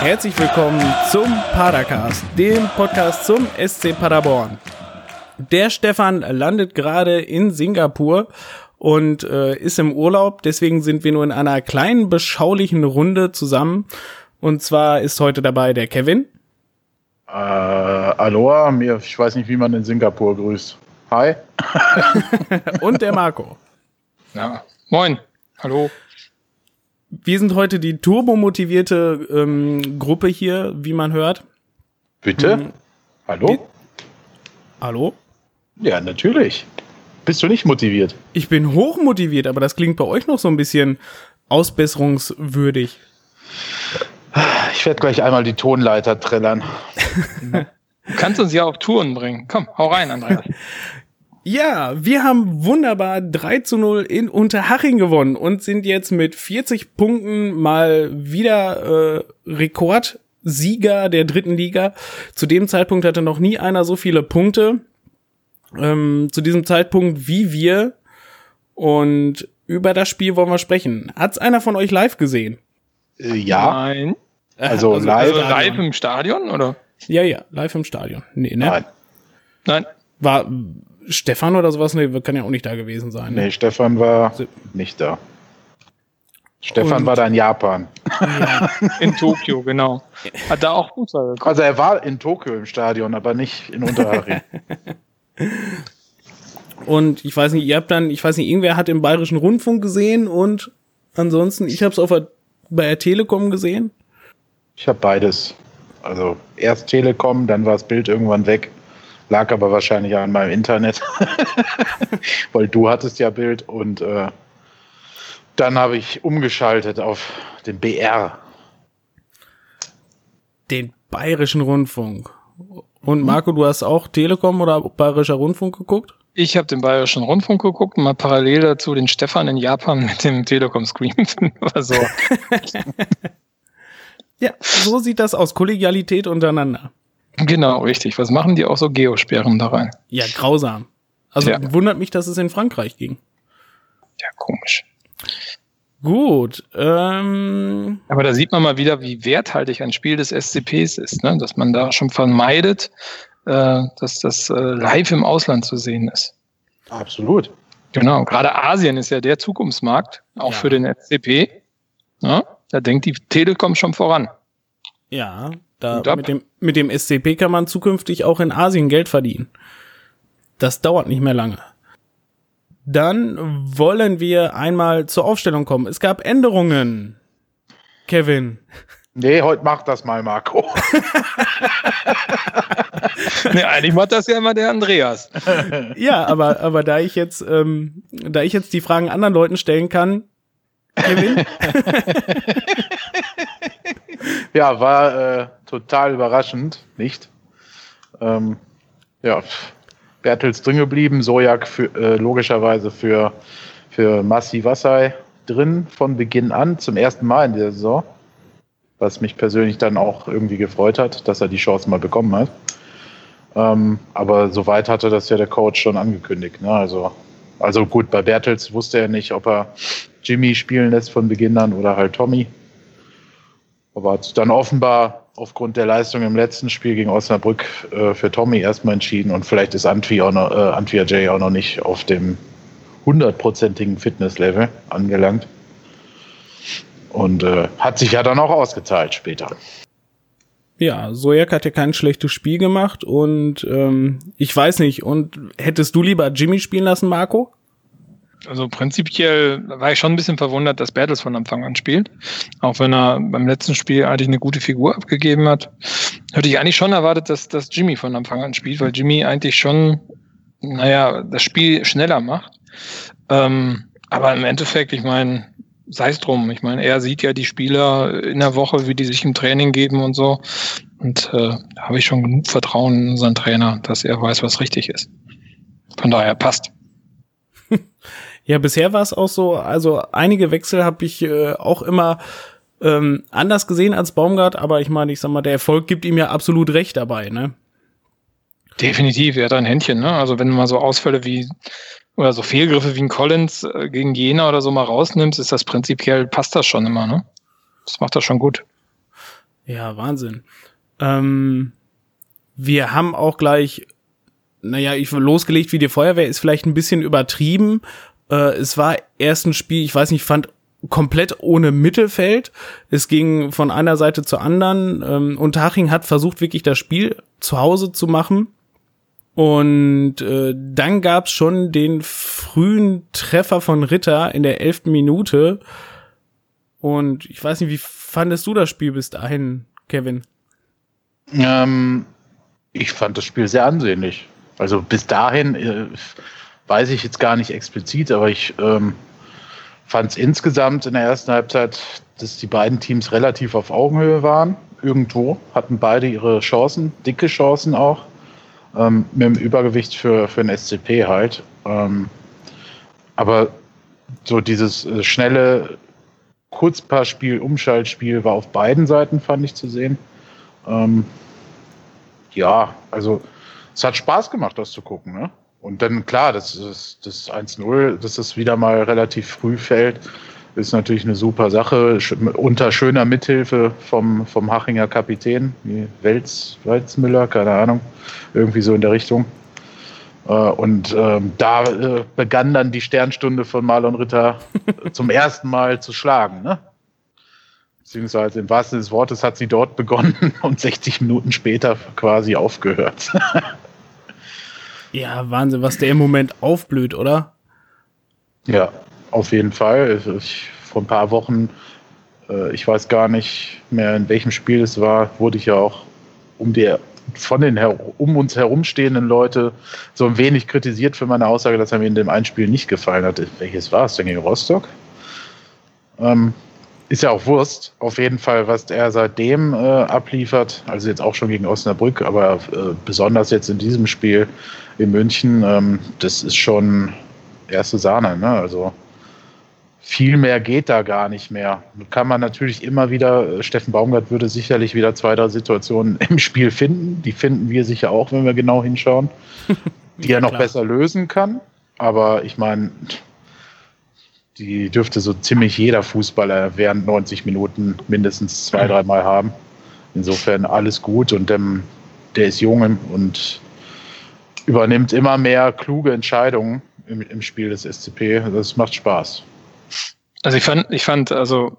Herzlich willkommen zum Padercast, dem Podcast zum SC Paderborn. Der Stefan landet gerade in Singapur und äh, ist im Urlaub, deswegen sind wir nur in einer kleinen beschaulichen Runde zusammen. Und zwar ist heute dabei der Kevin. Äh, Aloha, mir, ich weiß nicht, wie man in Singapur grüßt. Hi. und der Marco. Ja, moin. Hallo. Wir sind heute die turbomotivierte ähm, Gruppe hier, wie man hört. Bitte? Hm. Hallo? Die Hallo? Ja, natürlich. Bist du nicht motiviert? Ich bin hochmotiviert, aber das klingt bei euch noch so ein bisschen ausbesserungswürdig. Ich werde gleich einmal die Tonleiter trillern. du kannst uns ja auf Touren bringen. Komm, hau rein, Andreas. Ja, wir haben wunderbar 3 zu 0 in Unterhaching gewonnen und sind jetzt mit 40 Punkten mal wieder äh, Rekordsieger der dritten Liga. Zu dem Zeitpunkt hatte noch nie einer so viele Punkte. Ähm, zu diesem Zeitpunkt wie wir. Und über das Spiel wollen wir sprechen. Hat's einer von euch live gesehen? Äh, ja. Nein. Also, also live, also live im Stadion, oder? Ja, ja, live im Stadion. Nee, ne? Nein. Nein. War Stefan oder sowas? Nee, kann ja auch nicht da gewesen sein. Ne? Nee, Stefan war nicht da. Stefan Und, war da in Japan. Ja, in Tokio, genau. Hat da auch Fußball geguckt. Also er war in Tokio im Stadion, aber nicht in Unterhaching. und ich weiß nicht, ihr habt dann, ich weiß nicht, irgendwer hat im Bayerischen Rundfunk gesehen und ansonsten, ich habe es auf der, bei der Telekom gesehen. Ich habe beides. Also erst Telekom, dann war das Bild irgendwann weg. Lag aber wahrscheinlich an meinem Internet, weil du hattest ja Bild und äh, dann habe ich umgeschaltet auf den BR. Den Bayerischen Rundfunk. Und Marco, du hast auch Telekom oder Bayerischer Rundfunk geguckt? Ich habe den Bayerischen Rundfunk geguckt und mal parallel dazu den Stefan in Japan mit dem Telekom-Screen. so. ja, so sieht das aus. Kollegialität untereinander. Genau, richtig. Was machen die auch so Geosperren da rein? Ja, grausam. Also ja. wundert mich, dass es in Frankreich ging. Ja, komisch. Gut. Ähm Aber da sieht man mal wieder, wie werthaltig ein Spiel des SCPs ist, ne? dass man da schon vermeidet, äh, dass das äh, live im Ausland zu sehen ist. Absolut. Genau. Gerade Asien ist ja der Zukunftsmarkt, auch ja. für den SCP. Ja? Da denkt die Telekom schon voran. Ja, da mit dem, mit dem SCP kann man zukünftig auch in Asien Geld verdienen. Das dauert nicht mehr lange. Dann wollen wir einmal zur Aufstellung kommen. Es gab Änderungen. Kevin. Nee, heute macht das mal Marco. nee, eigentlich macht das ja immer der Andreas. ja, aber, aber da ich jetzt, ähm, da ich jetzt die Fragen anderen Leuten stellen kann, Kevin. ja, war äh, total überraschend, nicht? Ähm, ja, Bertels drin geblieben, Sojak für, äh, logischerweise für, für Massi Wassai drin von Beginn an, zum ersten Mal in der Saison. Was mich persönlich dann auch irgendwie gefreut hat, dass er die Chance mal bekommen hat. Ähm, aber soweit hatte das ja der Coach schon angekündigt. Ne? Also, also gut, bei Bertels wusste er nicht, ob er Jimmy spielen lässt von Beginn an oder halt Tommy. Aber hat dann offenbar aufgrund der Leistung im letzten Spiel gegen Osnabrück äh, für Tommy erstmal entschieden und vielleicht ist Antwi auch noch, äh, Antwi auch noch nicht auf dem hundertprozentigen Fitnesslevel angelangt. Und äh, hat sich ja dann auch ausgezahlt später. Ja, Sojak hat ja kein schlechtes Spiel gemacht und ähm, ich weiß nicht, und hättest du lieber Jimmy spielen lassen, Marco? Also prinzipiell war ich schon ein bisschen verwundert, dass Bertels von Anfang an spielt. Auch wenn er beim letzten Spiel eigentlich eine gute Figur abgegeben hat. Hätte ich eigentlich schon erwartet, dass, dass Jimmy von Anfang an spielt, weil Jimmy eigentlich schon, naja, das Spiel schneller macht. Ähm, aber im Endeffekt, ich meine, sei es drum. Ich meine, er sieht ja die Spieler in der Woche, wie die sich im Training geben und so. Und äh, da habe ich schon genug Vertrauen in unseren Trainer, dass er weiß, was richtig ist. Von daher passt. Ja, bisher war es auch so, also einige Wechsel habe ich äh, auch immer ähm, anders gesehen als Baumgart, aber ich meine, ich sag mal, der Erfolg gibt ihm ja absolut recht dabei, ne? Definitiv, er hat ein Händchen, ne? Also wenn du mal so Ausfälle wie oder so Fehlgriffe wie ein Collins äh, gegen Jena oder so mal rausnimmst, ist das prinzipiell, passt das schon immer, ne? Das macht das schon gut. Ja, Wahnsinn. Ähm, wir haben auch gleich, naja, ich losgelegt wie die Feuerwehr, ist vielleicht ein bisschen übertrieben. Äh, es war erst ein Spiel, ich weiß nicht, fand komplett ohne Mittelfeld. Es ging von einer Seite zur anderen. Ähm, und Haching hat versucht, wirklich das Spiel zu Hause zu machen. Und äh, dann gab's schon den frühen Treffer von Ritter in der elften Minute. Und ich weiß nicht, wie fandest du das Spiel bis dahin, Kevin? Ähm, ich fand das Spiel sehr ansehnlich. Also bis dahin äh, weiß ich jetzt gar nicht explizit, aber ich ähm, fand es insgesamt in der ersten Halbzeit, dass die beiden Teams relativ auf Augenhöhe waren. Irgendwo hatten beide ihre Chancen, dicke Chancen auch, ähm, mit dem Übergewicht für, für den SCP halt. Ähm, aber so dieses äh, schnelle Kurzpassspiel, Umschaltspiel war auf beiden Seiten, fand ich zu sehen. Ähm, ja, also es hat Spaß gemacht, das zu gucken. Ne? Und dann, klar, das ist das 1-0, dass das wieder mal relativ früh fällt, ist natürlich eine super Sache. Unter schöner Mithilfe vom, vom Hachinger Kapitän, wie Welz, Welzmüller, keine Ahnung, irgendwie so in der Richtung. Äh, und ähm, da äh, begann dann die Sternstunde von Marlon Ritter zum ersten Mal zu schlagen. Ne? Beziehungsweise im wahrsten Sinne des Wortes hat sie dort begonnen und 60 Minuten später quasi aufgehört. Ja, Wahnsinn, was der im Moment aufblüht, oder? Ja, auf jeden Fall. Ich, vor ein paar Wochen, äh, ich weiß gar nicht mehr, in welchem Spiel es war, wurde ich ja auch um die, von den um uns herumstehenden Leute so ein wenig kritisiert für meine Aussage, dass er mir in dem einen Spiel nicht gefallen hat. Welches war es denn gegen Rostock? Ähm, ist ja auch Wurst, auf jeden Fall, was er seitdem äh, abliefert. Also jetzt auch schon gegen Osnabrück, aber äh, besonders jetzt in diesem Spiel in München, ähm, das ist schon erste Sahne. Ne? Also viel mehr geht da gar nicht mehr. Kann man natürlich immer wieder, äh, Steffen Baumgart würde sicherlich wieder zwei, drei Situationen im Spiel finden. Die finden wir sicher auch, wenn wir genau hinschauen, die ja, er noch klar. besser lösen kann. Aber ich meine, die dürfte so ziemlich jeder Fußballer während 90 Minuten mindestens zwei, mhm. dreimal haben. Insofern alles gut und dem, der ist jung und übernimmt immer mehr kluge Entscheidungen im, im Spiel des SCP. Das macht Spaß. Also ich fand, ich fand, also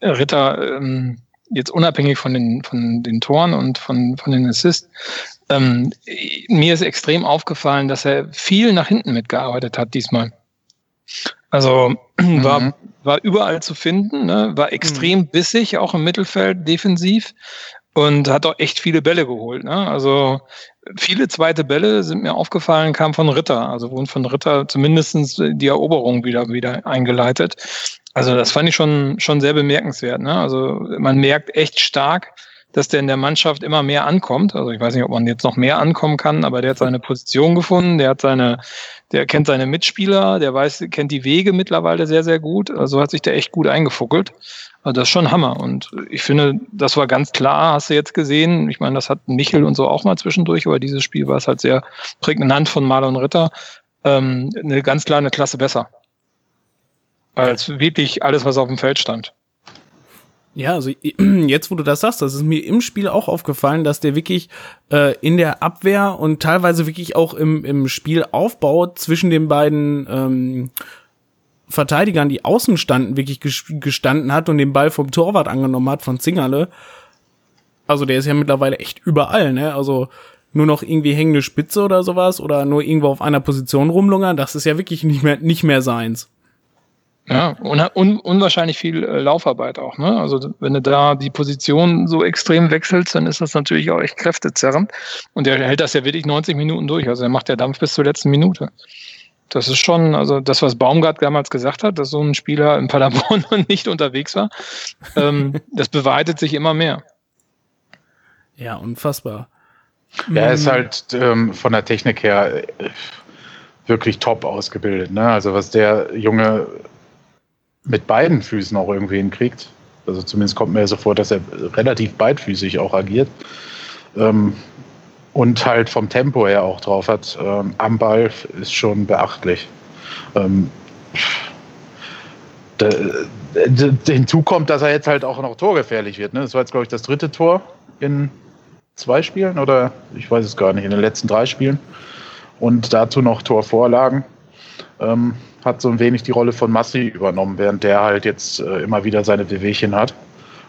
äh, Ritter ähm, jetzt unabhängig von den von den Toren und von von den Assists, ähm, mir ist extrem aufgefallen, dass er viel nach hinten mitgearbeitet hat diesmal. Also mhm. war, war überall zu finden, ne? war extrem mhm. bissig, auch im Mittelfeld defensiv und hat auch echt viele Bälle geholt. Ne? Also viele zweite Bälle sind mir aufgefallen, kamen von Ritter. Also wurden von Ritter zumindestens die Eroberung wieder, wieder eingeleitet. Also das fand ich schon, schon sehr bemerkenswert. Ne? Also man merkt echt stark, dass der in der Mannschaft immer mehr ankommt. Also ich weiß nicht, ob man jetzt noch mehr ankommen kann, aber der hat seine Position gefunden, der hat seine, der kennt seine Mitspieler, der weiß, kennt die Wege mittlerweile sehr, sehr gut. Also hat sich der echt gut eingefuckelt. Also das ist schon Hammer. Und ich finde, das war ganz klar, hast du jetzt gesehen. Ich meine, das hat Michel und so auch mal zwischendurch, aber dieses Spiel war es halt sehr prägnant von Marlon Ritter. Ähm, eine ganz kleine Klasse besser. Als wirklich alles, was auf dem Feld stand. Ja, also jetzt, wo du das sagst, das ist mir im Spiel auch aufgefallen, dass der wirklich äh, in der Abwehr und teilweise wirklich auch im, im Spielaufbau zwischen den beiden ähm, Verteidigern, die außen standen, wirklich gestanden hat und den Ball vom Torwart angenommen hat von Zingerle. Also der ist ja mittlerweile echt überall, ne? Also nur noch irgendwie hängende Spitze oder sowas oder nur irgendwo auf einer Position rumlungern, das ist ja wirklich nicht mehr, nicht mehr seins. Ja, un un unwahrscheinlich viel äh, Laufarbeit auch. Ne? Also wenn du da die Position so extrem wechselst, dann ist das natürlich auch echt kräftezerrend. Und der hält das ja wirklich 90 Minuten durch. Also er macht ja Dampf bis zur letzten Minute. Das ist schon, also das, was Baumgart damals gesagt hat, dass so ein Spieler in Paderborn nicht unterwegs war, ähm, das bewahrheitet sich immer mehr. Ja, unfassbar. Ja, er ist halt ähm, von der Technik her äh, wirklich top ausgebildet. Ne? Also was der Junge mit beiden Füßen auch irgendwie hinkriegt. Also zumindest kommt mir so vor, dass er relativ beidfüßig auch agiert. Ähm, und halt vom Tempo her auch drauf hat. Ähm, am Ball ist schon beachtlich. Ähm, hinzu kommt, dass er jetzt halt auch noch torgefährlich wird. Ne? Das war jetzt, glaube ich, das dritte Tor in zwei Spielen oder ich weiß es gar nicht, in den letzten drei Spielen. Und dazu noch Torvorlagen. Ähm, hat so ein wenig die Rolle von Massi übernommen, während der halt jetzt äh, immer wieder seine Wehwehchen hat.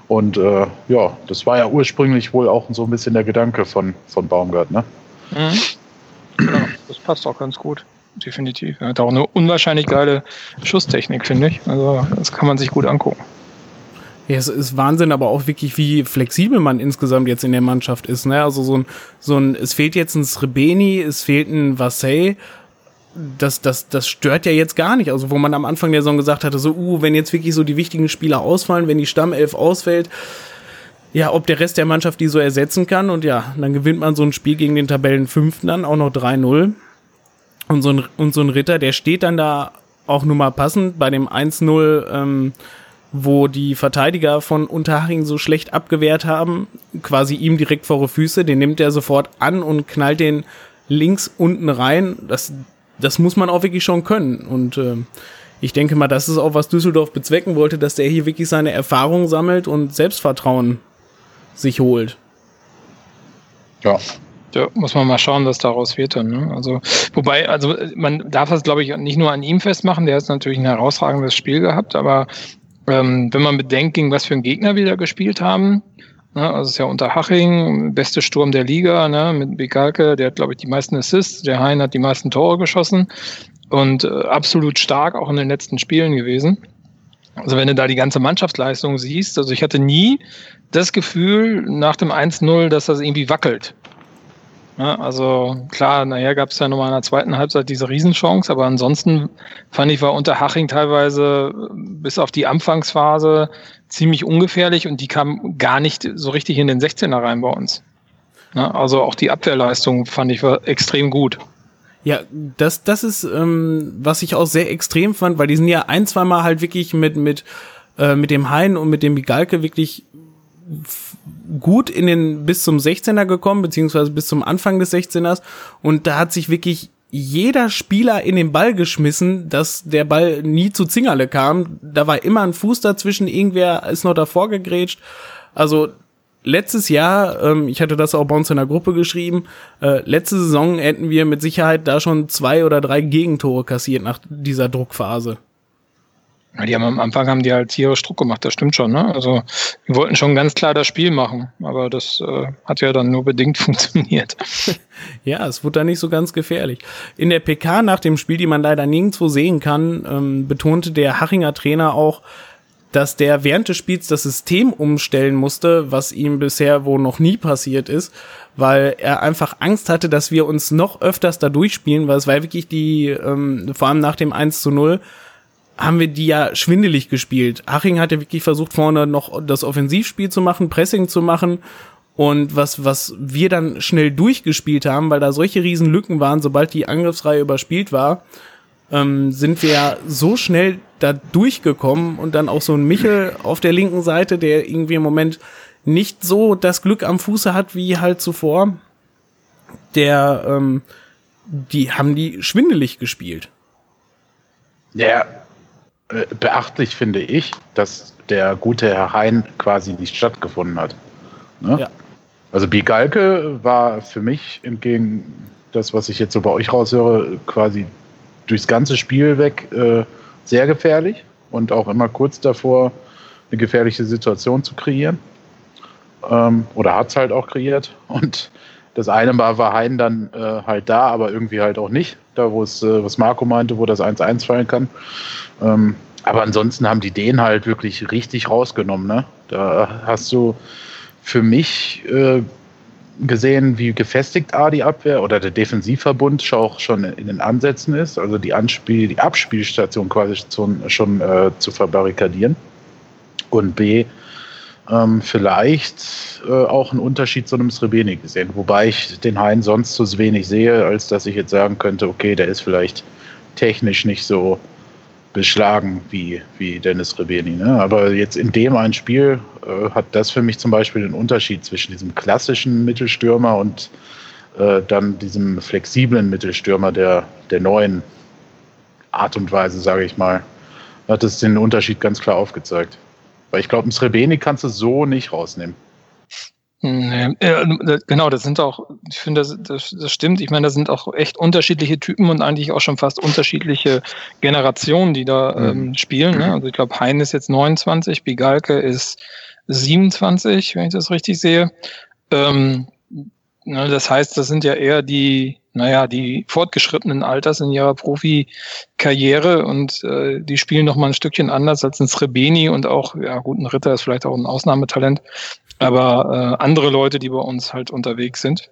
Und äh, ja, das war ja ursprünglich wohl auch so ein bisschen der Gedanke von, von Baumgart, ne? Mhm. Genau, das passt auch ganz gut. Definitiv. Er hat auch eine unwahrscheinlich geile Schusstechnik, finde ich. Also, das kann man sich gut angucken. Ja, es ist Wahnsinn, aber auch wirklich, wie flexibel man insgesamt jetzt in der Mannschaft ist. Ne? Also so ein, so ein, es fehlt jetzt ein Srebeni, es fehlt ein Vassey. Das, das, das stört ja jetzt gar nicht. Also wo man am Anfang der Saison gesagt hatte, so, uh, wenn jetzt wirklich so die wichtigen Spieler ausfallen, wenn die Stammelf ausfällt, ja, ob der Rest der Mannschaft die so ersetzen kann. Und ja, dann gewinnt man so ein Spiel gegen den Tabellenfünften dann auch noch 3-0. Und so ein, und so ein Ritter, der steht dann da auch nur mal passend bei dem 1-0, ähm, wo die Verteidiger von Unterhaching so schlecht abgewehrt haben, quasi ihm direkt vor die Füße, den nimmt er sofort an und knallt den links unten rein. Das, das muss man auch wirklich schon können. Und äh, ich denke mal, das ist auch, was Düsseldorf bezwecken wollte, dass der hier wirklich seine Erfahrung sammelt und Selbstvertrauen sich holt. Ja. Ja, muss man mal schauen, was daraus wird dann. Ne? Also, wobei, also man darf das, glaube ich, nicht nur an ihm festmachen. Der hat natürlich ein herausragendes Spiel gehabt, aber ähm, wenn man bedenkt, gegen was für einen Gegner wir da gespielt haben, ne, also es ist ja unter Haching, beste Sturm der Liga, ne, mit Begalke, der hat, glaube ich, die meisten Assists, der Hein hat die meisten Tore geschossen. Und äh, absolut stark auch in den letzten Spielen gewesen. Also wenn du da die ganze Mannschaftsleistung siehst, also ich hatte nie das Gefühl nach dem 1-0, dass das irgendwie wackelt. Ja, also klar, nachher gab es ja nochmal in der zweiten Halbzeit diese Riesenchance, aber ansonsten fand ich, war unter Haching teilweise bis auf die Anfangsphase ziemlich ungefährlich und die kam gar nicht so richtig in den 16er rein bei uns. Ja, also auch die Abwehrleistung fand ich extrem gut. Ja, das, das ist, ähm, was ich auch sehr extrem fand, weil die sind ja ein, zwei Mal halt wirklich mit, mit, äh, mit dem Hein und mit dem Bigalke wirklich gut in den bis zum 16er gekommen, beziehungsweise bis zum Anfang des 16ers. Und da hat sich wirklich jeder Spieler in den Ball geschmissen, dass der Ball nie zu Zingerle kam. Da war immer ein Fuß dazwischen, irgendwer ist noch davor gegrätscht. Also letztes Jahr, ähm, ich hatte das auch bei uns in der Gruppe geschrieben, äh, letzte Saison hätten wir mit Sicherheit da schon zwei oder drei Gegentore kassiert nach dieser Druckphase. Die haben am Anfang haben die halt tierisch Druck gemacht, das stimmt schon. Ne? Also die wollten schon ganz klar das Spiel machen, aber das äh, hat ja dann nur bedingt funktioniert. ja, es wurde da nicht so ganz gefährlich. In der PK nach dem Spiel, die man leider nirgendwo sehen kann, ähm, betonte der Hachinger Trainer auch, dass der während des Spiels das System umstellen musste, was ihm bisher wohl noch nie passiert ist, weil er einfach Angst hatte, dass wir uns noch öfters da durchspielen, weil es war wirklich die, ähm, vor allem nach dem 1 zu 0, haben wir die ja schwindelig gespielt. Haching hat ja wirklich versucht, vorne noch das Offensivspiel zu machen, Pressing zu machen. Und was, was wir dann schnell durchgespielt haben, weil da solche riesen Lücken waren, sobald die Angriffsreihe überspielt war, ähm, sind wir ja so schnell da durchgekommen und dann auch so ein Michel auf der linken Seite, der irgendwie im Moment nicht so das Glück am Fuße hat wie halt zuvor. Der, ähm, die haben die schwindelig gespielt. Ja, beachtlich finde ich, dass der gute Herr Hein quasi nicht stattgefunden hat. Ne? Ja. Also Bigalke war für mich entgegen das, was ich jetzt so bei euch raushöre, quasi durchs ganze Spiel weg äh, sehr gefährlich und auch immer kurz davor, eine gefährliche Situation zu kreieren. Ähm, oder hat es halt auch kreiert. Und das eine Mal war Hein dann äh, halt da, aber irgendwie halt auch nicht. Da, wo es, äh, was Marco meinte, wo das 1-1 fallen kann. Ähm, aber ansonsten haben die den halt wirklich richtig rausgenommen. Ne? Da hast du für mich äh, gesehen, wie gefestigt A die Abwehr oder der Defensivverbund auch schon in den Ansätzen ist, also die, Anspiel, die Abspielstation quasi schon, schon äh, zu verbarrikadieren. Und B, ähm, vielleicht äh, auch einen Unterschied zu einem Srebeni gesehen, wobei ich den Hein sonst so wenig sehe, als dass ich jetzt sagen könnte, okay, der ist vielleicht technisch nicht so beschlagen wie, wie Dennis Rebeni. Ne? Aber jetzt in dem ein Spiel äh, hat das für mich zum Beispiel den Unterschied zwischen diesem klassischen Mittelstürmer und äh, dann diesem flexiblen Mittelstürmer der, der neuen Art und Weise, sage ich mal, hat es den Unterschied ganz klar aufgezeigt. Weil ich glaube, ein Srebeni kannst du so nicht rausnehmen. Nee, äh, genau, das sind auch, ich finde, das, das, das stimmt. Ich meine, das sind auch echt unterschiedliche Typen und eigentlich auch schon fast unterschiedliche Generationen, die da mhm. ähm, spielen. Ne? Also ich glaube, Hein ist jetzt 29, Bigalke ist 27, wenn ich das richtig sehe. Ähm, ne, das heißt, das sind ja eher die, naja, die fortgeschrittenen Alters in ihrer Profikarriere und äh, die spielen noch mal ein Stückchen anders als ein Srebeni und auch, ja gut, ein Ritter ist vielleicht auch ein Ausnahmetalent, aber äh, andere Leute, die bei uns halt unterwegs sind.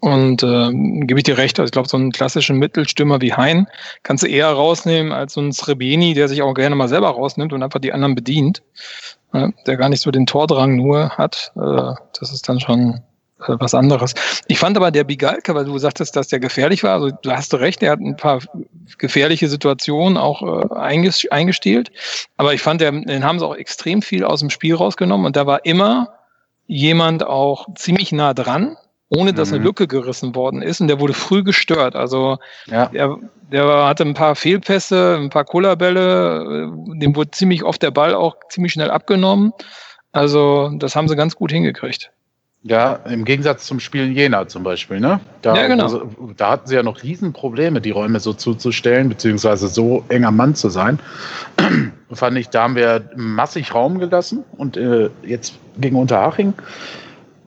Und äh, gebe ich dir recht, also ich glaube, so einen klassischen Mittelstürmer wie Hein kannst du eher rausnehmen als so einen Srebeni, der sich auch gerne mal selber rausnimmt und einfach die anderen bedient, äh, der gar nicht so den Tordrang nur hat. Äh, das ist dann schon was anderes. Ich fand aber der Bigalka, weil du sagtest, dass der gefährlich war, also da hast du recht, er hat ein paar gefährliche Situationen auch äh, eingestielt, aber ich fand, den haben sie auch extrem viel aus dem Spiel rausgenommen und da war immer jemand auch ziemlich nah dran, ohne dass eine mhm. Lücke gerissen worden ist und der wurde früh gestört. Also ja. der, der hatte ein paar Fehlpässe, ein paar Kullerbälle, äh, dem wurde ziemlich oft der Ball auch ziemlich schnell abgenommen. Also das haben sie ganz gut hingekriegt. Ja, im Gegensatz zum Spiel in Jena zum Beispiel, ne? Da, ja, genau. Also, da hatten sie ja noch Riesenprobleme, die Räume so zuzustellen, beziehungsweise so enger Mann zu sein. Fand ich, da haben wir massig Raum gelassen und äh, jetzt gegen Unterhaching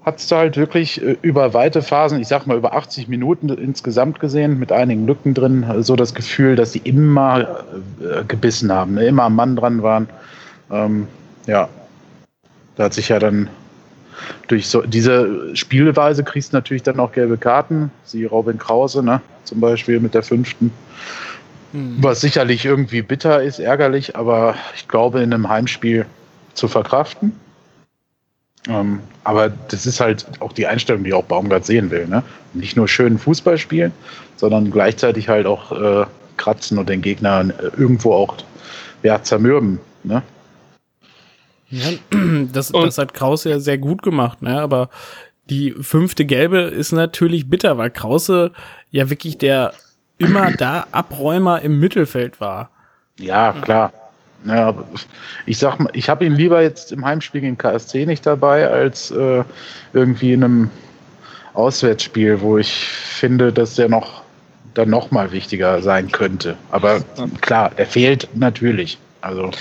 hat es halt wirklich äh, über weite Phasen, ich sag mal über 80 Minuten insgesamt gesehen, mit einigen Lücken drin, so das Gefühl, dass sie immer äh, gebissen haben, ne? immer am Mann dran waren. Ähm, ja, da hat sich ja dann durch so, diese Spielweise kriegst du natürlich dann auch gelbe Karten. Sie Robin Krause, ne? Zum Beispiel mit der fünften. Mhm. Was sicherlich irgendwie bitter ist, ärgerlich, aber ich glaube, in einem Heimspiel zu verkraften. Ähm, aber das ist halt auch die Einstellung, die auch Baumgart sehen will. Ne? Nicht nur schönen Fußball spielen, sondern gleichzeitig halt auch äh, kratzen und den Gegner äh, irgendwo auch ja, zermürben. Ne? Ja, das, das hat Krause ja sehr gut gemacht, ne? Aber die fünfte Gelbe ist natürlich bitter, weil Krause ja wirklich der immer da Abräumer im Mittelfeld war. Ja, klar. Ja, ich sag mal, ich habe ihn lieber jetzt im Heimspiel gegen KSC nicht dabei, als äh, irgendwie in einem Auswärtsspiel, wo ich finde, dass der noch dann noch mal wichtiger sein könnte. Aber klar, er fehlt natürlich. Also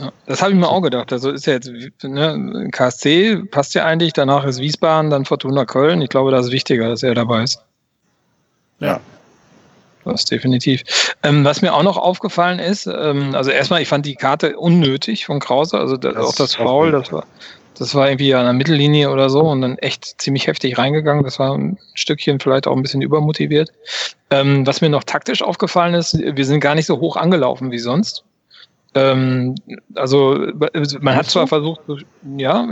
ja, das habe ich mir auch gedacht. Also ist ja jetzt, ne, KSC passt ja eigentlich, danach ist Wiesbaden, dann Fortuna Köln. Ich glaube, das ist wichtiger, dass er dabei ist. Ja. Das ist definitiv. Ähm, was mir auch noch aufgefallen ist, ähm, also erstmal, ich fand die Karte unnötig von Krause, also das, das auch das Foul, das war, das war irgendwie an der Mittellinie oder so und dann echt ziemlich heftig reingegangen. Das war ein Stückchen vielleicht auch ein bisschen übermotiviert. Ähm, was mir noch taktisch aufgefallen ist, wir sind gar nicht so hoch angelaufen wie sonst. Ähm, also man hat zwar versucht, ja,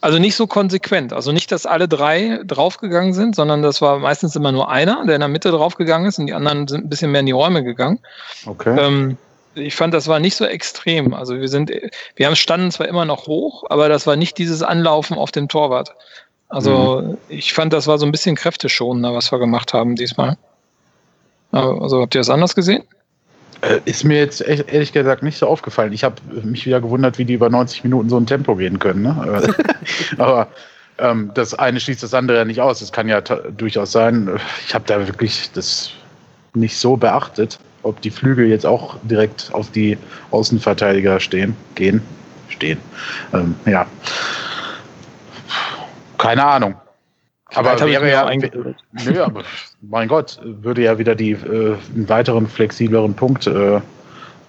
also nicht so konsequent. Also nicht, dass alle drei draufgegangen sind, sondern das war meistens immer nur einer, der in der Mitte draufgegangen ist und die anderen sind ein bisschen mehr in die Räume gegangen. Okay. Ähm, ich fand, das war nicht so extrem. Also wir sind, wir haben standen zwar immer noch hoch, aber das war nicht dieses Anlaufen auf dem Torwart. Also mhm. ich fand, das war so ein bisschen kräfteschonender, was wir gemacht haben diesmal. Also habt ihr das anders gesehen? Äh, ist mir jetzt ehrlich gesagt nicht so aufgefallen. Ich habe mich wieder gewundert, wie die über 90 Minuten so ein Tempo gehen können. Ne? Aber ähm, das eine schließt das andere ja nicht aus. Es kann ja durchaus sein. Ich habe da wirklich das nicht so beachtet, ob die Flügel jetzt auch direkt auf die Außenverteidiger stehen, gehen, stehen. Ähm, ja. Keine Ahnung. Aber wäre ja, nö, aber mein Gott, würde ja wieder die äh, einen weiteren flexibleren Punkt äh,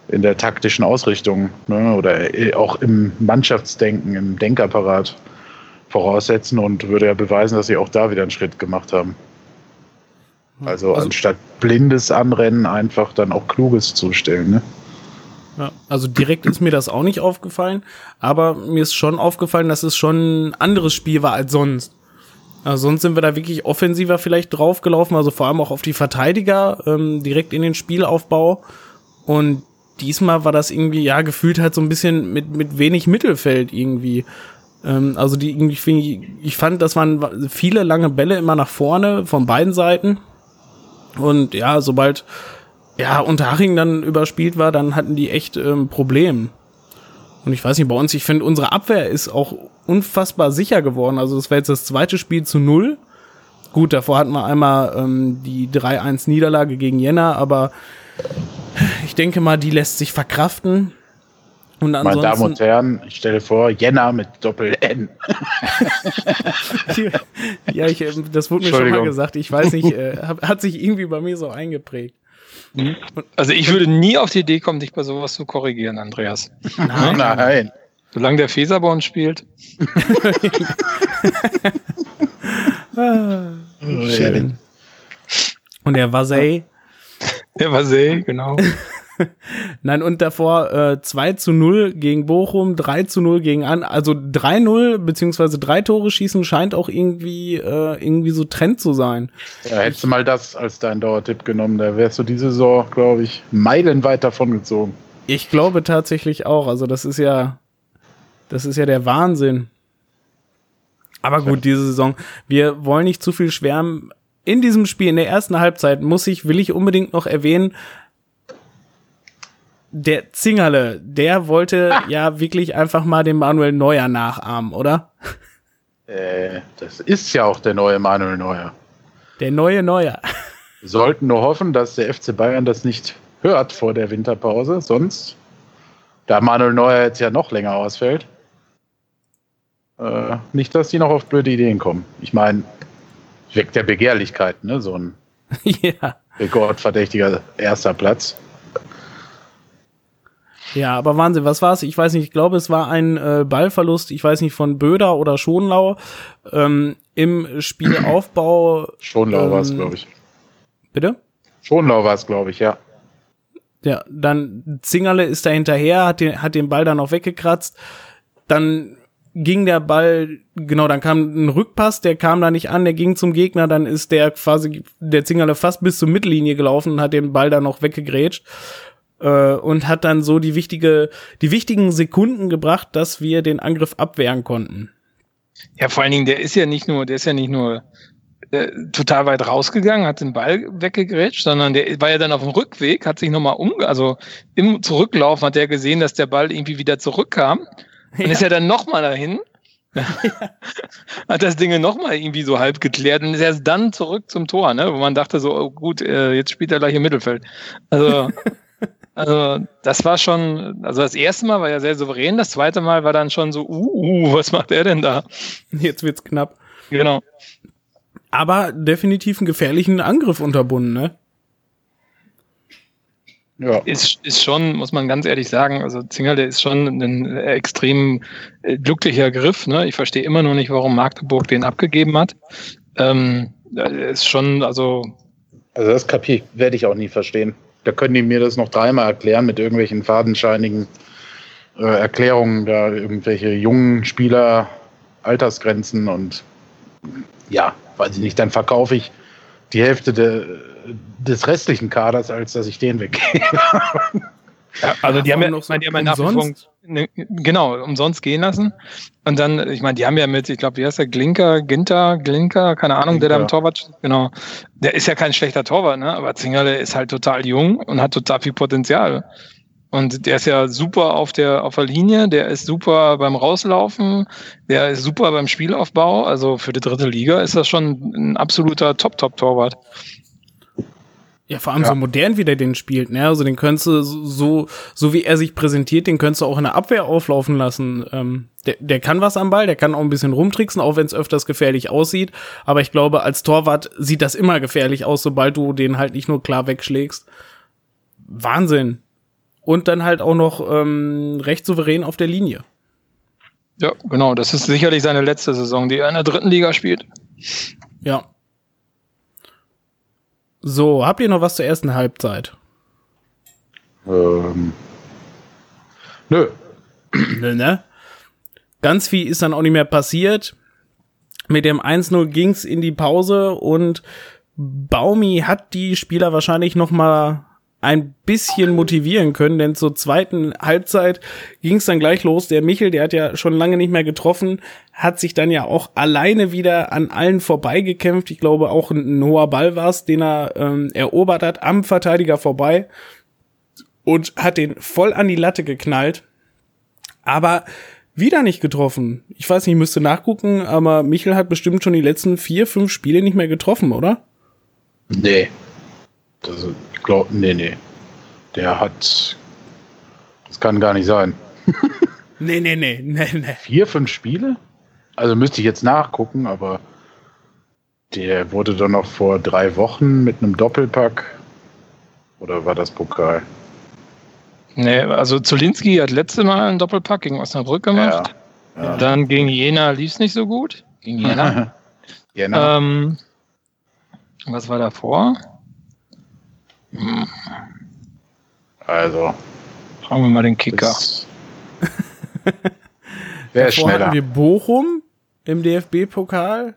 in der taktischen Ausrichtung ne, oder äh, auch im Mannschaftsdenken, im Denkapparat voraussetzen und würde ja beweisen, dass sie auch da wieder einen Schritt gemacht haben. Also, also anstatt blindes Anrennen einfach dann auch kluges zustellen. Ne? Ja, also direkt ist mir das auch nicht aufgefallen, aber mir ist schon aufgefallen, dass es schon ein anderes Spiel war als sonst. Also sonst sind wir da wirklich offensiver vielleicht draufgelaufen, also vor allem auch auf die Verteidiger, ähm, direkt in den Spielaufbau. Und diesmal war das irgendwie, ja, gefühlt halt so ein bisschen mit, mit wenig Mittelfeld irgendwie. Ähm, also die irgendwie, ich fand, das waren viele lange Bälle immer nach vorne von beiden Seiten. Und ja, sobald ja, Unterhaching dann überspielt war, dann hatten die echt ähm, Problem. Und ich weiß nicht, bei uns, ich finde, unsere Abwehr ist auch unfassbar sicher geworden. Also es war jetzt das zweite Spiel zu null. Gut, davor hatten wir einmal ähm, die 3-1-Niederlage gegen Jena, aber ich denke mal, die lässt sich verkraften. Und ansonsten, Meine Damen und Herren, ich stelle vor, Jena mit Doppel-N. ja, ich, ähm, das wurde mir schon mal gesagt. Ich weiß nicht, äh, hat sich irgendwie bei mir so eingeprägt. Mhm. Also ich würde nie auf die Idee kommen, dich bei sowas zu korrigieren, Andreas. Nein. Nein. Solange der Feser bei uns spielt. schön. Und der Vasey. Der Vasey, genau. Nein, und davor äh, 2 zu 0 gegen Bochum, 3 zu 0 gegen an, also 3-0 beziehungsweise drei Tore schießen scheint auch irgendwie äh, irgendwie so Trend zu sein. Ja, hättest du mal das als dein Dauertipp genommen, da wärst du diese Saison, glaube ich, meilenweit davon gezogen. Ich glaube tatsächlich auch, also das ist ja das ist ja der Wahnsinn. Aber gut, diese Saison, wir wollen nicht zu viel schwärmen. In diesem Spiel, in der ersten Halbzeit, muss ich, will ich unbedingt noch erwähnen, der Zingerle, der wollte ah. ja wirklich einfach mal den Manuel Neuer nachahmen, oder? Äh, das ist ja auch der neue Manuel Neuer. Der neue Neuer. Wir sollten nur hoffen, dass der FC Bayern das nicht hört vor der Winterpause, sonst, da Manuel Neuer jetzt ja noch länger ausfällt, äh, nicht, dass die noch auf blöde Ideen kommen. Ich meine, weg der Begehrlichkeit, ne? So ein ja. rekordverdächtiger erster Platz. Ja, aber Wahnsinn, was war's? Ich weiß nicht, ich glaube, es war ein äh, Ballverlust, ich weiß nicht, von Böder oder Schonlau ähm, im Spielaufbau. Schonlau ähm, war es, glaube ich. Bitte? Schonlau war es, glaube ich, ja. Ja, dann Zingerle ist da hinterher, hat den, hat den Ball dann noch weggekratzt. Dann ging der Ball, genau, dann kam ein Rückpass, der kam da nicht an, der ging zum Gegner, dann ist der quasi, der Zingerle fast bis zur Mittellinie gelaufen und hat den Ball dann noch weggegrätscht äh, und hat dann so die wichtige, die wichtigen Sekunden gebracht, dass wir den Angriff abwehren konnten. Ja, vor allen Dingen, der ist ja nicht nur, der ist ja nicht nur äh, total weit rausgegangen, hat den Ball weggegrätscht, sondern der war ja dann auf dem Rückweg, hat sich nochmal um, also im Zurücklaufen hat er gesehen, dass der Ball irgendwie wieder zurückkam. Und ja. ist ja dann nochmal dahin. Ja. hat das Ding nochmal irgendwie so halb geklärt und ist erst dann zurück zum Tor, ne? wo man dachte so, oh gut, äh, jetzt spielt er gleich im Mittelfeld. Also Also das war schon, also das erste Mal war ja sehr souverän, das zweite Mal war dann schon so, uh, uh was macht er denn da? Jetzt wird's knapp. Genau. Aber definitiv einen gefährlichen Angriff unterbunden, ne? Ja. Ist, ist schon, muss man ganz ehrlich sagen, also Zingerle ist schon ein extrem äh, glücklicher Griff. Ne? Ich verstehe immer noch nicht, warum Magdeburg den abgegeben hat. Ähm, ist schon, also. Also das kapier werde ich auch nie verstehen. Da können die mir das noch dreimal erklären mit irgendwelchen fadenscheinigen äh, Erklärungen, da irgendwelche jungen Spieler, Altersgrenzen und ja, weiß ich nicht, dann verkaufe ich die Hälfte de, des restlichen Kaders, als dass ich den weggebe. Ja, also die haben ja, noch so die haben ja nach wie vor, ne, genau, umsonst gehen lassen. Und dann, ich meine, die haben ja mit, ich glaube, wie heißt der, Glinker, Ginter, Glinker, keine Ahnung, Glinker. der da im Torwart, genau. Der ist ja kein schlechter Torwart, ne? Aber Zingerle ist halt total jung und hat total viel Potenzial. Und der ist ja super auf der, auf der Linie, der ist super beim Rauslaufen, der ist super beim Spielaufbau. Also für die dritte Liga ist das schon ein absoluter Top-Top-Torwart. Ja, vor allem ja. so modern, wie der den spielt, ne? Also den könntest du so, so wie er sich präsentiert, den könntest du auch in der Abwehr auflaufen lassen. Ähm, der, der kann was am Ball, der kann auch ein bisschen rumtricksen, auch wenn es öfters gefährlich aussieht. Aber ich glaube, als Torwart sieht das immer gefährlich aus, sobald du den halt nicht nur klar wegschlägst. Wahnsinn. Und dann halt auch noch ähm, recht souverän auf der Linie. Ja, genau. Das ist sicherlich seine letzte Saison, die er in der dritten Liga spielt. Ja, so, habt ihr noch was zur ersten Halbzeit? Ähm. Nö. Nö, ne? Ganz viel ist dann auch nicht mehr passiert. Mit dem 1-0 ging's in die Pause und Baumi hat die Spieler wahrscheinlich noch mal ein bisschen motivieren können, denn zur zweiten Halbzeit ging es dann gleich los. Der Michel, der hat ja schon lange nicht mehr getroffen, hat sich dann ja auch alleine wieder an allen vorbeigekämpft. Ich glaube, auch ein hoher Ball war es, den er ähm, erobert hat, am Verteidiger vorbei und hat den voll an die Latte geknallt. Aber wieder nicht getroffen. Ich weiß nicht, ich müsste nachgucken, aber Michel hat bestimmt schon die letzten vier, fünf Spiele nicht mehr getroffen, oder? Nee. Das, ich glaube, nee, nee. Der hat. Das kann gar nicht sein. nee, nee, nee, nee, nee. Vier, fünf Spiele? Also müsste ich jetzt nachgucken, aber der wurde doch noch vor drei Wochen mit einem Doppelpack. Oder war das Pokal? Nee, also Zolinski hat letzte Mal einen Doppelpack gegen Osnabrück gemacht. Ja, ja. Dann gegen Jena lief es nicht so gut. Gegen Jena. Jena. Ähm, was war davor? Hm. Also. Fragen wir mal den Kicker. Wer ist schneller? hatten wir Bochum im DFB-Pokal.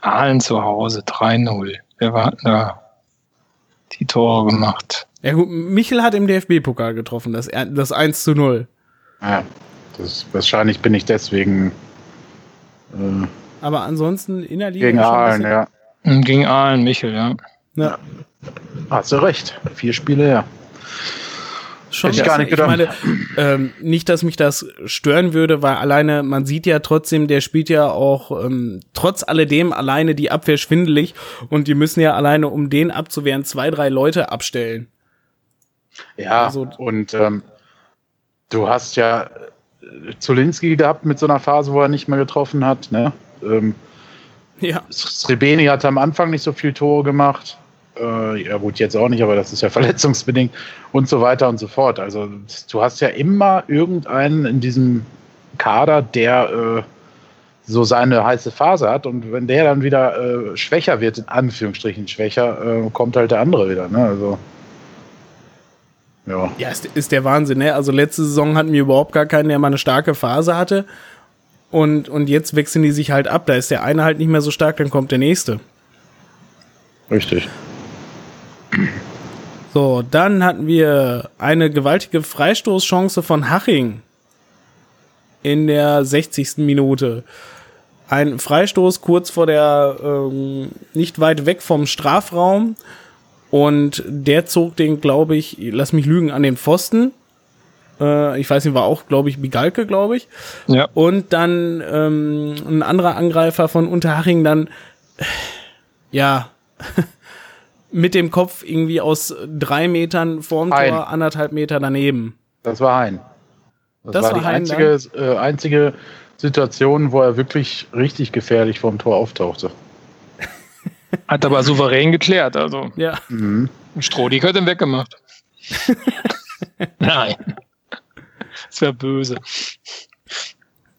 Aalen zu Hause 3-0. Wer war da? Die Tore gemacht. Ja gut, Michel hat im DFB-Pokal getroffen, das, das 1 zu 0. Ja, das, wahrscheinlich bin ich deswegen. Äh, Aber ansonsten innerlich. Gegen Aalen, ja. Gegen Aalen, Michel, ja. Ja. Hast du recht. Vier Spiele, ja. Schon Hätte ich gar nicht gedacht. Ich meine, ähm, nicht, dass mich das stören würde, weil alleine, man sieht ja trotzdem, der spielt ja auch ähm, trotz alledem alleine die Abwehr schwindelig und die müssen ja alleine, um den abzuwehren, zwei, drei Leute abstellen. Ja, also, und ähm, du hast ja äh, Zulinski gehabt mit so einer Phase, wo er nicht mehr getroffen hat. Ne? Ähm, ja. Srebeni hat am Anfang nicht so viel Tore gemacht. Äh, ja gut, jetzt auch nicht, aber das ist ja verletzungsbedingt und so weiter und so fort. Also du hast ja immer irgendeinen in diesem Kader, der äh, so seine heiße Phase hat und wenn der dann wieder äh, schwächer wird, in Anführungsstrichen schwächer, äh, kommt halt der andere wieder. Ne? Also ja. Ja, ist, ist der Wahnsinn, ne? Also letzte Saison hatten wir überhaupt gar keinen, der mal eine starke Phase hatte. Und, und jetzt wechseln die sich halt ab. Da ist der eine halt nicht mehr so stark, dann kommt der nächste. Richtig. So, dann hatten wir eine gewaltige Freistoßchance von Haching in der 60. Minute. Ein Freistoß kurz vor der, ähm, nicht weit weg vom Strafraum. Und der zog den, glaube ich, lass mich lügen, an den Pfosten. Äh, ich weiß nicht, war auch, glaube ich, Bigalke, glaube ich. Ja. Und dann ähm, ein anderer Angreifer von Unterhaching dann, ja, mit dem Kopf irgendwie aus drei Metern vorm Tor, ein. anderthalb Meter daneben. Das war ein. Das, das war, war die einzige, äh, einzige Situation, wo er wirklich richtig gefährlich vorm Tor auftauchte. Hat aber souverän geklärt, also. Ja. Mhm. Strohdig hat ihn weggemacht. Nein. Das wäre böse.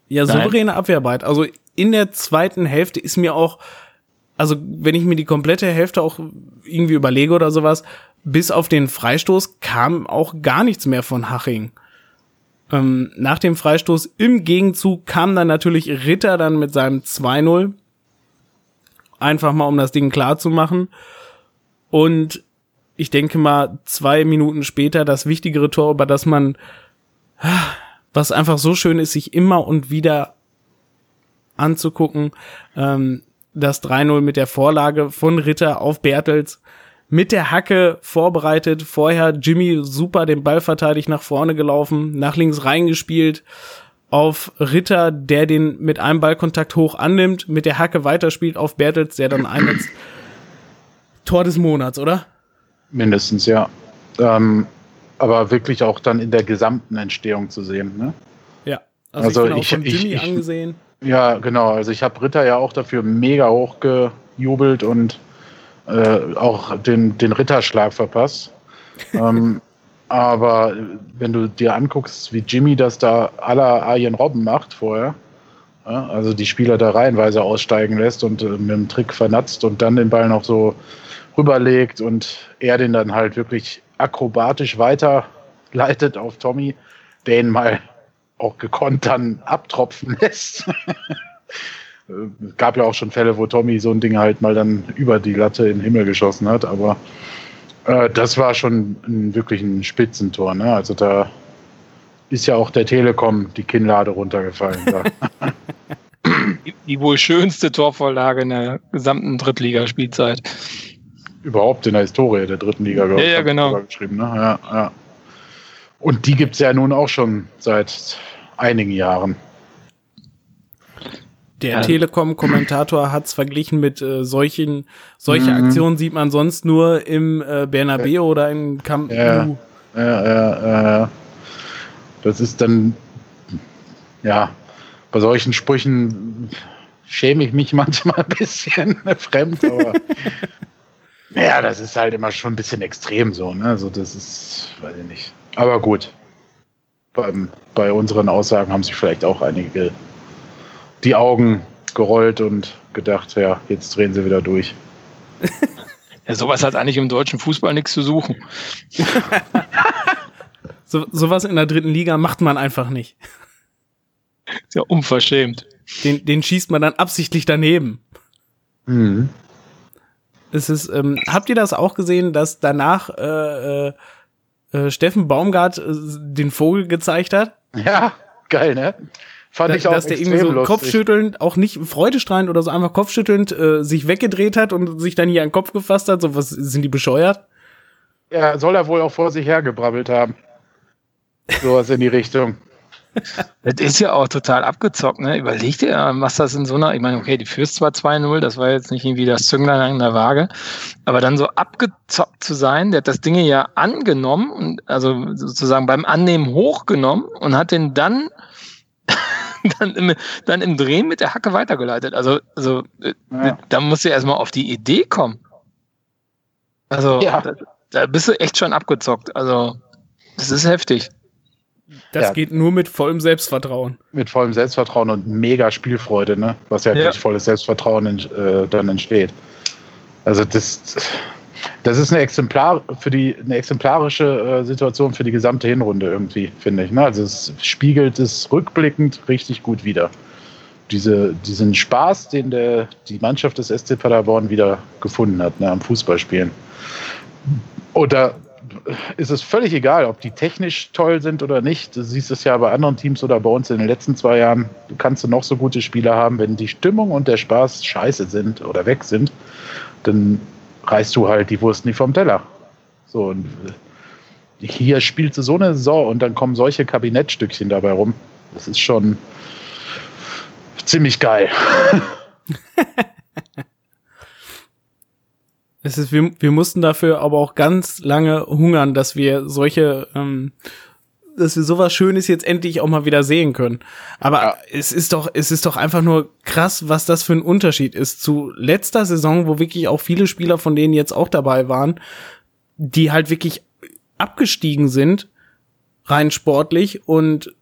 Ja, souveräne Nein. Abwehrarbeit. Also in der zweiten Hälfte ist mir auch, also wenn ich mir die komplette Hälfte auch irgendwie überlege oder sowas, bis auf den Freistoß kam auch gar nichts mehr von Haching. Ähm, nach dem Freistoß im Gegenzug kam dann natürlich Ritter dann mit seinem 2-0 Einfach mal, um das Ding klar zu machen. Und ich denke mal, zwei Minuten später das wichtigere Tor, über das man, was einfach so schön ist, sich immer und wieder anzugucken. Ähm, das 3-0 mit der Vorlage von Ritter auf Bertels mit der Hacke vorbereitet. Vorher Jimmy super den Ball verteidigt nach vorne gelaufen, nach links reingespielt auf Ritter, der den mit einem Ballkontakt hoch annimmt, mit der Hacke weiterspielt auf Bertels, der dann einnetzt. Tor des Monats, oder? Mindestens, ja. Ähm, aber wirklich auch dann in der gesamten Entstehung zu sehen, ne? Ja. Also, also ich, ich, ich, angesehen. Ja, genau. Also ich habe Ritter ja auch dafür mega hoch gejubelt und äh, auch den, den Ritterschlag verpasst. ähm, aber wenn du dir anguckst, wie Jimmy das da aller Arjen Robben macht vorher, ja, also die Spieler da reihenweise aussteigen lässt und äh, mit dem Trick vernatzt und dann den Ball noch so rüberlegt und er den dann halt wirklich akrobatisch weiterleitet auf Tommy, den mal auch gekonnt dann abtropfen lässt. Es gab ja auch schon Fälle, wo Tommy so ein Ding halt mal dann über die Latte in den Himmel geschossen hat, aber Äh, das war schon ein, wirklich ein Spitzentor. Ne? Also da ist ja auch der Telekom die Kinnlade runtergefallen. die, die wohl schönste Torvorlage in der gesamten Drittligaspielzeit. Überhaupt in der Historie der dritten Liga, glaube ich. Ja, ja, genau. Geschrieben, ne? ja, ja. Und die gibt es ja nun auch schon seit einigen Jahren. Der. Telekom-Kommentator hat es verglichen mit äh, solchen, solche mhm. Aktionen sieht man sonst nur im äh, Bernabeu oder im Camp Nou. Ja, ja, ja, ja. Das ist dann, ja, bei solchen Sprüchen schäme ich mich manchmal ein bisschen fremd, aber ja, das ist halt immer schon ein bisschen extrem so, ne? Also das ist, weiß ich nicht. Aber gut. Beim, bei unseren Aussagen haben sich vielleicht auch einige die Augen gerollt und gedacht, ja, jetzt drehen sie wieder durch. ja, sowas hat eigentlich im deutschen Fußball nichts zu suchen. so, sowas in der dritten Liga macht man einfach nicht. Ist ja unverschämt. Den, den schießt man dann absichtlich daneben. Mhm. Es ist, ähm, habt ihr das auch gesehen, dass danach äh, äh, äh Steffen Baumgart äh, den Vogel gezeigt hat? Ja, geil, ne? Fand da, ich auch dass der irgendwie so lustig. kopfschüttelnd, auch nicht freudestrahlend oder so einfach kopfschüttelnd äh, sich weggedreht hat und sich dann hier an den Kopf gefasst hat. So was sind die bescheuert? Ja, soll er wohl auch vor sich hergebrabbelt haben. Sowas in die Richtung. Das ist ja auch total abgezockt, ne? Überleg dir, was das in so einer, ich meine, okay, die führst zwar 2-0, das war jetzt nicht irgendwie das Zünglein an der Waage, aber dann so abgezockt zu sein, der hat das Ding ja angenommen und also sozusagen beim Annehmen hochgenommen und hat den dann dann im, dann im Drehen mit der Hacke weitergeleitet. Also, also äh, ja. da musst du erstmal auf die Idee kommen. Also, ja. da, da bist du echt schon abgezockt. Also, das ist heftig. Das ja. geht nur mit vollem Selbstvertrauen. Mit vollem Selbstvertrauen und mega Spielfreude, ne? Was ja, ja. durch volles Selbstvertrauen äh, dann entsteht. Also das, das ist eine Exemplar für die eine exemplarische äh, Situation für die gesamte Hinrunde irgendwie, finde ich. Ne? Also es spiegelt es rückblickend richtig gut wider. Diese, diesen Spaß, den der, die Mannschaft des SC Paderborn wieder gefunden hat ne, am Fußballspielen. Oder ist es völlig egal, ob die technisch toll sind oder nicht. Du siehst es ja bei anderen Teams oder bei uns in den letzten zwei Jahren. Du kannst noch so gute Spieler haben, wenn die Stimmung und der Spaß scheiße sind oder weg sind, dann reißt du halt die Wurst nicht vom Teller. So, und hier spielst du so eine Saison und dann kommen solche Kabinettstückchen dabei rum. Das ist schon ziemlich geil. Es ist, wir, wir mussten dafür aber auch ganz lange hungern, dass wir solche, ähm, dass wir sowas Schönes jetzt endlich auch mal wieder sehen können. Aber ja. es ist doch, es ist doch einfach nur krass, was das für ein Unterschied ist zu letzter Saison, wo wirklich auch viele Spieler von denen jetzt auch dabei waren, die halt wirklich abgestiegen sind, rein sportlich und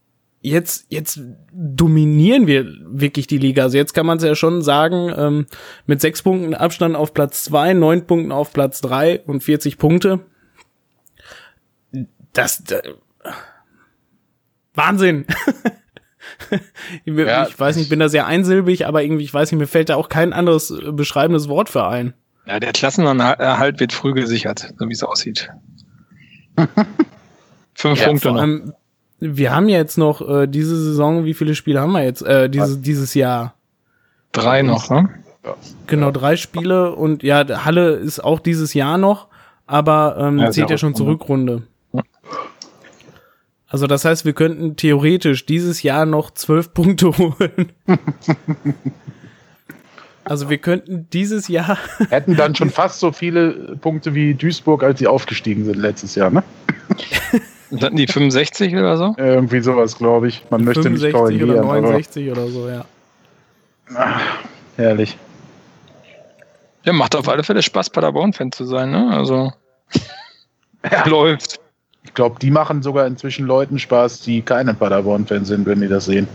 jetzt, jetzt dominieren wir wirklich die Liga. Also jetzt kann man es ja schon sagen, ähm, mit sechs Punkten Abstand auf Platz zwei, neun Punkten auf Platz drei und 40 Punkte. Das, das Wahnsinn. ich, ja, ich weiß nicht, ich bin da sehr einsilbig, aber irgendwie, ich weiß nicht, mir fällt da auch kein anderes äh, beschreibendes Wort für ein. Ja, der Klassenerhalt wird früh gesichert, so wie es aussieht. Fünf ja, Punkte noch. Allem, wir haben jetzt noch äh, diese Saison, wie viele Spiele haben wir jetzt? Äh, dieses, dieses Jahr? Drei noch, ne? Genau, drei Spiele und ja, Halle ist auch dieses Jahr noch, aber ähm, ja, zählt ja schon zur Rückrunde. Also das heißt, wir könnten theoretisch dieses Jahr noch zwölf Punkte holen. also wir könnten dieses Jahr hätten dann schon fast so viele Punkte wie Duisburg, als sie aufgestiegen sind letztes Jahr, ne? Hatten die 65 oder so? Irgendwie sowas, glaube ich. Man möchte nicht korrigieren. oder 69 oder so, ja. Ach, herrlich. Ja, macht auf alle Fälle Spaß, Paderborn-Fan zu sein, ne? Also, ja. läuft. Ich glaube, die machen sogar inzwischen Leuten Spaß, die keine Paderborn-Fan sind, wenn die das sehen.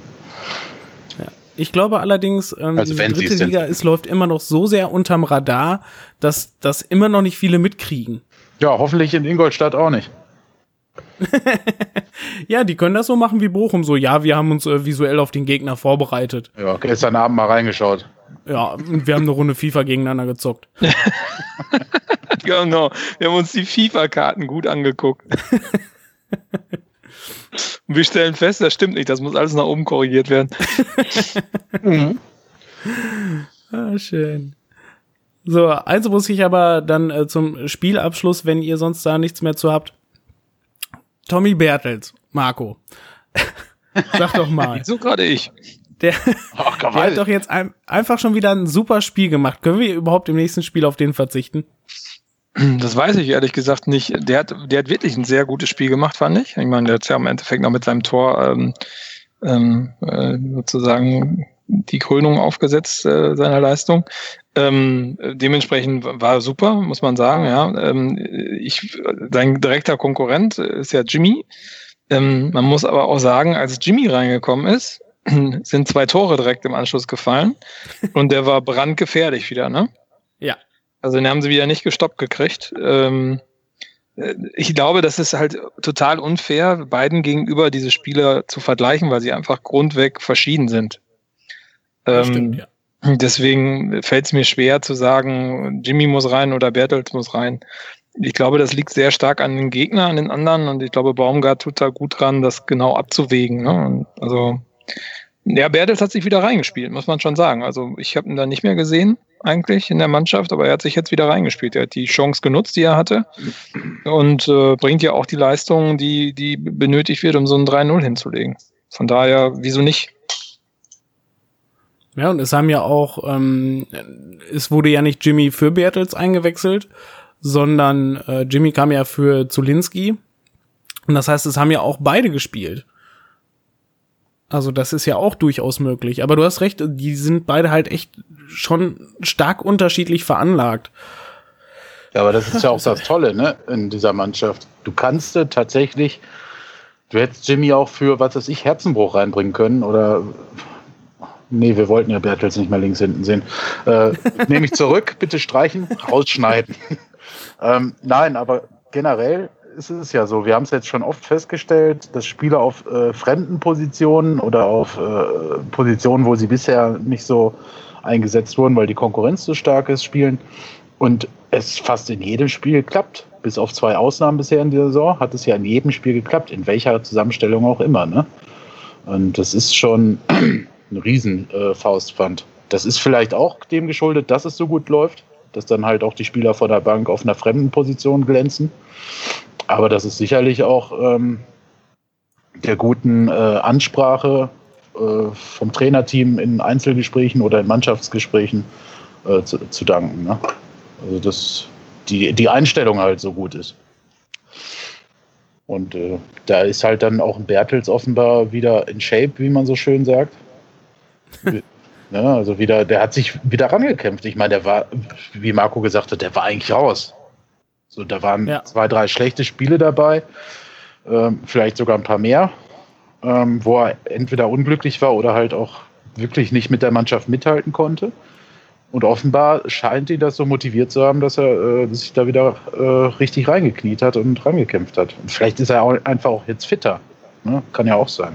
Ich glaube allerdings, ähm, also die dritte Liga ist, läuft immer noch so sehr unterm Radar, dass das immer noch nicht viele mitkriegen. Ja, hoffentlich in Ingolstadt auch nicht. ja, die können das so machen wie Bochum. So, ja, wir haben uns äh, visuell auf den Gegner vorbereitet. Ja, gestern Abend mal reingeschaut. Ja, und wir haben eine Runde FIFA gegeneinander gezockt. genau. Wir haben uns die FIFA-Karten gut angeguckt. Und wir stellen fest, das stimmt nicht, das muss alles nach oben korrigiert werden. mhm. ah, schön. So, also muss ich aber dann äh, zum Spielabschluss, wenn ihr sonst da nichts mehr zu habt. Tommy Bertels, Marco. Sag doch mal. so gerade ich. Der, Ach, der hat doch jetzt ein, einfach schon wieder ein super Spiel gemacht. Können wir überhaupt im nächsten Spiel auf den verzichten? Das weiß ich ehrlich gesagt nicht. Der hat, der hat wirklich ein sehr gutes Spiel gemacht, fand ich. Ich meine, der hat ja im Endeffekt noch mit seinem Tor ähm, ähm, äh, sozusagen die Krönung aufgesetzt äh, seiner Leistung. Ähm, dementsprechend war super, muss man sagen. Ja, ähm, ich, sein direkter Konkurrent ist ja Jimmy. Ähm, man muss aber auch sagen, als Jimmy reingekommen ist, sind zwei Tore direkt im Anschluss gefallen und der war brandgefährlich wieder, ne? Ja. Also den haben sie wieder nicht gestoppt gekriegt. Ähm, äh, ich glaube, das ist halt total unfair, beiden gegenüber diese Spieler zu vergleichen, weil sie einfach grundweg verschieden sind. Ähm, stimmt, ja. Deswegen fällt es mir schwer zu sagen, Jimmy muss rein oder Bertels muss rein. Ich glaube, das liegt sehr stark an den Gegner, an den anderen und ich glaube, Baumgart tut da gut dran, das genau abzuwägen. Ne? Also ja, Bertels hat sich wieder reingespielt, muss man schon sagen. Also ich habe ihn da nicht mehr gesehen eigentlich in der Mannschaft, aber er hat sich jetzt wieder reingespielt. Er hat die Chance genutzt, die er hatte und äh, bringt ja auch die Leistung, die, die benötigt wird, um so ein 3-0 hinzulegen. Von daher, wieso nicht? Ja, und es haben ja auch, ähm, es wurde ja nicht Jimmy für Bertels eingewechselt, sondern äh, Jimmy kam ja für Zulinski. Und das heißt, es haben ja auch beide gespielt. Also das ist ja auch durchaus möglich. Aber du hast recht, die sind beide halt echt schon stark unterschiedlich veranlagt. Ja, aber das ist ja auch das Tolle, ne, in dieser Mannschaft. Du kannst tatsächlich, du hättest Jimmy auch für, was weiß ich, Herzenbruch reinbringen können oder Nee, wir wollten ja Bertels nicht mehr links hinten sehen. Äh, Nehme ich zurück, bitte streichen, rausschneiden. ähm, nein, aber generell ist es ja so, wir haben es jetzt schon oft festgestellt, dass Spieler auf äh, fremden Positionen oder auf äh, Positionen, wo sie bisher nicht so eingesetzt wurden, weil die Konkurrenz so stark ist, spielen. Und es fast in jedem Spiel klappt. Bis auf zwei Ausnahmen bisher in der Saison hat es ja in jedem Spiel geklappt, in welcher Zusammenstellung auch immer. Ne? Und das ist schon ein Riesenfaustpfand. Äh, das ist vielleicht auch dem geschuldet, dass es so gut läuft, dass dann halt auch die Spieler vor der Bank auf einer fremden Position glänzen. Aber das ist sicherlich auch ähm, der guten äh, Ansprache äh, vom Trainerteam in Einzelgesprächen oder in Mannschaftsgesprächen äh, zu, zu, danken. Ne? Also dass die, die Einstellung halt so gut ist. Und äh, da ist halt dann auch Bertels offenbar wieder in Shape, wie man so schön sagt. ja, also wieder, der hat sich wieder rangekämpft. Ich meine, der war, wie Marco gesagt hat, der war eigentlich raus. So, da waren ja. zwei, drei schlechte Spiele dabei, ähm, vielleicht sogar ein paar mehr, ähm, wo er entweder unglücklich war oder halt auch wirklich nicht mit der Mannschaft mithalten konnte. Und offenbar scheint ihn das so motiviert zu haben, dass er äh, sich da wieder äh, richtig reingekniet hat und rangekämpft hat. Und vielleicht ist er auch einfach auch jetzt fitter. Ne? Kann ja auch sein.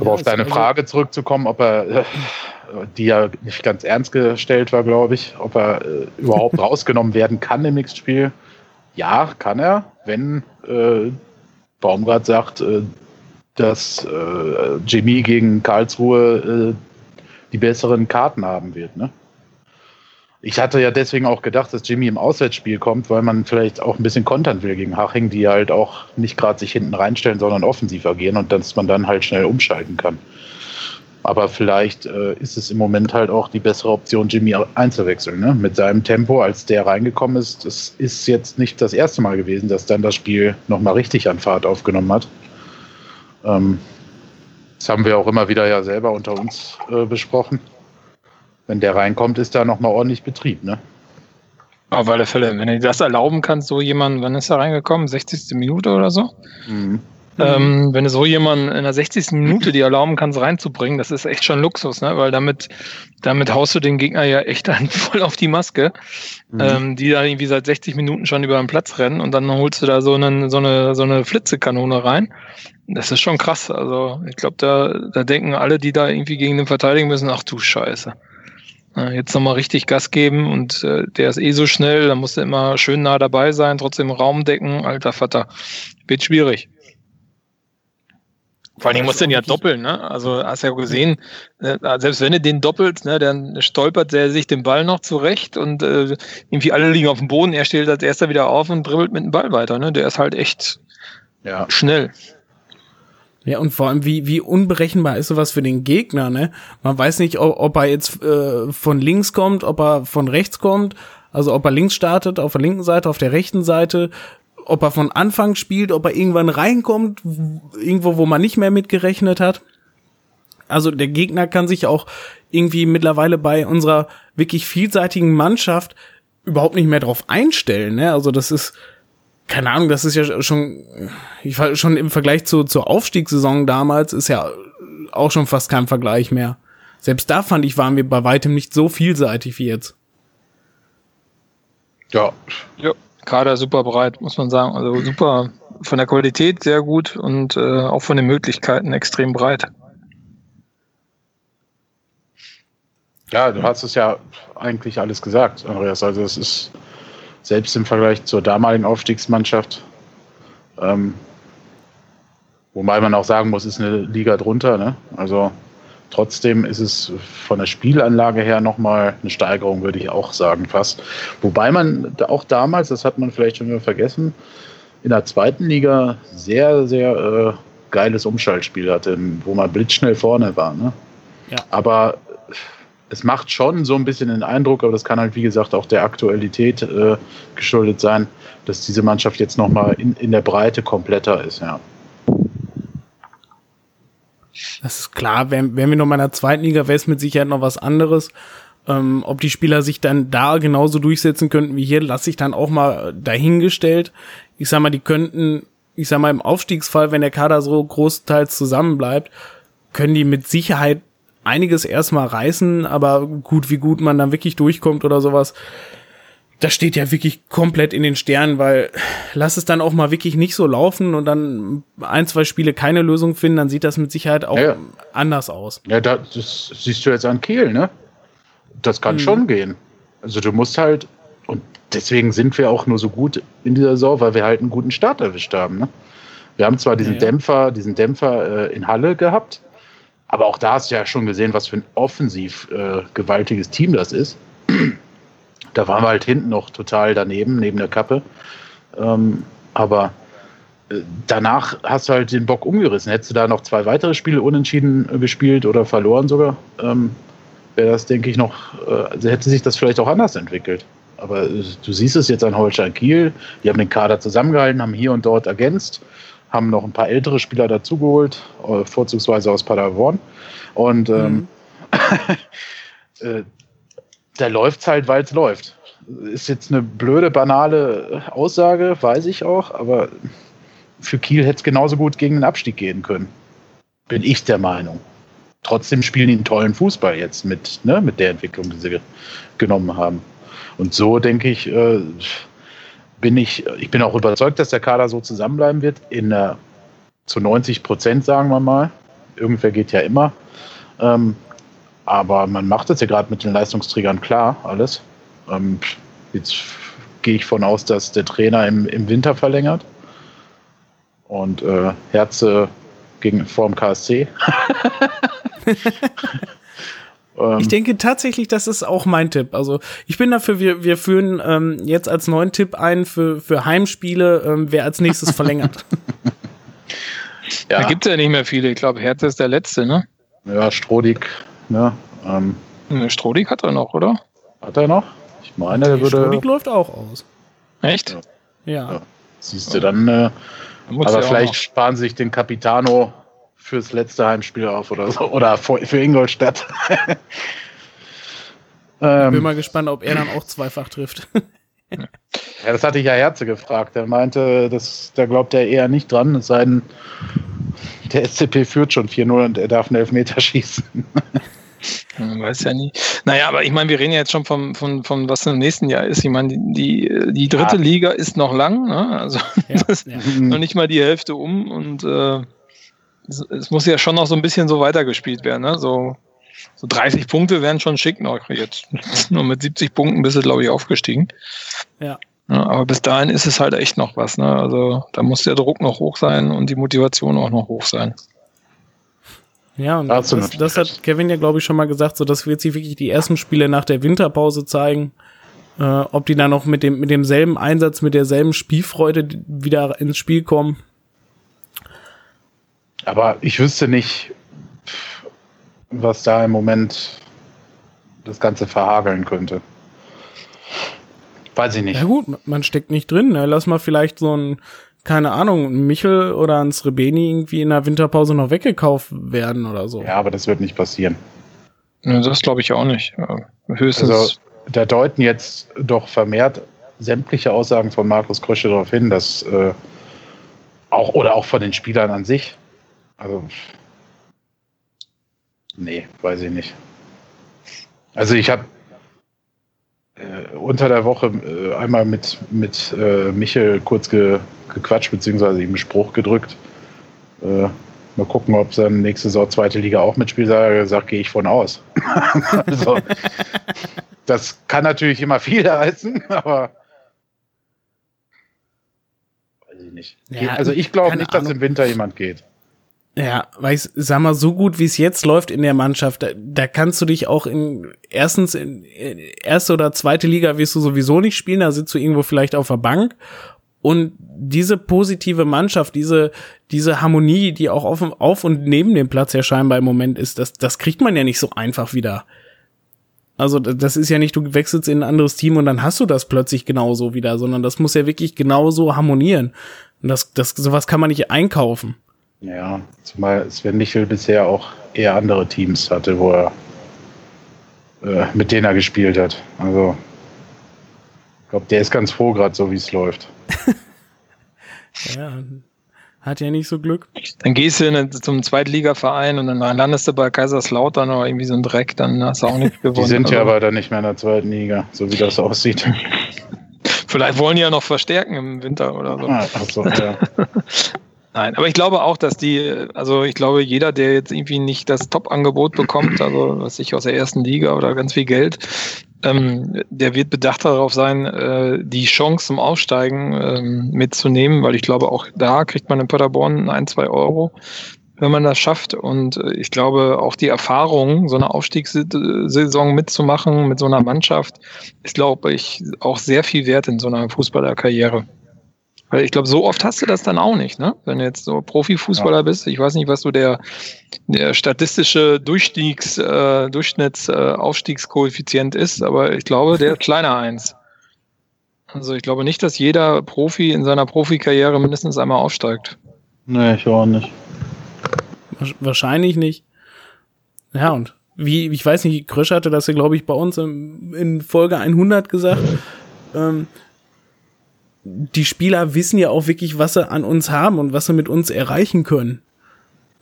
Aber ja, auf deine also Frage zurückzukommen, ob er äh, die ja nicht ganz ernst gestellt war, glaube ich, ob er äh, überhaupt rausgenommen werden kann im Mixed-Spiel. Ja, kann er, wenn äh, Baumgart sagt, äh, dass äh, Jimmy gegen Karlsruhe äh, die besseren Karten haben wird. Ne? Ich hatte ja deswegen auch gedacht, dass Jimmy im Auswärtsspiel kommt, weil man vielleicht auch ein bisschen kontern will gegen Haching, die halt auch nicht gerade sich hinten reinstellen, sondern offensiv agieren und dass man dann halt schnell umschalten kann. Aber vielleicht äh, ist es im Moment halt auch die bessere Option, Jimmy einzuwechseln. Ne? Mit seinem Tempo, als der reingekommen ist, das ist jetzt nicht das erste Mal gewesen, dass dann das Spiel nochmal richtig an Fahrt aufgenommen hat. Ähm, das haben wir auch immer wieder ja selber unter uns äh, besprochen. Wenn der reinkommt, ist da nochmal ordentlich Betrieb. Ne? Auf alle Fälle, wenn du das erlauben kannst, so jemand, wann ist er reingekommen? 60. Minute oder so? Mhm. Ähm, wenn du so jemanden in der 60. Minute die erlauben kannst, reinzubringen, das ist echt schon Luxus, ne? Weil damit, damit haust du den Gegner ja echt dann voll auf die Maske, mhm. ähm, die da irgendwie seit 60 Minuten schon über den Platz rennen und dann holst du da so, einen, so eine, so eine Flitzekanone rein. Das ist schon krass. Also ich glaube, da, da denken alle, die da irgendwie gegen den verteidigen müssen, ach du Scheiße. Jetzt nochmal richtig Gas geben und äh, der ist eh so schnell, da muss er immer schön nah dabei sein, trotzdem Raum decken, alter Vater. Wird schwierig. Vor allen Dingen muss den ja doppeln, ne? Also hast ja gesehen, äh, selbst wenn du den doppelt, ne, dann stolpert er sich den Ball noch zurecht und äh, irgendwie alle liegen auf dem Boden, er steht als erster wieder auf und dribbelt mit dem Ball weiter, ne? Der ist halt echt ja. schnell. Ja, und vor allem, wie, wie unberechenbar ist sowas für den Gegner, ne? Man weiß nicht, ob, ob er jetzt äh, von links kommt, ob er von rechts kommt, also ob er links startet, auf der linken Seite, auf der rechten Seite, ob er von Anfang spielt, ob er irgendwann reinkommt, irgendwo, wo man nicht mehr mitgerechnet hat. Also der Gegner kann sich auch irgendwie mittlerweile bei unserer wirklich vielseitigen Mannschaft überhaupt nicht mehr drauf einstellen. Ne? Also das ist, keine Ahnung, das ist ja schon, ich war schon im Vergleich zu, zur Aufstiegssaison damals, ist ja auch schon fast kein Vergleich mehr. Selbst da fand ich, waren wir bei weitem nicht so vielseitig wie jetzt. Ja. Ja. Kader super breit, muss man sagen. Also super von der Qualität sehr gut und äh, auch von den Möglichkeiten extrem breit. Ja, du hast es ja eigentlich alles gesagt, Andreas. Also es ist selbst im Vergleich zur damaligen Aufstiegsmannschaft, ähm, wobei man auch sagen muss, ist eine Liga drunter. Ne? Also Trotzdem ist es von der Spielanlage her nochmal eine Steigerung, würde ich auch sagen, fast. Wobei man auch damals, das hat man vielleicht schon wieder vergessen, in der zweiten Liga sehr, sehr äh, geiles Umschaltspiel hatte, wo man blitzschnell vorne war. Ne? Ja. Aber es macht schon so ein bisschen den Eindruck, aber das kann halt, wie gesagt, auch der Aktualität äh, geschuldet sein, dass diese Mannschaft jetzt nochmal in, in der Breite kompletter ist, ja. Das ist klar, wären, wären wir noch mal in der zweiten Liga, wäre es mit Sicherheit noch was anderes. Ähm, ob die Spieler sich dann da genauso durchsetzen könnten wie hier, lasse ich dann auch mal dahingestellt. Ich sag mal, die könnten, ich sag mal, im Aufstiegsfall, wenn der Kader so großteils zusammenbleibt, können die mit Sicherheit einiges erstmal reißen, aber gut, wie gut man dann wirklich durchkommt oder sowas, das steht ja wirklich komplett in den Sternen, weil lass es dann auch mal wirklich nicht so laufen und dann ein, zwei Spiele keine Lösung finden, dann sieht das mit Sicherheit auch ja. anders aus. Ja, das siehst du jetzt an Kiel, ne? Das kann hm. schon gehen. Also du musst halt, und deswegen sind wir auch nur so gut in dieser Saison, weil wir halt einen guten Start erwischt haben. Ne? Wir haben zwar diesen ja, ja. Dämpfer, diesen Dämpfer äh, in Halle gehabt, aber auch da hast du ja schon gesehen, was für ein offensiv äh, gewaltiges Team das ist. Da waren wir halt hinten noch total daneben, neben der Kappe. Ähm, aber äh, danach hast du halt den Bock umgerissen. Hättest du da noch zwei weitere Spiele unentschieden äh, gespielt oder verloren sogar, ähm, wäre das, denke ich, noch, äh, hätte sich das vielleicht auch anders entwickelt. Aber du siehst es jetzt an Holstein Kiel, die haben den Kader zusammengehalten, haben hier und dort ergänzt, haben noch ein paar ältere Spieler dazugeholt, äh, vorzugsweise aus Paderborn. Und ähm, mhm. da läuft es halt, weil es läuft. Ist jetzt eine blöde, banale Aussage, weiß ich auch, aber für Kiel hätte es genauso gut gegen den Abstieg gehen können. Bin ich der Meinung. Trotzdem spielen die einen tollen Fußball jetzt mit, ne, mit der Entwicklung, die sie ge genommen haben. Und so denke ich, äh, bin ich, ich bin auch überzeugt, dass der Kader so zusammenbleiben wird. In der, zu 90 Prozent, sagen wir mal. Irgendwer geht ja immer. Ähm, aber man macht es ja gerade mit den Leistungsträgern klar, alles. Ähm, jetzt gehe ich von aus, dass der Trainer im, im Winter verlängert. Und äh, Herze gegen vorm KSC. Ähm, ich denke tatsächlich, das ist auch mein Tipp. Also ich bin dafür, wir, wir führen ähm, jetzt als neuen Tipp ein für, für Heimspiele, ähm, wer als nächstes verlängert. ja. Da gibt es ja nicht mehr viele. Ich glaube, Herz ist der letzte, ne? Ja, Strodig Ne? Ähm, Strodig hat er noch, oder? Hat er noch? Ich meine, der würde. Strodig läuft auch aus. Echt? Ja. ja. Siehst du, dann. Äh, aber vielleicht sparen sich den Capitano fürs letzte Heimspiel auf oder so. Oder für Ingolstadt. ich bin ähm, mal gespannt, ob er dann auch zweifach trifft. ja, das hatte ich ja Herze gefragt. Er meinte, das, da glaubt er eher nicht dran, es sei denn, der SCP führt schon 4-0 und er darf einen Elfmeter schießen. Man weiß ja nie. Naja, aber ich meine, wir reden ja jetzt schon vom, vom, vom was im nächsten Jahr ist. Ich meine, die, die, dritte ja. Liga ist noch lang, ne? also ja, ja. noch nicht mal die Hälfte um und äh, es, es, muss ja schon noch so ein bisschen so weitergespielt werden. Ne? So, so 30 Punkte wären schon schick noch jetzt. Nur mit 70 Punkten bist du, glaube ich, aufgestiegen. Ja. ja. Aber bis dahin ist es halt echt noch was. Ne? Also da muss der Druck noch hoch sein und die Motivation auch noch hoch sein. Ja, und das, das, hat Kevin ja, glaube ich, schon mal gesagt, so das wird sich wirklich die ersten Spiele nach der Winterpause zeigen. Äh, ob die dann noch mit dem mit demselben Einsatz, mit derselben Spielfreude wieder ins Spiel kommen. Aber ich wüsste nicht, was da im Moment das Ganze verhageln könnte. Weiß ich nicht. Ja gut, man steckt nicht drin. Ne? Lass mal vielleicht so ein, keine Ahnung, ein Michel oder ein Srebeni irgendwie in der Winterpause noch weggekauft werden oder so. Ja, aber das wird nicht passieren. Ja, das glaube ich auch nicht. Höchstens. Also, da deuten jetzt doch vermehrt sämtliche Aussagen von Markus Krösche darauf hin, dass äh, auch oder auch von den Spielern an sich. Also nee, weiß ich nicht. Also ich habe äh, unter der Woche äh, einmal mit, mit äh, Michel kurz ge, gequatscht, beziehungsweise ihm einen Spruch gedrückt. Äh, mal gucken, ob dann nächste Saison zweite Liga auch mitspielt. Da gesagt, gehe ich von aus. also, das kann natürlich immer viel heißen, aber weiß ich nicht. Ja, also ich glaube nicht, Ahnung. dass im Winter jemand geht. Ja, weil ich sag mal, so gut wie es jetzt läuft in der Mannschaft, da, da kannst du dich auch in erstens in, in erste oder zweite Liga wirst du sowieso nicht spielen, da sitzt du irgendwo vielleicht auf der Bank. Und diese positive Mannschaft, diese, diese Harmonie, die auch auf, auf und neben dem Platz ja scheinbar im Moment ist, das, das kriegt man ja nicht so einfach wieder. Also das ist ja nicht, du wechselst in ein anderes Team und dann hast du das plötzlich genauso wieder, sondern das muss ja wirklich genauso harmonieren. Und das, das, sowas kann man nicht einkaufen. Ja, zumal Sven Michel bisher auch eher andere Teams hatte, wo er äh, mit denen er gespielt hat. Also ich glaube, der ist ganz froh gerade so, wie es läuft. ja, hat ja nicht so Glück. Dann gehst du in, zum Zweitligaverein und dann landest du bei Kaiserslautern oder irgendwie so ein Dreck, dann hast du auch nicht gewonnen. Die sind ja also aber dann nicht mehr in der zweiten Liga, so wie das aussieht. Vielleicht wollen die ja noch verstärken im Winter oder so. Ah, ach so ja. Nein, aber ich glaube auch, dass die, also ich glaube, jeder, der jetzt irgendwie nicht das Top-Angebot bekommt, also was ich aus der ersten Liga oder ganz viel Geld, ähm, der wird bedacht darauf sein, äh, die Chance zum Aufsteigen ähm, mitzunehmen, weil ich glaube, auch da kriegt man in Paderborn ein, zwei Euro, wenn man das schafft. Und äh, ich glaube, auch die Erfahrung, so eine Aufstiegssaison mitzumachen mit so einer Mannschaft, ist, glaube ich, auch sehr viel wert in so einer Fußballerkarriere. Weil ich glaube, so oft hast du das dann auch nicht, ne? Wenn du jetzt so Profifußballer ja. bist, ich weiß nicht, was so der, der statistische Durchstiegs, äh, Durchschnittsaufstiegskoeffizient äh, ist, aber ich glaube, der ist kleiner eins. Also ich glaube nicht, dass jeder Profi in seiner Profikarriere mindestens einmal aufsteigt. Nee, ich auch nicht. Wahrscheinlich nicht. Ja, und wie, ich weiß nicht, Krösch hatte das ja, glaube ich, bei uns in, in Folge 100 gesagt. Ähm, die Spieler wissen ja auch wirklich, was sie an uns haben und was sie mit uns erreichen können.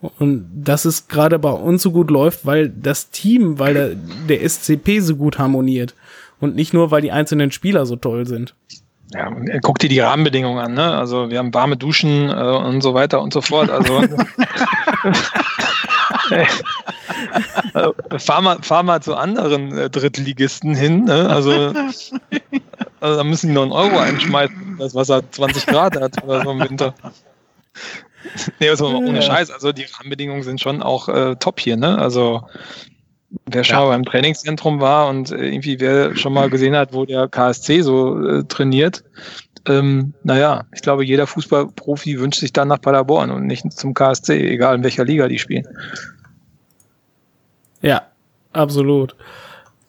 Und dass es gerade bei uns so gut läuft, weil das Team, weil der, der SCP so gut harmoniert. Und nicht nur, weil die einzelnen Spieler so toll sind. Ja, guck dir die Rahmenbedingungen an, ne? Also wir haben warme Duschen äh, und so weiter und so fort. Also also, fahr, mal, fahr mal zu anderen äh, Drittligisten hin. Ne? Also, also da müssen die noch einen Euro einschmeißen, das Wasser 20 Grad hat oder so im Winter. Nee, also ohne Scheiß. Also die Rahmenbedingungen sind schon auch äh, top hier, ne? Also wer schon ja. mal beim Trainingszentrum war und äh, irgendwie wer schon mal gesehen hat, wo der KSC so äh, trainiert, ähm, naja, ich glaube, jeder Fußballprofi wünscht sich dann nach Paderborn und nicht zum KSC, egal in welcher Liga die spielen. Ja, absolut.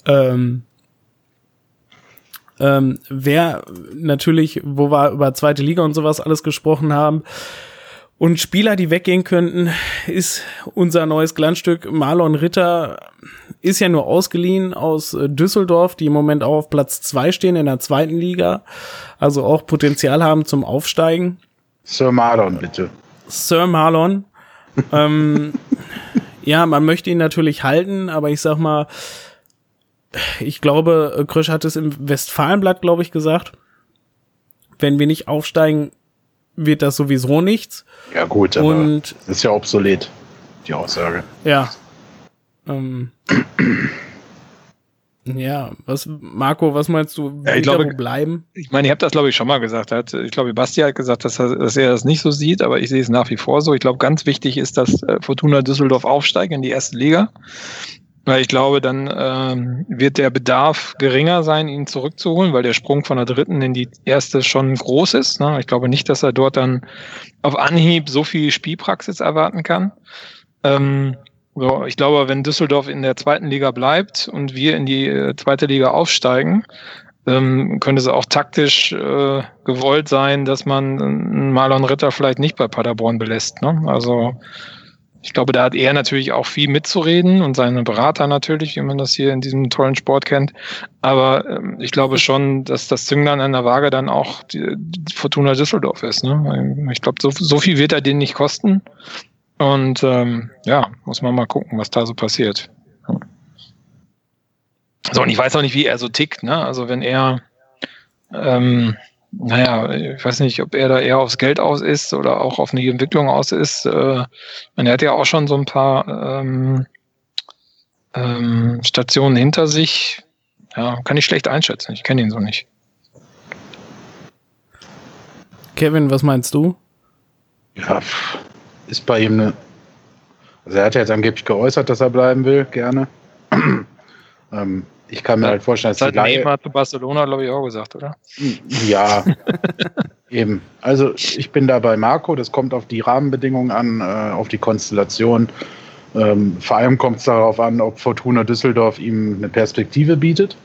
Ähm, ähm, wer natürlich, wo wir über zweite Liga und sowas alles gesprochen haben, und Spieler, die weggehen könnten, ist unser neues Glanzstück Marlon Ritter. Ist ja nur ausgeliehen aus äh, Düsseldorf, die im Moment auch auf Platz zwei stehen in der zweiten Liga. Also auch Potenzial haben zum Aufsteigen. Sir Marlon, bitte. Sir Marlon. ähm, ja, man möchte ihn natürlich halten, aber ich sag mal, ich glaube, Krösch hat es im Westfalenblatt, glaube ich, gesagt. Wenn wir nicht aufsteigen, wird das sowieso nichts. Ja, gut, aber und, ist ja obsolet, die Aussage. Ja. Ähm, ja, was, Marco, was meinst du? Ja, ich glaube, bleiben? Ich meine, ich habe das, glaube ich, schon mal gesagt. Hat, ich glaube, Basti hat gesagt, dass er, dass er das nicht so sieht, aber ich sehe es nach wie vor so. Ich glaube, ganz wichtig ist, dass äh, Fortuna Düsseldorf aufsteigt in die erste Liga. Weil ich glaube, dann ähm, wird der Bedarf geringer sein, ihn zurückzuholen, weil der Sprung von der dritten in die erste schon groß ist. Ne? Ich glaube nicht, dass er dort dann auf Anhieb so viel Spielpraxis erwarten kann. Ähm, so, ich glaube, wenn Düsseldorf in der zweiten Liga bleibt und wir in die äh, zweite Liga aufsteigen, ähm, könnte es auch taktisch äh, gewollt sein, dass man Marlon Ritter vielleicht nicht bei Paderborn belässt. Ne? Also ich glaube, da hat er natürlich auch viel mitzureden und seine Berater natürlich, wie man das hier in diesem tollen Sport kennt. Aber ähm, ich glaube schon, dass das Zünglein an der Waage dann auch die, die Fortuna Düsseldorf ist. Ne? Ich glaube, so, so viel wird er den nicht kosten. Und ähm, ja, muss man mal gucken, was da so passiert. So, und ich weiß auch nicht, wie er so tickt. Ne? Also wenn er ähm, naja, ich weiß nicht, ob er da eher aufs Geld aus ist oder auch auf eine Entwicklung aus ist. Äh, er hat ja auch schon so ein paar ähm, ähm, Stationen hinter sich. Ja, kann ich schlecht einschätzen. Ich kenne ihn so nicht. Kevin, was meinst du? Ja, ist bei ihm eine. Also er hat ja jetzt angeblich geäußert, dass er bleiben will, gerne. ähm, ich kann mir ja, halt vorstellen, dass das hat Neymar zu Barcelona, glaube ich, auch gesagt, oder? Ja, eben. Also ich bin da bei Marco, das kommt auf die Rahmenbedingungen an, äh, auf die Konstellation. Ähm, vor allem kommt es darauf an, ob Fortuna Düsseldorf ihm eine Perspektive bietet.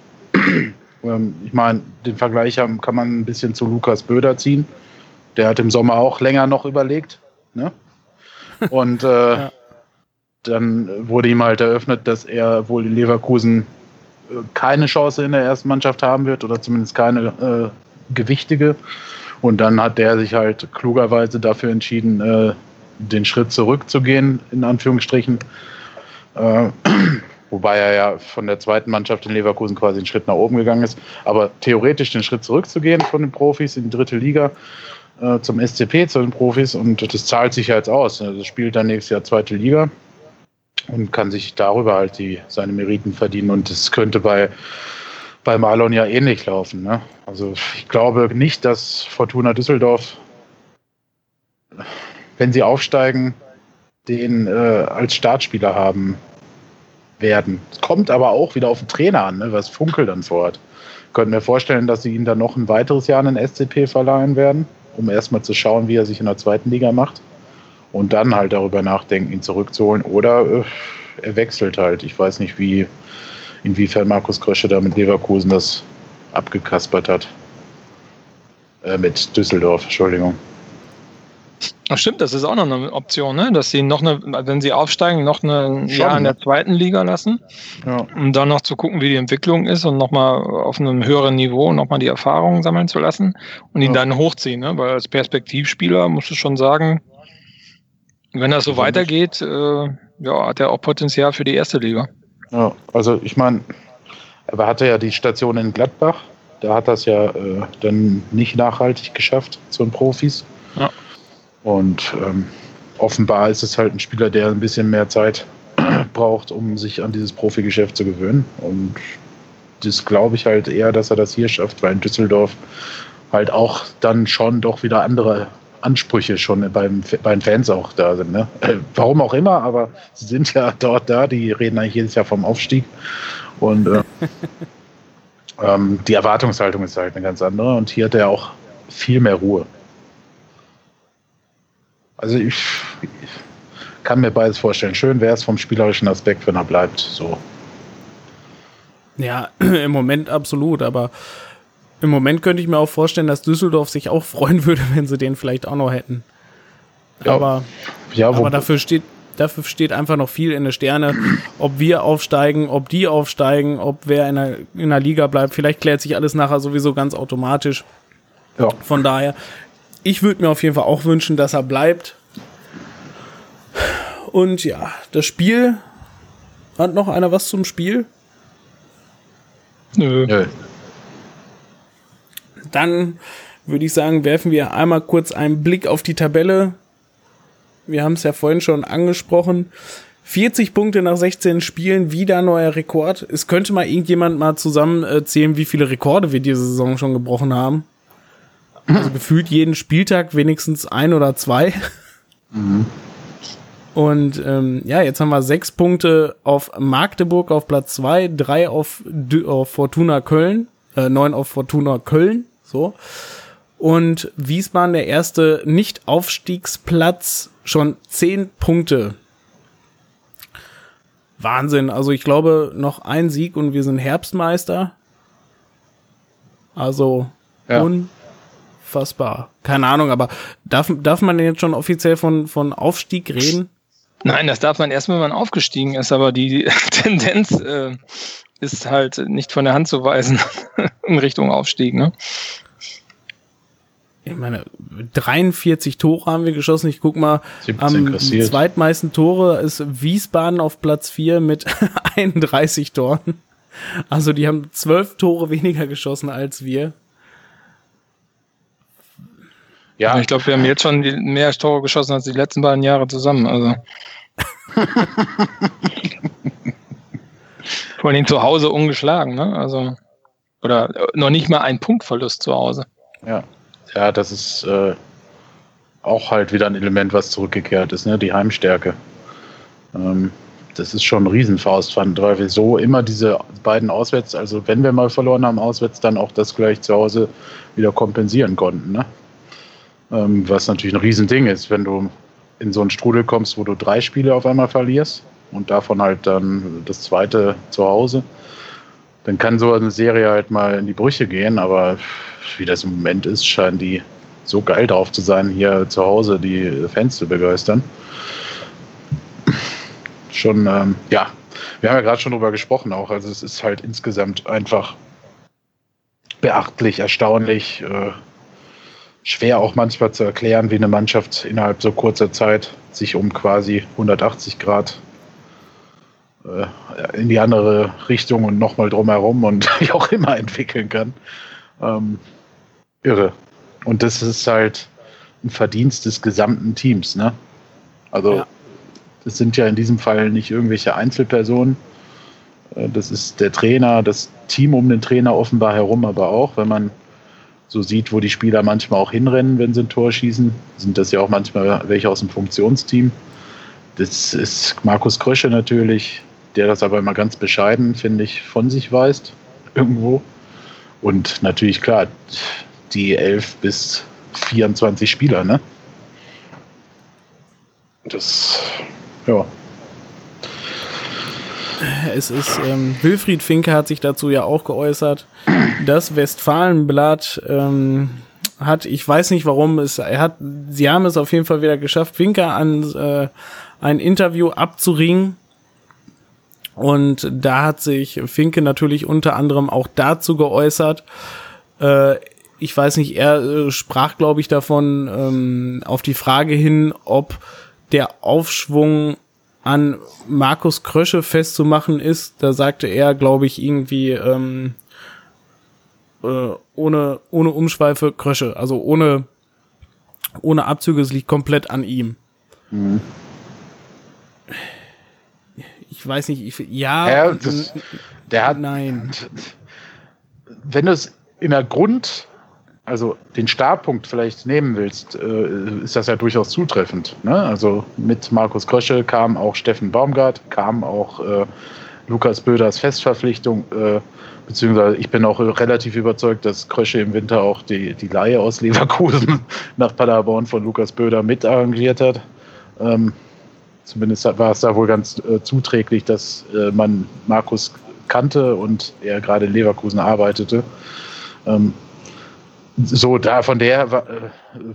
ähm, ich meine, den Vergleich haben, kann man ein bisschen zu Lukas Böder ziehen. Der hat im Sommer auch länger noch überlegt. Ne? Und äh, ja. dann wurde ihm halt eröffnet, dass er wohl in Leverkusen keine Chance in der ersten Mannschaft haben wird oder zumindest keine äh, gewichtige. Und dann hat der sich halt klugerweise dafür entschieden, äh, den Schritt zurückzugehen, in Anführungsstrichen. Äh, wobei er ja von der zweiten Mannschaft in Leverkusen quasi einen Schritt nach oben gegangen ist. Aber theoretisch den Schritt zurückzugehen von den Profis in die dritte Liga äh, zum SCP, zu den Profis. Und das zahlt sich ja jetzt aus. Also das spielt dann nächstes Jahr zweite Liga und kann sich darüber halt die, seine Meriten verdienen. Und das könnte bei, bei Marlon ja ähnlich laufen. Ne? Also ich glaube nicht, dass Fortuna Düsseldorf, wenn sie aufsteigen, den äh, als Startspieler haben werden. Es kommt aber auch wieder auf den Trainer an, ne, was Funkel dann vorhat. Könnten wir vorstellen, dass sie ihn dann noch ein weiteres Jahr in den SCP verleihen werden, um erstmal zu schauen, wie er sich in der zweiten Liga macht und dann halt darüber nachdenken, ihn zurückzuholen. Oder äh, er wechselt halt. Ich weiß nicht, wie, inwiefern Markus Krösche da mit Leverkusen das abgekaspert hat. Äh, mit Düsseldorf, Entschuldigung. Ach stimmt, das ist auch noch eine Option, ne? dass sie noch eine, wenn sie aufsteigen, noch ein Jahr in der zweiten Liga lassen, ja. um dann noch zu gucken, wie die Entwicklung ist und nochmal auf einem höheren Niveau nochmal die Erfahrungen sammeln zu lassen und ihn ja. dann hochziehen, ne? weil als Perspektivspieler musst du schon sagen, wenn das so weitergeht, äh, ja, hat er auch Potenzial für die erste Liga. Ja, also ich meine, er hatte ja die Station in Gladbach. Da hat das ja äh, dann nicht nachhaltig geschafft zu den Profis. Ja. Und ähm, offenbar ist es halt ein Spieler, der ein bisschen mehr Zeit braucht, um sich an dieses Profigeschäft zu gewöhnen. Und das glaube ich halt eher, dass er das hier schafft, weil in Düsseldorf halt auch dann schon doch wieder andere Ansprüche schon beim, bei den Fans auch da sind. Ne? Äh, warum auch immer, aber sie sind ja dort da, die reden eigentlich jedes Jahr vom Aufstieg. Und äh, ähm, die Erwartungshaltung ist halt eine ganz andere und hier hat er auch viel mehr Ruhe. Also ich, ich kann mir beides vorstellen. Schön wäre es vom spielerischen Aspekt, wenn er bleibt. So. Ja, im Moment absolut, aber im Moment könnte ich mir auch vorstellen, dass Düsseldorf sich auch freuen würde, wenn sie den vielleicht auch noch hätten. Ja. Aber, ja, aber dafür steht dafür steht einfach noch viel in der Sterne, ob wir aufsteigen, ob die aufsteigen, ob wer in der, in der Liga bleibt. Vielleicht klärt sich alles nachher sowieso ganz automatisch. Ja. Von daher, ich würde mir auf jeden Fall auch wünschen, dass er bleibt. Und ja, das Spiel. Hat noch einer was zum Spiel? Nö. Nö. Dann würde ich sagen, werfen wir einmal kurz einen Blick auf die Tabelle. Wir haben es ja vorhin schon angesprochen. 40 Punkte nach 16 Spielen, wieder neuer Rekord. Es könnte mal irgendjemand mal zusammenzählen, wie viele Rekorde wir diese Saison schon gebrochen haben. Also gefühlt jeden Spieltag wenigstens ein oder zwei. Mhm. Und ähm, ja, jetzt haben wir sechs Punkte auf Magdeburg auf Platz zwei, drei auf, auf Fortuna Köln, äh, neun auf Fortuna Köln, so. Und Wiesbaden der erste Nicht-Aufstiegsplatz, schon zehn Punkte. Wahnsinn. Also ich glaube, noch ein Sieg und wir sind Herbstmeister. Also ja. unfassbar. Keine Ahnung, aber darf, darf man denn jetzt schon offiziell von, von Aufstieg reden? Nein, das darf man erst, wenn man aufgestiegen ist, aber die Tendenz äh, ist halt nicht von der Hand zu weisen in Richtung Aufstieg. Ne? Ich meine, 43 Tore haben wir geschossen. Ich guck mal, am kassiert. zweitmeisten Tore ist Wiesbaden auf Platz 4 mit 31 Toren. Also die haben zwölf Tore weniger geschossen als wir. Ja, ich glaube, wir haben jetzt schon mehr Tore geschossen als die letzten beiden Jahre zusammen. Also. Vor allem zu Hause ungeschlagen, ne? Also. Oder noch nicht mal ein Punktverlust zu Hause. Ja, ja das ist äh, auch halt wieder ein Element, was zurückgekehrt ist, ne? Die Heimstärke. Ähm, das ist schon ein Riesenfaustpfand, weil wir so immer diese beiden Auswärts, also wenn wir mal verloren haben auswärts, dann auch das gleich zu Hause wieder kompensieren konnten. Ne? Ähm, was natürlich ein Riesending ist, wenn du in so einen Strudel kommst, wo du drei Spiele auf einmal verlierst und davon halt dann das zweite zu Hause, dann kann so eine Serie halt mal in die Brüche gehen, aber wie das im Moment ist, scheinen die so geil drauf zu sein, hier zu Hause die Fans zu begeistern. Schon, ähm, ja, wir haben ja gerade schon drüber gesprochen auch, also es ist halt insgesamt einfach beachtlich, erstaunlich, äh, schwer auch manchmal zu erklären, wie eine Mannschaft innerhalb so kurzer Zeit sich um quasi 180 Grad äh, in die andere Richtung und nochmal drumherum und wie auch immer entwickeln kann. Ähm, irre. Und das ist halt ein Verdienst des gesamten Teams. Ne? Also ja. das sind ja in diesem Fall nicht irgendwelche Einzelpersonen. Äh, das ist der Trainer, das Team um den Trainer offenbar herum, aber auch, wenn man so sieht, wo die Spieler manchmal auch hinrennen, wenn sie ein Tor schießen, sind das ja auch manchmal welche aus dem Funktionsteam. Das ist Markus Krösche natürlich, der das aber immer ganz bescheiden, finde ich, von sich weist, irgendwo. Und natürlich, klar, die 11 bis 24 Spieler, ne? Das, ja. Es ist, ähm, Wilfried Finke hat sich dazu ja auch geäußert. Das Westfalenblatt ähm, hat, ich weiß nicht warum, es, er hat, sie haben es auf jeden Fall wieder geschafft, Finke an äh, ein Interview abzuringen. Und da hat sich Finke natürlich unter anderem auch dazu geäußert. Äh, ich weiß nicht, er äh, sprach, glaube ich, davon ähm, auf die Frage hin, ob der Aufschwung an Markus Krösche festzumachen ist. Da sagte er, glaube ich, irgendwie ähm, äh, ohne, ohne Umschweife Krösche, also ohne, ohne Abzüge, es liegt komplett an ihm. Mhm. Ich weiß nicht, ich, ja. ja das, der hat. Nein. Wenn du es in der Grund also den Startpunkt vielleicht nehmen willst, äh, ist das ja durchaus zutreffend. Ne? Also mit Markus Krösche kam auch Steffen Baumgart, kam auch äh, Lukas Böders Festverpflichtung, äh, beziehungsweise ich bin auch relativ überzeugt, dass Krösche im Winter auch die, die Laie aus Leverkusen nach Paderborn von Lukas Böder mit arrangiert hat. Ähm, zumindest war es da wohl ganz äh, zuträglich, dass äh, man Markus kannte und er gerade in Leverkusen arbeitete. Ähm, so, da von der äh,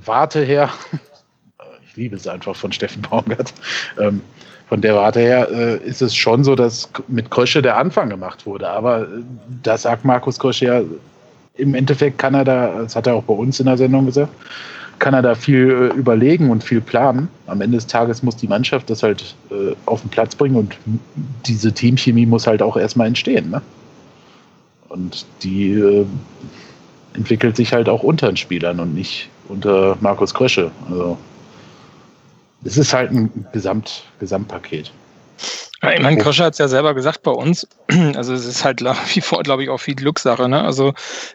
Warte her, ich liebe es einfach von Steffen Baumgart, ähm, von der Warte her äh, ist es schon so, dass mit Krösche der Anfang gemacht wurde. Aber äh, da sagt Markus Krösche ja, im Endeffekt kann er da, das hat er auch bei uns in der Sendung gesagt, kann er da viel äh, überlegen und viel planen. Am Ende des Tages muss die Mannschaft das halt äh, auf den Platz bringen und diese Teamchemie muss halt auch erstmal entstehen. Ne? Und die äh, entwickelt sich halt auch unter den Spielern und nicht unter Markus Krösche. Also es ist halt ein Gesamt, Gesamtpaket. Ja, ich meine, Kroscher hat es ja selber gesagt bei uns. Also es ist halt wie vor, glaube ich, auch viel Glückssache. Ne? Also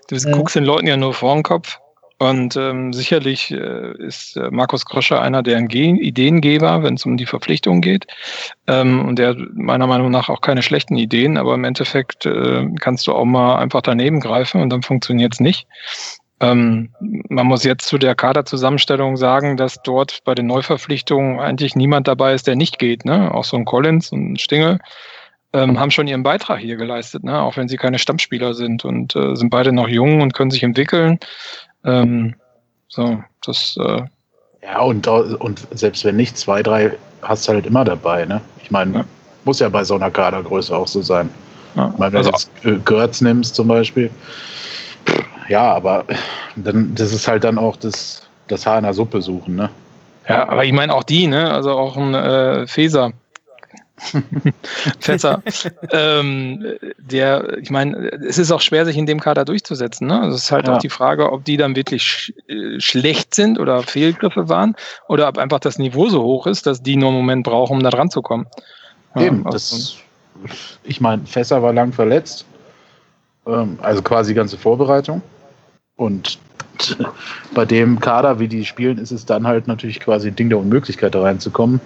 du ja. guckst den Leuten ja nur vor den Kopf. Und ähm, sicherlich äh, ist äh, Markus Kroscher einer der Ideengeber, wenn es um die Verpflichtung geht. Ähm, und der hat meiner Meinung nach auch keine schlechten Ideen, aber im Endeffekt äh, kannst du auch mal einfach daneben greifen und dann funktioniert es nicht. Ähm, man muss jetzt zu der Kaderzusammenstellung sagen, dass dort bei den Neuverpflichtungen eigentlich niemand dabei ist, der nicht geht. Ne? Auch so ein Collins und ein Stingel ähm, haben schon ihren Beitrag hier geleistet, ne? auch wenn sie keine Stammspieler sind und äh, sind beide noch jung und können sich entwickeln. Ähm, so, das. Äh, ja, und, und selbst wenn nicht, zwei, drei hast du halt immer dabei. Ne? Ich meine, ja. muss ja bei so einer Kadergröße auch so sein. Ja. Ich meine, wenn also, du jetzt Götz nimmst zum Beispiel, ja, aber dann, das ist halt dann auch das, das Haar in der Suppe suchen, ne? Ja, aber ich meine auch die, ne? Also auch ein äh, Feser. Fässer. ähm, der, ich meine, es ist auch schwer, sich in dem Kader durchzusetzen. Ne? Also es ist halt ja. auch die Frage, ob die dann wirklich sch äh, schlecht sind oder Fehlgriffe waren oder ob einfach das Niveau so hoch ist, dass die nur einen Moment brauchen, um da dran zu kommen. Eben, also das, ich meine, Fässer war lang verletzt. Ähm, also quasi die ganze Vorbereitung. Und bei dem Kader, wie die spielen, ist es dann halt natürlich quasi ein Ding der Unmöglichkeit, da reinzukommen.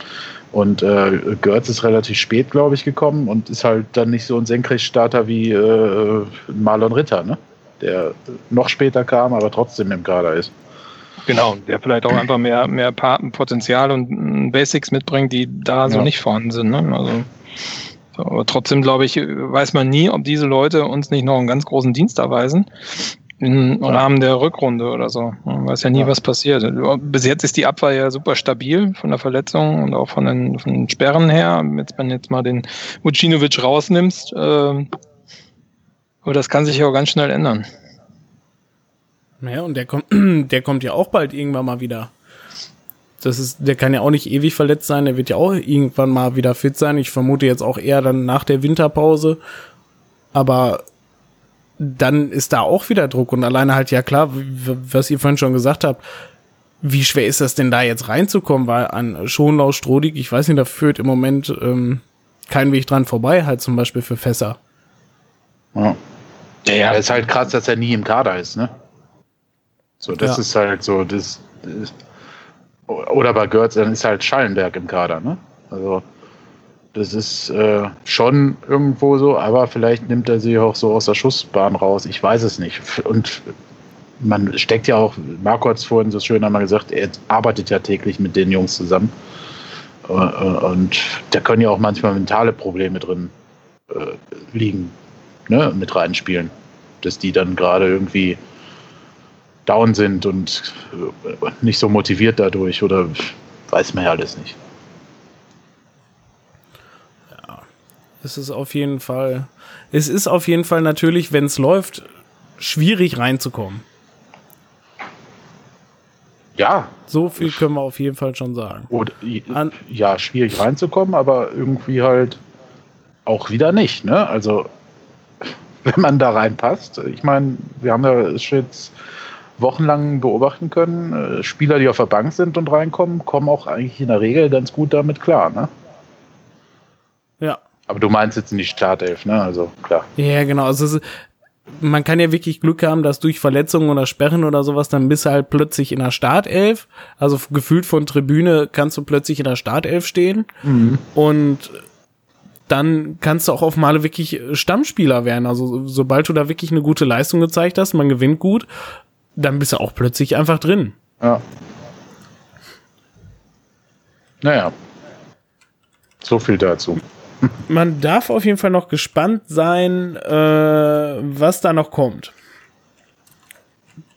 Und äh, Götz ist relativ spät, glaube ich, gekommen und ist halt dann nicht so ein Senkrechtstarter wie äh, Marlon Ritter, ne? der noch später kam, aber trotzdem im Kader ist. Genau, der vielleicht auch einfach mehr, mehr Potenzial und Basics mitbringt, die da so ja. nicht vorhanden sind. Ne? Also, aber trotzdem, glaube ich, weiß man nie, ob diese Leute uns nicht noch einen ganz großen Dienst erweisen im Rahmen der Rückrunde oder so. Man weiß ja nie, ja. was passiert. Bis jetzt ist die Abwehr ja super stabil von der Verletzung und auch von den, von den Sperren her. Jetzt, wenn du jetzt mal den Vucinovic rausnimmst, äh, aber das kann sich ja auch ganz schnell ändern. Ja, und der kommt, der kommt ja auch bald irgendwann mal wieder. Das ist, der kann ja auch nicht ewig verletzt sein, der wird ja auch irgendwann mal wieder fit sein. Ich vermute jetzt auch eher dann nach der Winterpause. Aber dann ist da auch wieder Druck und alleine halt, ja klar, was ihr vorhin schon gesagt habt, wie schwer ist das denn da jetzt reinzukommen, weil an Schonlau, Strodig, ich weiß nicht, da führt im Moment ähm, kein Weg dran vorbei, halt zum Beispiel für Fässer. Ja. Ja, ja, ist halt krass, dass er nie im Kader ist, ne? So, das ja. ist halt so, das, das oder bei Götz, dann ist halt Schallenberg im Kader, ne? Also, das ist äh, schon irgendwo so, aber vielleicht nimmt er sie auch so aus der Schussbahn raus. Ich weiß es nicht. Und man steckt ja auch, Marco hat es vorhin so schön einmal gesagt, er arbeitet ja täglich mit den Jungs zusammen. Äh, äh, und da können ja auch manchmal mentale Probleme drin äh, liegen, ne, mit reinspielen. Dass die dann gerade irgendwie down sind und äh, nicht so motiviert dadurch oder weiß man ja alles nicht. Es ist auf jeden Fall, es ist auf jeden Fall natürlich, wenn es läuft, schwierig reinzukommen. Ja. So viel können wir auf jeden Fall schon sagen. Oder, ja, schwierig reinzukommen, aber irgendwie halt auch wieder nicht. Ne? Also, wenn man da reinpasst, ich meine, wir haben ja jetzt wochenlang beobachten können, äh, Spieler, die auf der Bank sind und reinkommen, kommen auch eigentlich in der Regel ganz gut damit klar. Ne? Ja. Aber du meinst jetzt nicht Startelf, ne? Also klar. Ja, genau. Also man kann ja wirklich Glück haben, dass durch Verletzungen oder Sperren oder sowas, dann bist du halt plötzlich in der Startelf. Also gefühlt von Tribüne kannst du plötzlich in der Startelf stehen. Mhm. Und dann kannst du auch auf Male wirklich Stammspieler werden. Also sobald du da wirklich eine gute Leistung gezeigt hast, man gewinnt gut, dann bist du auch plötzlich einfach drin. Ja. Naja. So viel dazu man darf auf jeden Fall noch gespannt sein, äh, was da noch kommt.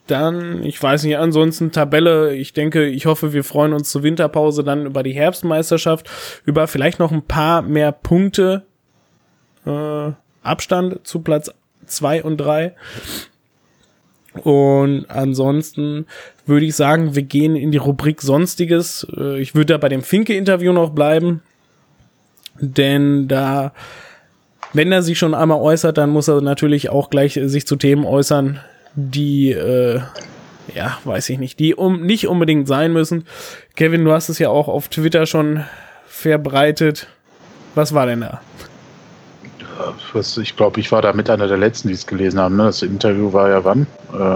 Dann, ich weiß nicht, ansonsten Tabelle, ich denke, ich hoffe, wir freuen uns zur Winterpause dann über die Herbstmeisterschaft, über vielleicht noch ein paar mehr Punkte äh, Abstand zu Platz zwei und drei. Und ansonsten würde ich sagen, wir gehen in die Rubrik Sonstiges. Äh, ich würde da bei dem Finke-Interview noch bleiben. Denn da, wenn er sich schon einmal äußert, dann muss er natürlich auch gleich sich zu Themen äußern, die, äh, ja, weiß ich nicht, die um nicht unbedingt sein müssen. Kevin, du hast es ja auch auf Twitter schon verbreitet. Was war denn da? Was, ich glaube, ich war da mit einer der letzten, die es gelesen haben. Ne? Das Interview war ja wann? Äh,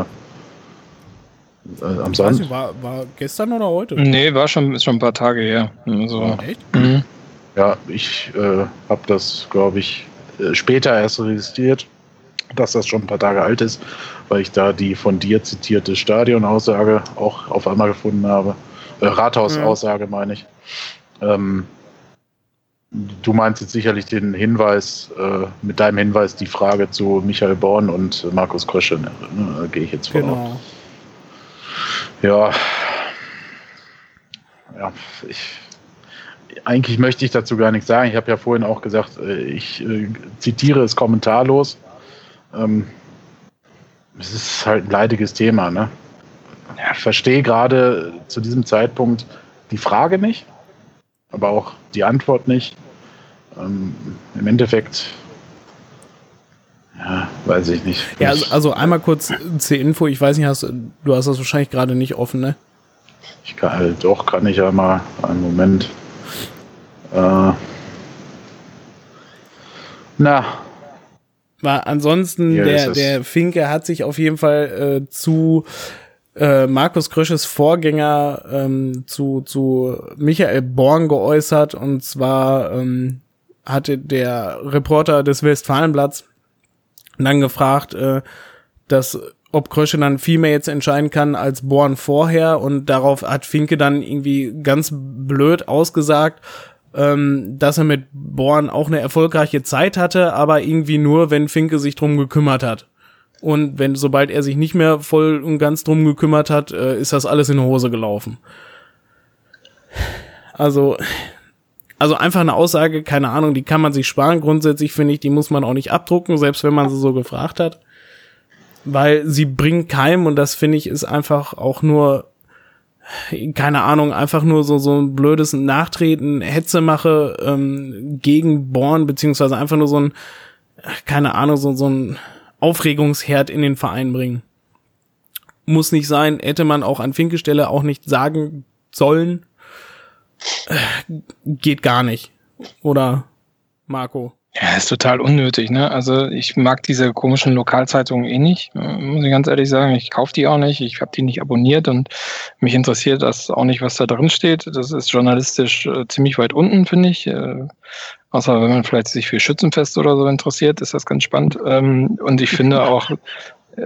äh, am Sand? War, war gestern oder heute? Nee, war schon, ist schon ein paar Tage her. Also, Echt? Mhm. Ja, ich äh, habe das, glaube ich, äh, später erst registriert, dass das schon ein paar Tage alt ist, weil ich da die von dir zitierte Stadionaussage auch auf einmal gefunden habe. Äh, Rathausaussage meine ich. Ähm, du meinst jetzt sicherlich den Hinweis, äh, mit deinem Hinweis die Frage zu Michael Born und Markus Krösche, ne? ne gehe ich jetzt vor. Genau. Ja. Ja, ich, eigentlich möchte ich dazu gar nichts sagen. Ich habe ja vorhin auch gesagt, äh, ich äh, zitiere es kommentarlos. Ähm, es ist halt ein leidiges Thema. Ne? Ich verstehe gerade zu diesem Zeitpunkt die Frage nicht, aber auch die Antwort nicht. Ähm, Im Endeffekt, ja, weiß ich nicht. Ja, also, also einmal kurz zur Info. Ich weiß nicht, hast, du hast das wahrscheinlich gerade nicht offen, ne? Ich kann, halt, doch, kann ich ja mal einen Moment. Äh, na. War ansonsten, der, der Finke hat sich auf jeden Fall äh, zu äh, Markus Krösches Vorgänger ähm, zu, zu Michael Born geäußert. Und zwar ähm, hatte der Reporter des Westfalenblatts dann gefragt, äh, dass ob Krösche dann viel mehr jetzt entscheiden kann als Born vorher und darauf hat Finke dann irgendwie ganz blöd ausgesagt, ähm, dass er mit Born auch eine erfolgreiche Zeit hatte, aber irgendwie nur, wenn Finke sich drum gekümmert hat. Und wenn, sobald er sich nicht mehr voll und ganz drum gekümmert hat, äh, ist das alles in die Hose gelaufen. Also, also einfach eine Aussage, keine Ahnung, die kann man sich sparen. Grundsätzlich finde ich, die muss man auch nicht abdrucken, selbst wenn man sie so gefragt hat. Weil sie bringt keinem und das finde ich ist einfach auch nur keine Ahnung, einfach nur so, so ein blödes Nachtreten, Hetze mache ähm, gegen Born, beziehungsweise einfach nur so ein, keine Ahnung, so, so ein Aufregungsherd in den Verein bringen. Muss nicht sein, hätte man auch an Finkestelle auch nicht sagen sollen. Äh, geht gar nicht. Oder Marco? Ja, ist total unnötig, ne? Also ich mag diese komischen Lokalzeitungen eh nicht, äh, muss ich ganz ehrlich sagen. Ich kaufe die auch nicht, ich habe die nicht abonniert und mich interessiert das auch nicht, was da drin steht. Das ist journalistisch äh, ziemlich weit unten, finde ich. Äh, außer wenn man vielleicht sich für Schützenfest oder so interessiert, ist das ganz spannend. Ähm, und ich finde auch,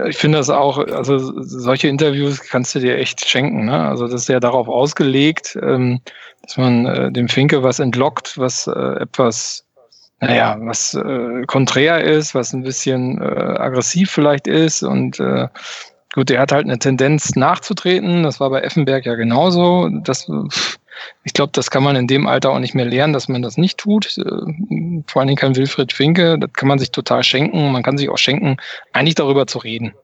ich finde das auch, also solche Interviews kannst du dir echt schenken. Ne? Also das ist ja darauf ausgelegt, ähm, dass man äh, dem Finke was entlockt, was äh, etwas naja, was äh, konträr ist, was ein bisschen äh, aggressiv vielleicht ist und äh, gut, der hat halt eine Tendenz nachzutreten. Das war bei Effenberg ja genauso. Das, ich glaube, das kann man in dem Alter auch nicht mehr lernen, dass man das nicht tut. Äh, vor allen Dingen kein Wilfried Finke. Das kann man sich total schenken. Man kann sich auch schenken, eigentlich darüber zu reden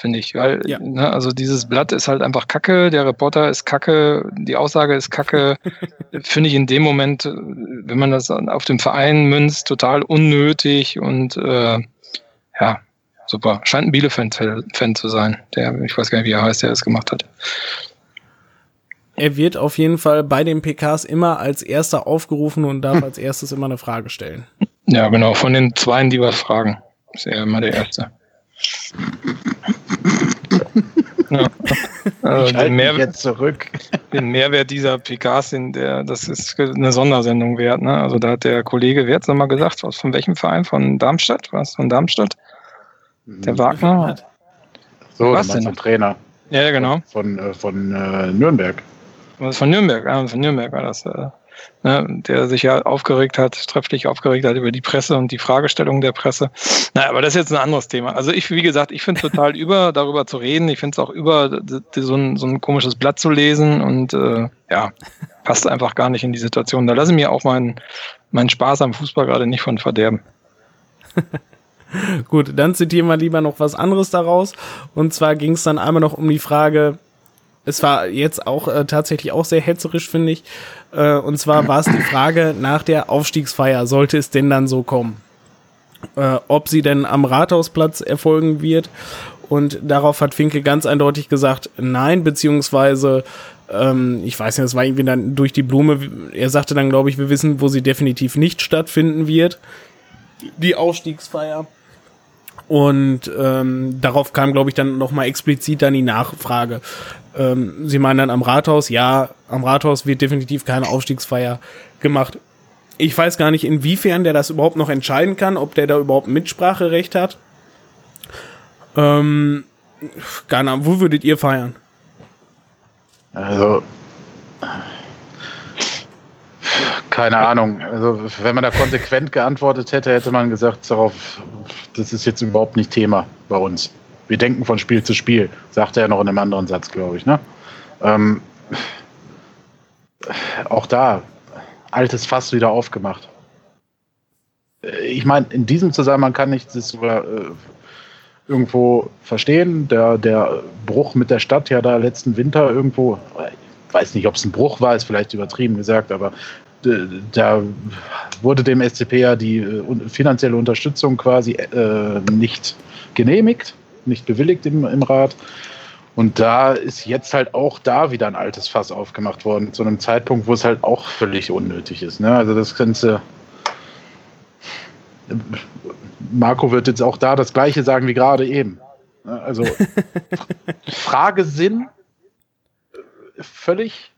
finde ich. Weil, ja. ne, also dieses Blatt ist halt einfach Kacke, der Reporter ist Kacke, die Aussage ist Kacke. finde ich in dem Moment, wenn man das auf dem Verein münzt, total unnötig und äh, ja, super. Scheint ein Bielefeld-Fan zu sein, der, ich weiß gar nicht, wie er heißt, der es gemacht hat. Er wird auf jeden Fall bei den PKs immer als erster aufgerufen und darf als erstes immer eine Frage stellen. Ja, genau. Von den Zweien, die was fragen, ist er immer der Erste. Ja. Also den, Mehrwert, jetzt zurück. den Mehrwert dieser PKs, sind der, das ist eine Sondersendung wert. Ne? Also da hat der Kollege Wertz nochmal gesagt, was von welchem Verein? Von Darmstadt? Was von Darmstadt? Der Wagner? So, was denn? Trainer. Ja, genau. Von, von, von äh, Nürnberg. Was von Nürnberg? Ah, von Nürnberg war das. Äh, ne, der sich ja aufgeregt hat, trefflich aufgeregt hat über die Presse und die Fragestellung der Presse. Na, aber das ist jetzt ein anderes Thema. Also ich, wie gesagt, ich finde es total über, darüber zu reden. Ich finde es auch über, so ein, so ein komisches Blatt zu lesen und äh, ja, passt einfach gar nicht in die Situation. Da lasse ich mir auch meinen mein Spaß am Fußball gerade nicht von verderben. Gut, dann zitieren wir lieber noch was anderes daraus. Und zwar ging es dann einmal noch um die Frage, es war jetzt auch äh, tatsächlich auch sehr hetzerisch, finde ich. Äh, und zwar war es die Frage nach der Aufstiegsfeier, sollte es denn dann so kommen? Äh, ob sie denn am Rathausplatz erfolgen wird. Und darauf hat Finke ganz eindeutig gesagt, nein, beziehungsweise ähm, ich weiß nicht, das war irgendwie dann durch die Blume. Er sagte dann, glaube ich, wir wissen, wo sie definitiv nicht stattfinden wird. Die Aufstiegsfeier. Und ähm, darauf kam, glaube ich, dann nochmal explizit dann die Nachfrage. Ähm, sie meinen dann am Rathaus, ja, am Rathaus wird definitiv keine Aufstiegsfeier gemacht. Ich weiß gar nicht, inwiefern der das überhaupt noch entscheiden kann, ob der da überhaupt Mitspracherecht hat. Ähm, keine Ahnung, wo würdet ihr feiern? Also, keine Ahnung. Also, wenn man da konsequent geantwortet hätte, hätte man gesagt, darauf, das ist jetzt überhaupt nicht Thema bei uns. Wir denken von Spiel zu Spiel, sagte er noch in einem anderen Satz, glaube ich. Ne? Ähm, auch da, altes Fass wieder aufgemacht. Ich meine, in diesem Zusammenhang kann ich das sogar äh, irgendwo verstehen. Der, der Bruch mit der Stadt ja da letzten Winter irgendwo, ich weiß nicht, ob es ein Bruch war, ist vielleicht übertrieben gesagt, aber da wurde dem SCP ja die äh, finanzielle Unterstützung quasi äh, nicht genehmigt, nicht bewilligt im, im Rat. Und da ist jetzt halt auch da wieder ein altes Fass aufgemacht worden, zu einem Zeitpunkt, wo es halt auch völlig unnötig ist. Ne? Also das Ganze. Marco wird jetzt auch da das Gleiche sagen wie gerade eben. Ne? Also Fragesinn völlig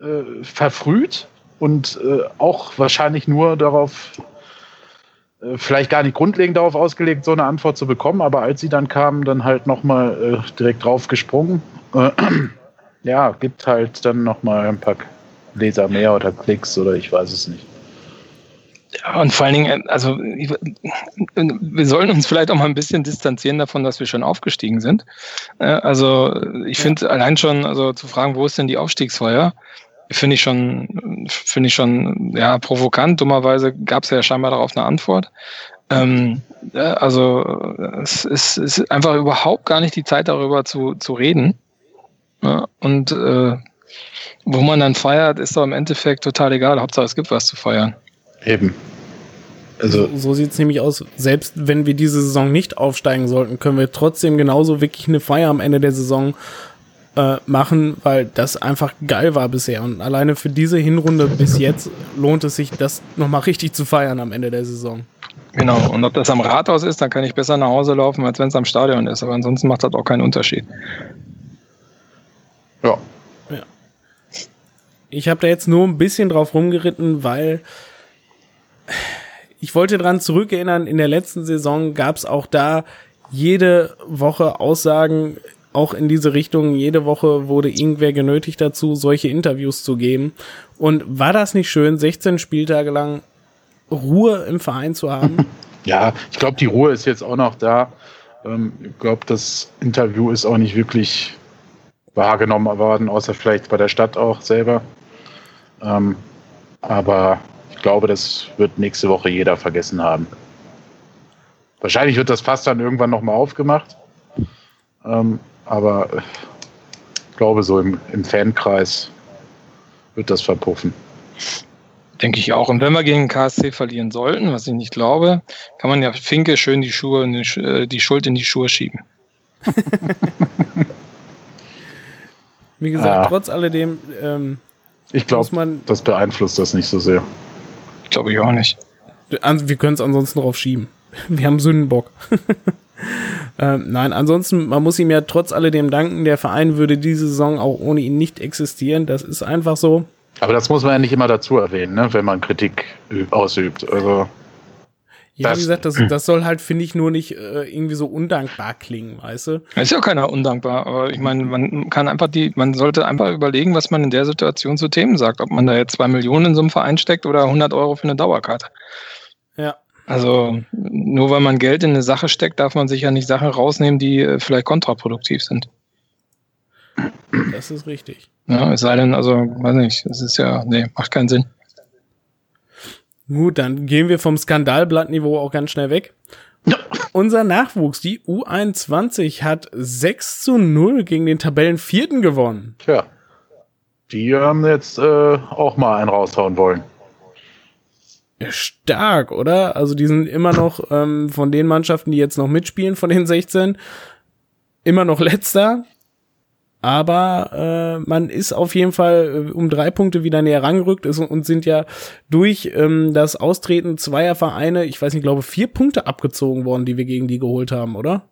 äh, verfrüht und äh, auch wahrscheinlich nur darauf, vielleicht gar nicht grundlegend darauf ausgelegt, so eine Antwort zu bekommen, aber als sie dann kam, dann halt nochmal äh, direkt drauf gesprungen. Äh, ja, gibt halt dann nochmal ein paar Leser mehr oder Klicks oder ich weiß es nicht. Ja, und vor allen Dingen, also wir sollen uns vielleicht auch mal ein bisschen distanzieren davon, dass wir schon aufgestiegen sind. Also ich finde allein schon, also zu fragen, wo ist denn die Aufstiegsfeuer? Finde ich schon, finde ich schon, ja, provokant. Dummerweise gab es ja scheinbar darauf eine Antwort. Ähm, also es ist, es ist einfach überhaupt gar nicht die Zeit darüber zu, zu reden. Ja, und äh, wo man dann feiert, ist doch im Endeffekt total egal. Hauptsache es gibt was zu feiern. Eben. Also so, so sieht es nämlich aus. Selbst wenn wir diese Saison nicht aufsteigen sollten, können wir trotzdem genauso wirklich eine Feier am Ende der Saison äh, machen, weil das einfach geil war bisher. Und alleine für diese Hinrunde bis jetzt lohnt es sich, das nochmal richtig zu feiern am Ende der Saison. Genau, und ob das am Rathaus ist, dann kann ich besser nach Hause laufen, als wenn es am Stadion ist. Aber ansonsten macht das auch keinen Unterschied. Ja. ja. Ich habe da jetzt nur ein bisschen drauf rumgeritten, weil ich wollte dran zurückerinnern, in der letzten Saison gab es auch da jede Woche Aussagen, auch in diese Richtung. Jede Woche wurde irgendwer genötigt dazu, solche Interviews zu geben. Und war das nicht schön, 16 Spieltage lang Ruhe im Verein zu haben? Ja, ich glaube, die Ruhe ist jetzt auch noch da. Ähm, ich glaube, das Interview ist auch nicht wirklich wahrgenommen worden, außer vielleicht bei der Stadt auch selber. Ähm, aber ich glaube, das wird nächste Woche jeder vergessen haben. Wahrscheinlich wird das fast dann irgendwann nochmal aufgemacht. Ähm, aber ich glaube, so im, im Fankreis wird das verpuffen. Denke ich auch. Und wenn wir gegen KSC verlieren sollten, was ich nicht glaube, kann man ja Finke schön die Schuhe, äh, die Schuld in die Schuhe schieben. Wie gesagt, ah. trotz alledem. Ähm, ich glaube, das beeinflusst das nicht so sehr. Ich glaube ich auch nicht. Wir können es ansonsten drauf schieben. Wir haben Sündenbock. Ähm, nein, ansonsten, man muss ihm ja trotz alledem danken, der Verein würde diese Saison auch ohne ihn nicht existieren. Das ist einfach so. Aber das muss man ja nicht immer dazu erwähnen, ne? wenn man Kritik ausübt. Also, ja, wie gesagt, das, das soll halt, finde ich, nur nicht äh, irgendwie so undankbar klingen, weißt du? Ist ja keiner undankbar, aber ich meine, man kann einfach die, man sollte einfach überlegen, was man in der Situation zu Themen sagt. Ob man da jetzt zwei Millionen in so einem Verein steckt oder 100 Euro für eine Dauerkarte. Also nur weil man Geld in eine Sache steckt, darf man sich ja nicht Sachen rausnehmen, die äh, vielleicht kontraproduktiv sind. Das ist richtig. Ja, es sei denn, also, weiß nicht, das ist ja, nee, macht keinen Sinn. Gut, dann gehen wir vom Skandalblattniveau auch ganz schnell weg. Ja. Unser Nachwuchs, die U21, hat 6 zu 0 gegen den Tabellenvierten gewonnen. Tja, die haben jetzt äh, auch mal einen raushauen wollen stark, oder? Also die sind immer noch ähm, von den Mannschaften, die jetzt noch mitspielen, von den 16, immer noch letzter. aber äh, man ist auf jeden Fall äh, um drei Punkte wieder näher rangerückt ist und sind ja durch ähm, das Austreten zweier Vereine, ich weiß nicht, glaube vier Punkte abgezogen worden, die wir gegen die geholt haben, oder?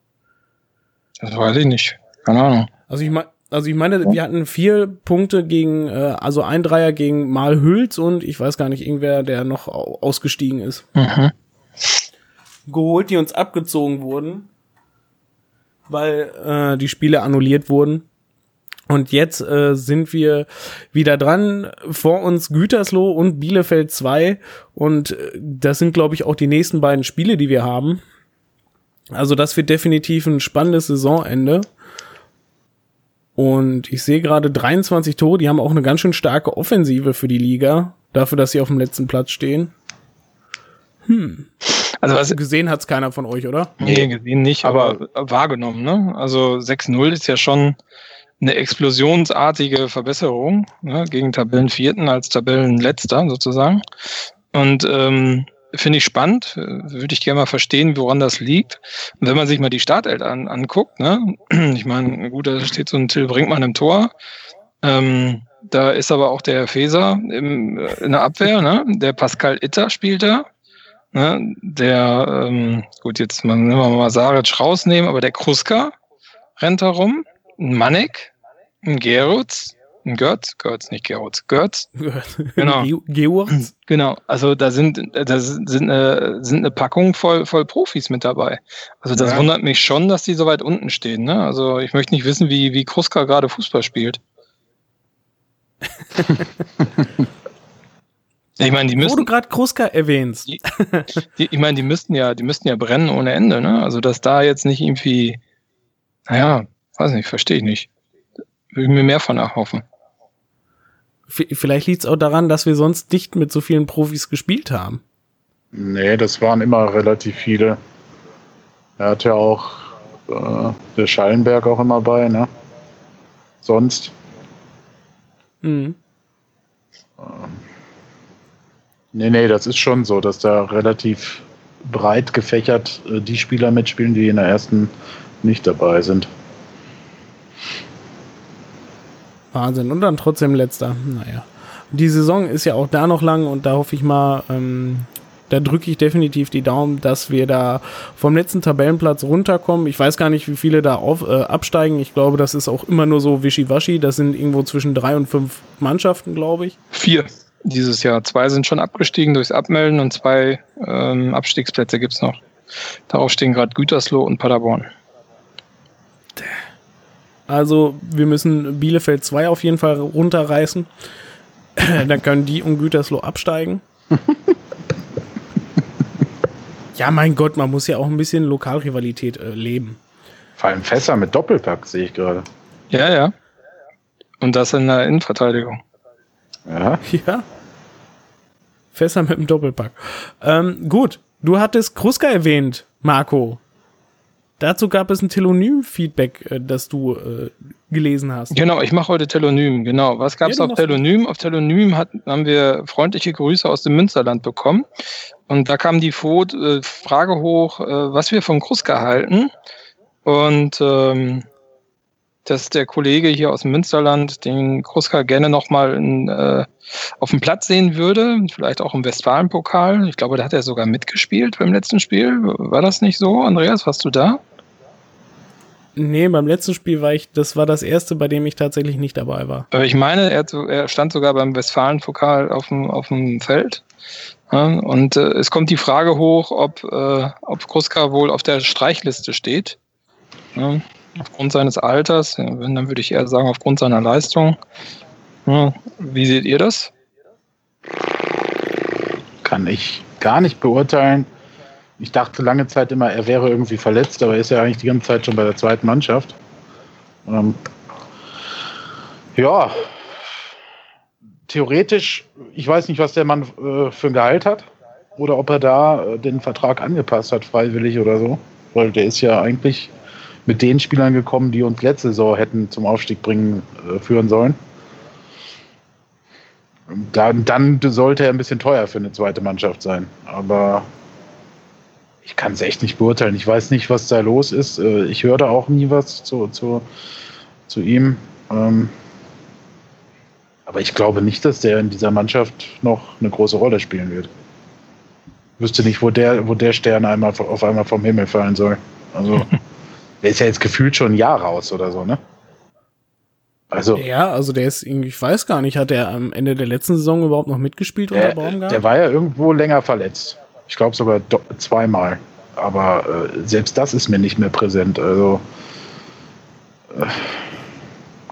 Das weiß ich nicht. Keine Ahnung. Also ich meine, also ich meine, wir hatten vier Punkte gegen, äh, also ein Dreier gegen Malhülz und ich weiß gar nicht, irgendwer, der noch ausgestiegen ist. Mhm. Geholt, die uns abgezogen wurden, weil äh, die Spiele annulliert wurden. Und jetzt äh, sind wir wieder dran. Vor uns Gütersloh und Bielefeld 2. Und äh, das sind, glaube ich, auch die nächsten beiden Spiele, die wir haben. Also das wird definitiv ein spannendes Saisonende. Und ich sehe gerade 23 Tore. Die haben auch eine ganz schön starke Offensive für die Liga. Dafür, dass sie auf dem letzten Platz stehen. Hm. Also was gesehen hat's keiner von euch, oder? Nee, gesehen nicht, aber, aber wahrgenommen, ne? Also 6-0 ist ja schon eine explosionsartige Verbesserung ne, gegen Tabellenvierten als Tabellenletzter sozusagen. Und ähm, finde ich spannend, würde ich gerne mal verstehen, woran das liegt. Und wenn man sich mal die Starteltern an, anguckt, ne, ich meine, gut, da steht so ein Till Brinkmann im Tor. Ähm, da ist aber auch der Feser im, in der Abwehr, ne? Der Pascal Itter spielt da. Ne? Der, ähm, gut, jetzt mal, nehmen wir mal Saric rausnehmen, aber der Kruska rennt herum. Manek, ein Gerutz, ein Götz, Götz, nicht Gerutz, Götz. Genau. Gerutz. Genau. Also da sind, da sind, äh, sind eine Packung voll, voll Profis mit dabei. Also das ja. wundert mich schon, dass die so weit unten stehen. Ne? Also ich möchte nicht wissen, wie, wie Kruska gerade Fußball spielt. ich meine, die müssen. Wo du gerade Kruska erwähnst. Die, die, ich meine, die müssten ja, die müssten ja brennen ohne Ende, ne? Also dass da jetzt nicht irgendwie, naja, weiß nicht, verstehe ich nicht. Würde ich mir mehr von erhoffen. Vielleicht liegt es auch daran, dass wir sonst nicht mit so vielen Profis gespielt haben. Nee, das waren immer relativ viele. Er hat ja auch äh, der Schallenberg auch immer bei, ne? Sonst. Mhm. Ähm, nee, nee, das ist schon so, dass da relativ breit gefächert äh, die Spieler mitspielen, die in der ersten nicht dabei sind. Wahnsinn. Und dann trotzdem letzter. Naja. Die Saison ist ja auch da noch lang und da hoffe ich mal, ähm, da drücke ich definitiv die Daumen, dass wir da vom letzten Tabellenplatz runterkommen. Ich weiß gar nicht, wie viele da auf, äh, absteigen. Ich glaube, das ist auch immer nur so wischiwaschi. Das sind irgendwo zwischen drei und fünf Mannschaften, glaube ich. Vier dieses Jahr. Zwei sind schon abgestiegen durchs Abmelden und zwei ähm, Abstiegsplätze gibt es noch. Darauf stehen gerade Gütersloh und Paderborn. Also wir müssen Bielefeld 2 auf jeden Fall runterreißen. Dann können die und Gütersloh absteigen. ja, mein Gott, man muss ja auch ein bisschen Lokalrivalität äh, leben. Vor allem Fässer mit Doppelpack sehe ich gerade. Ja, ja. Und das in der Innenverteidigung. Ja. Ja. Fässer mit dem Doppelpack. Ähm, gut, du hattest Kruska erwähnt, Marco. Dazu gab es ein Telonym-Feedback, äh, das du äh, gelesen hast. Genau, ich mache heute Telonym, genau. Was gab es ja, auf Telonym? Auf Telonym hat, haben wir freundliche Grüße aus dem Münsterland bekommen. Und da kam die äh, Frage hoch, äh, was wir von Kruska halten. Und ähm, dass der Kollege hier aus dem Münsterland den Kruska gerne nochmal äh, auf dem Platz sehen würde, vielleicht auch im Westfalenpokal. Ich glaube, da hat er sogar mitgespielt beim letzten Spiel. War das nicht so, Andreas? Warst du da? Nee, beim letzten Spiel war ich, das war das erste, bei dem ich tatsächlich nicht dabei war. Aber ich meine, er, er stand sogar beim Westfalen-Pokal auf dem, auf dem Feld. Ja, und äh, es kommt die Frage hoch, ob, äh, ob Kruska wohl auf der Streichliste steht. Ja, aufgrund seines Alters, ja, dann würde ich eher sagen, aufgrund seiner Leistung. wie seht ihr das? Kann ich gar nicht beurteilen. Ich dachte lange Zeit immer, er wäre irgendwie verletzt, aber er ist ja eigentlich die ganze Zeit schon bei der zweiten Mannschaft. Ähm, ja, theoretisch, ich weiß nicht, was der Mann äh, für ein Gehalt hat oder ob er da äh, den Vertrag angepasst hat, freiwillig oder so. Weil der ist ja eigentlich mit den Spielern gekommen, die uns letzte Saison hätten zum Aufstieg bringen, äh, führen sollen. Dann, dann sollte er ein bisschen teuer für eine zweite Mannschaft sein. Aber ich kann es echt nicht beurteilen. Ich weiß nicht, was da los ist. Äh, ich höre da auch nie was zu, zu, zu ihm. Ähm, aber ich glaube nicht, dass der in dieser Mannschaft noch eine große Rolle spielen wird. Ich wüsste nicht, wo der, wo der Stern einmal auf einmal vom Himmel fallen soll. Also, der ist ja jetzt gefühlt schon ein Jahr raus oder so, ne? Also, ja, also der ist irgendwie, ich weiß gar nicht, hat er am Ende der letzten Saison überhaupt noch mitgespielt unter Baumgart? Der war ja irgendwo länger verletzt. Ich glaube sogar zweimal. Aber äh, selbst das ist mir nicht mehr präsent. Also, äh,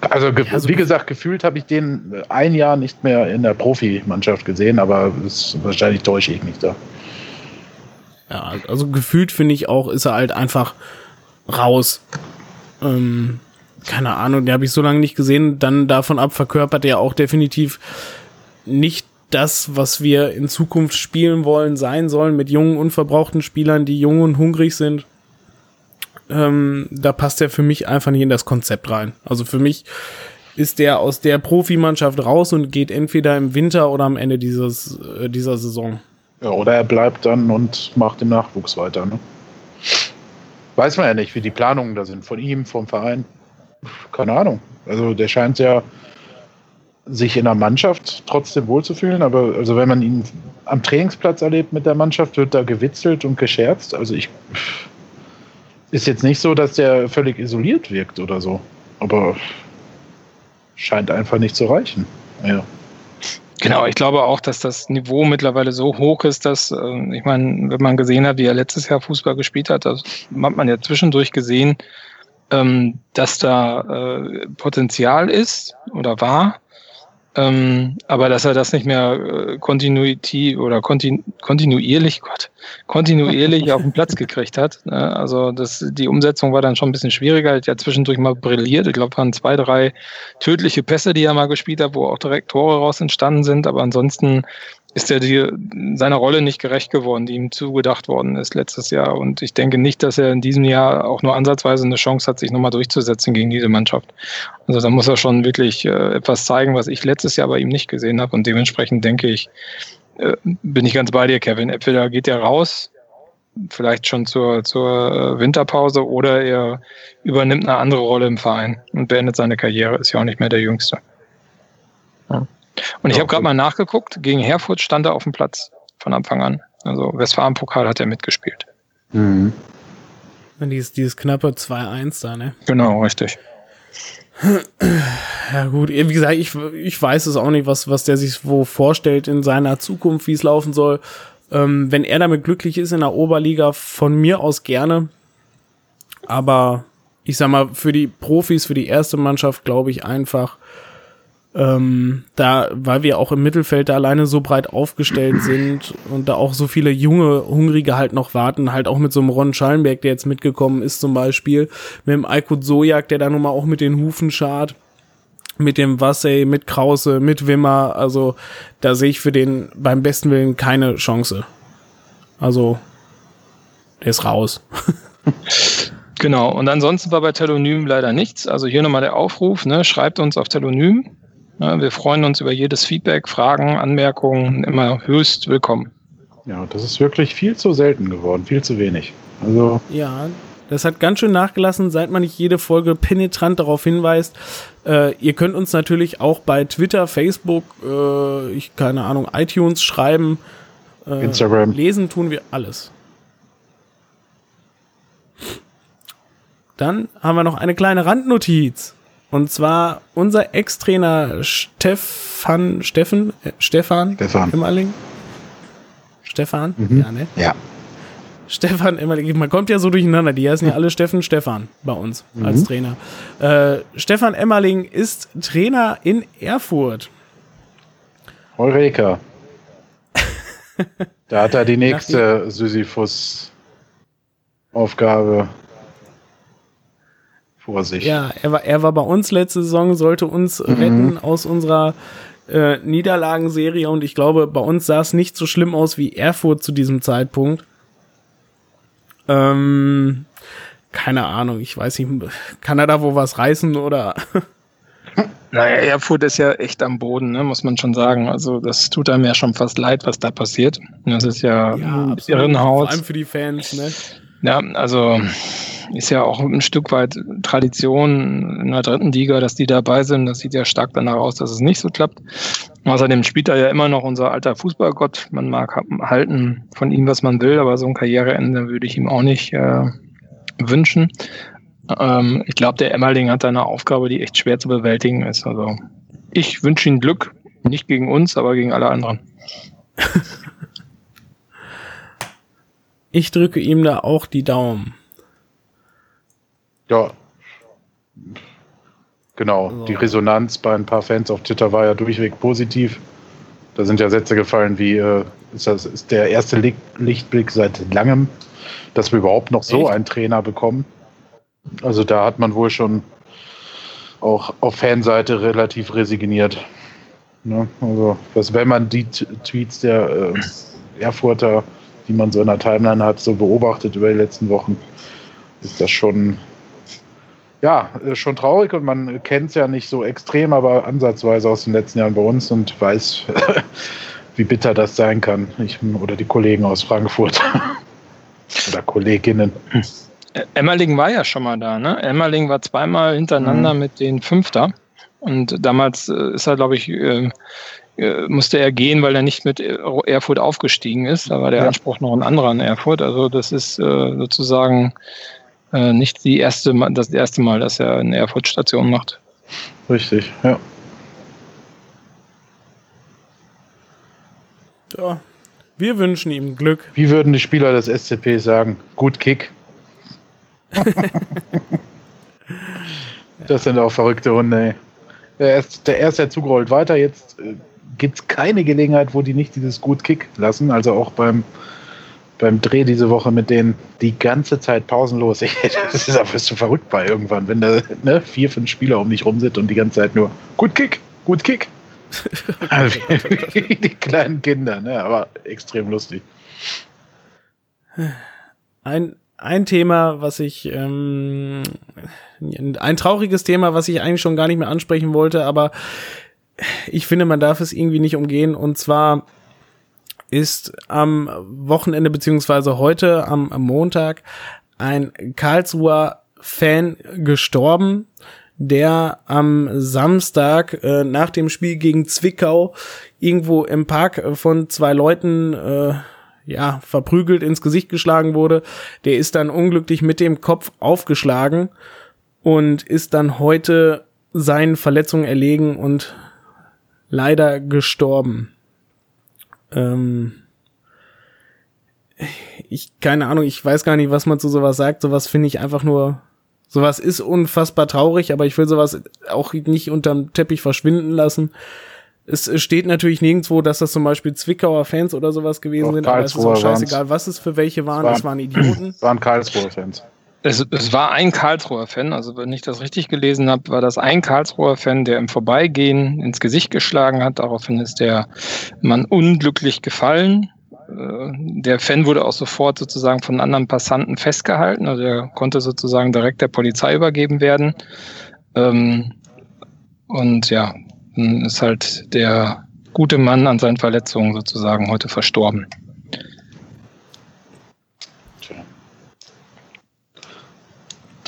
also, also wie gesagt, gefühlt habe ich den ein Jahr nicht mehr in der Profimannschaft gesehen, aber ist, wahrscheinlich täusche ich mich da. Ja, also gefühlt finde ich auch, ist er halt einfach raus. Ähm, keine Ahnung, den habe ich so lange nicht gesehen. Dann davon ab verkörpert er auch definitiv nicht das, was wir in Zukunft spielen wollen, sein sollen, mit jungen, unverbrauchten Spielern, die jung und hungrig sind. Ähm, da passt er für mich einfach nicht in das Konzept rein. Also für mich ist der aus der Profimannschaft raus und geht entweder im Winter oder am Ende dieses, äh, dieser Saison. Ja, oder er bleibt dann und macht im Nachwuchs weiter. Ne? Weiß man ja nicht, wie die Planungen da sind von ihm, vom Verein. Keine Ahnung. Also der scheint ja sich in der Mannschaft trotzdem wohlzufühlen, aber also wenn man ihn am Trainingsplatz erlebt mit der Mannschaft, wird da gewitzelt und gescherzt. Also ich ist jetzt nicht so, dass der völlig isoliert wirkt oder so, aber scheint einfach nicht zu reichen. Ja. Genau, ich glaube auch, dass das Niveau mittlerweile so hoch ist, dass, äh, ich meine, wenn man gesehen hat, wie er letztes Jahr Fußball gespielt hat, das hat man ja zwischendurch gesehen, ähm, dass da äh, Potenzial ist oder war. Ähm, aber dass er das nicht mehr äh, kontinuitiv oder kontinu kontinuierlich, Gott, kontinuierlich auf den Platz gekriegt hat. Ne? Also das, die Umsetzung war dann schon ein bisschen schwieriger. Er hat ja zwischendurch mal brilliert. Ich glaube, waren zwei, drei tödliche Pässe, die er mal gespielt hat, wo auch direkt Tore raus entstanden sind. Aber ansonsten ist er die, seiner Rolle nicht gerecht geworden, die ihm zugedacht worden ist letztes Jahr. Und ich denke nicht, dass er in diesem Jahr auch nur ansatzweise eine Chance hat, sich nochmal durchzusetzen gegen diese Mannschaft. Also da muss er schon wirklich äh, etwas zeigen, was ich letztes Jahr bei ihm nicht gesehen habe. Und dementsprechend denke ich, äh, bin ich ganz bei dir, Kevin. Entweder geht er raus, vielleicht schon zur, zur äh, Winterpause, oder er übernimmt eine andere Rolle im Verein und beendet seine Karriere. Ist ja auch nicht mehr der Jüngste. Ja. Und ich ja, habe gerade mal nachgeguckt, gegen Herfurt stand er auf dem Platz von Anfang an. Also Westfalen-Pokal hat er mitgespielt. Mhm. Dieses, dieses knappe 2-1 da, ne? Genau, richtig. Ja gut, wie gesagt, ich, ich weiß es auch nicht, was, was der sich wo vorstellt in seiner Zukunft, wie es laufen soll. Ähm, wenn er damit glücklich ist in der Oberliga, von mir aus gerne. Aber ich sag mal, für die Profis, für die erste Mannschaft glaube ich einfach, ähm, da, weil wir auch im Mittelfeld da alleine so breit aufgestellt sind und da auch so viele junge, hungrige halt noch warten, halt auch mit so einem Ron Schallenberg, der jetzt mitgekommen ist zum Beispiel, mit dem Aykut Sojak, der da nun mal auch mit den Hufen schart, mit dem Wassey, mit Krause, mit Wimmer, also da sehe ich für den beim besten Willen keine Chance. Also, der ist raus. Genau, und ansonsten war bei Telonym leider nichts. Also hier nochmal der Aufruf, ne? schreibt uns auf Telonym, wir freuen uns über jedes Feedback, Fragen, Anmerkungen, immer höchst willkommen. Ja, das ist wirklich viel zu selten geworden, viel zu wenig. Also ja, das hat ganz schön nachgelassen, seit man nicht jede Folge penetrant darauf hinweist. Äh, ihr könnt uns natürlich auch bei Twitter, Facebook, äh, ich keine Ahnung, iTunes schreiben. Äh, Instagram. Lesen tun wir alles. Dann haben wir noch eine kleine Randnotiz. Und zwar unser Ex-Trainer Stefan, Steffen, äh, Stefan, Stefan Immerling. Stefan? Mhm. Ja, ne? Ja. Stefan Emmerling, man kommt ja so durcheinander, die heißen ja alle Steffen Stefan bei uns mhm. als Trainer. Äh, Stefan Emmerling ist Trainer in Erfurt. Eureka. da hat er die nächste Sisyphus-Aufgabe Vorsicht. Ja, er war, er war bei uns letzte Saison, sollte uns mhm. retten aus unserer äh, Niederlagenserie und ich glaube, bei uns sah es nicht so schlimm aus wie Erfurt zu diesem Zeitpunkt. Ähm, keine Ahnung, ich weiß nicht, kann er da wo was reißen oder? Naja, Erfurt ist ja echt am Boden, ne, muss man schon sagen. Also das tut einem ja schon fast leid, was da passiert. Das ist ja, ja Irrenhaus. Vor allem für die Fans, ne? Ja, also ist ja auch ein Stück weit Tradition in der dritten Liga, dass die dabei sind. Das sieht ja stark danach aus, dass es nicht so klappt. Außerdem spielt er ja immer noch unser alter Fußballgott. Man mag halten von ihm, was man will, aber so ein Karriereende würde ich ihm auch nicht äh, wünschen. Ähm, ich glaube, der Emmerling hat eine Aufgabe, die echt schwer zu bewältigen ist. Also ich wünsche ihm Glück, nicht gegen uns, aber gegen alle anderen. ich drücke ihm da auch die Daumen. Ja. Genau. Also. Die Resonanz bei ein paar Fans auf Twitter war ja durchweg positiv. Da sind ja Sätze gefallen wie, äh, ist das ist der erste Lichtblick seit langem, dass wir überhaupt noch so Echt? einen Trainer bekommen. Also da hat man wohl schon auch auf Fanseite relativ resigniert. Ne? Also, was, wenn man die Tweets der äh, Erfurter, die man so in der Timeline hat, so beobachtet über die letzten Wochen, ist das schon, ja, äh, schon traurig und man kennt es ja nicht so extrem, aber ansatzweise aus den letzten Jahren bei uns und weiß, wie bitter das sein kann. Ich, oder die Kollegen aus Frankfurt oder Kolleginnen. Emmerling war ja schon mal da, ne? Emmerling war zweimal hintereinander mhm. mit den Fünfter. Und damals äh, ist er, glaube ich, äh, musste er gehen, weil er nicht mit Erfurt aufgestiegen ist. Da war der ja. Anspruch noch ein anderer in Erfurt. Also das ist äh, sozusagen äh, nicht die erste Mal, das erste Mal, dass er eine Erfurt Station macht. Richtig, ja. Ja, wir wünschen ihm Glück. Wie würden die Spieler des SCP sagen? Gut Kick. das sind auch verrückte Hunde, ey. Der ist, der erste Zug rollt weiter. Jetzt äh, gibt es keine Gelegenheit, wo die nicht dieses gut Kick lassen. Also auch beim, beim Dreh diese Woche mit denen die ganze Zeit pausenlos. Ich, das ist wirst du verrückt bei irgendwann, wenn da ne, vier, fünf Spieler um dich rum sind und die ganze Zeit nur gut Kick, gut Kick. also, wie die kleinen Kinder, ne? aber extrem lustig. Ein, ein Thema, was ich, ähm, ein trauriges Thema, was ich eigentlich schon gar nicht mehr ansprechen wollte, aber ich finde, man darf es irgendwie nicht umgehen. Und zwar ist am Wochenende beziehungsweise heute am, am Montag ein Karlsruher Fan gestorben, der am Samstag äh, nach dem Spiel gegen Zwickau irgendwo im Park von zwei Leuten äh, ja, verprügelt ins Gesicht geschlagen wurde. Der ist dann unglücklich mit dem Kopf aufgeschlagen und ist dann heute seinen Verletzungen erlegen und leider gestorben. Ähm ich, keine Ahnung, ich weiß gar nicht, was man zu sowas sagt. Sowas finde ich einfach nur, sowas ist unfassbar traurig, aber ich will sowas auch nicht unterm Teppich verschwinden lassen es steht natürlich nirgendwo, dass das zum Beispiel Zwickauer Fans oder sowas gewesen Doch, sind, aber es ist auch scheißegal, was es für welche waren. Es waren, das waren Idioten. Es waren Karlsruher Fans. Es, es, war ein Karlsruher Fan, also wenn ich das richtig gelesen habe, war das ein Karlsruher Fan, der im Vorbeigehen ins Gesicht geschlagen hat. Daraufhin ist der Mann unglücklich gefallen. Äh, der Fan wurde auch sofort sozusagen von anderen Passanten festgehalten, also er konnte sozusagen direkt der Polizei übergeben werden. Ähm, und ja, ist halt der gute Mann an seinen Verletzungen sozusagen heute verstorben.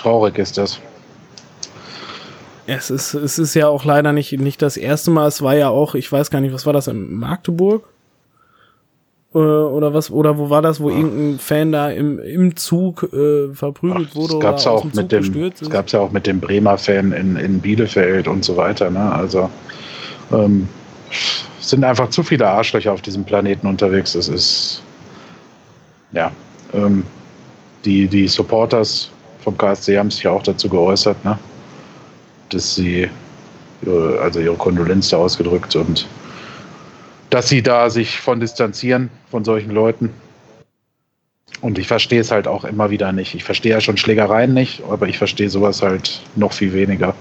Traurig ist das. Es ist, es ist ja auch leider nicht, nicht das erste Mal. Es war ja auch, ich weiß gar nicht, was war das in Magdeburg? Äh, oder was, oder wo war das, wo Ach. irgendein Fan da im, im Zug äh, verprügelt Ach, wurde? Gab's oder auch mit dem, das gab es ja auch mit dem Bremer Fan in, in Bielefeld und so weiter. Ne? Also ähm, sind einfach zu viele Arschlöcher auf diesem Planeten unterwegs. Es ist, ja, ähm, die, die Supporters vom KSC haben sich ja auch dazu geäußert, ne? dass sie, also ihre Kondolenz da ausgedrückt und dass sie da sich von distanzieren, von solchen Leuten. Und ich verstehe es halt auch immer wieder nicht. Ich verstehe ja schon Schlägereien nicht, aber ich verstehe sowas halt noch viel weniger.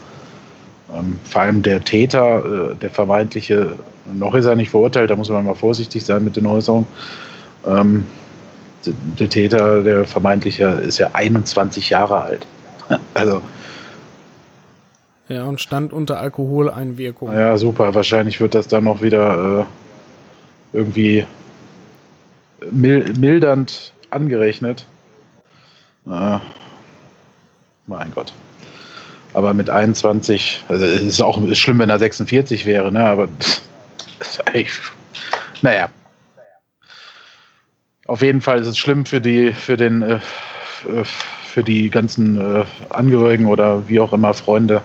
Ähm, vor allem der Täter, äh, der vermeintliche, noch ist er nicht verurteilt, da muss man mal vorsichtig sein mit den Äußerungen. Ähm, der Täter, der vermeintliche, ist ja 21 Jahre alt. also. Ja, und stand unter Alkoholeinwirkung. Ja, super. Wahrscheinlich wird das dann noch wieder äh, irgendwie mildernd angerechnet. Äh, mein Gott. Aber mit 21, also es ist auch schlimm, wenn er 46 wäre, ne? Aber ich, naja. Auf jeden Fall ist es schlimm für die, für den, äh, für die ganzen äh, Angehörigen oder wie auch immer Freunde.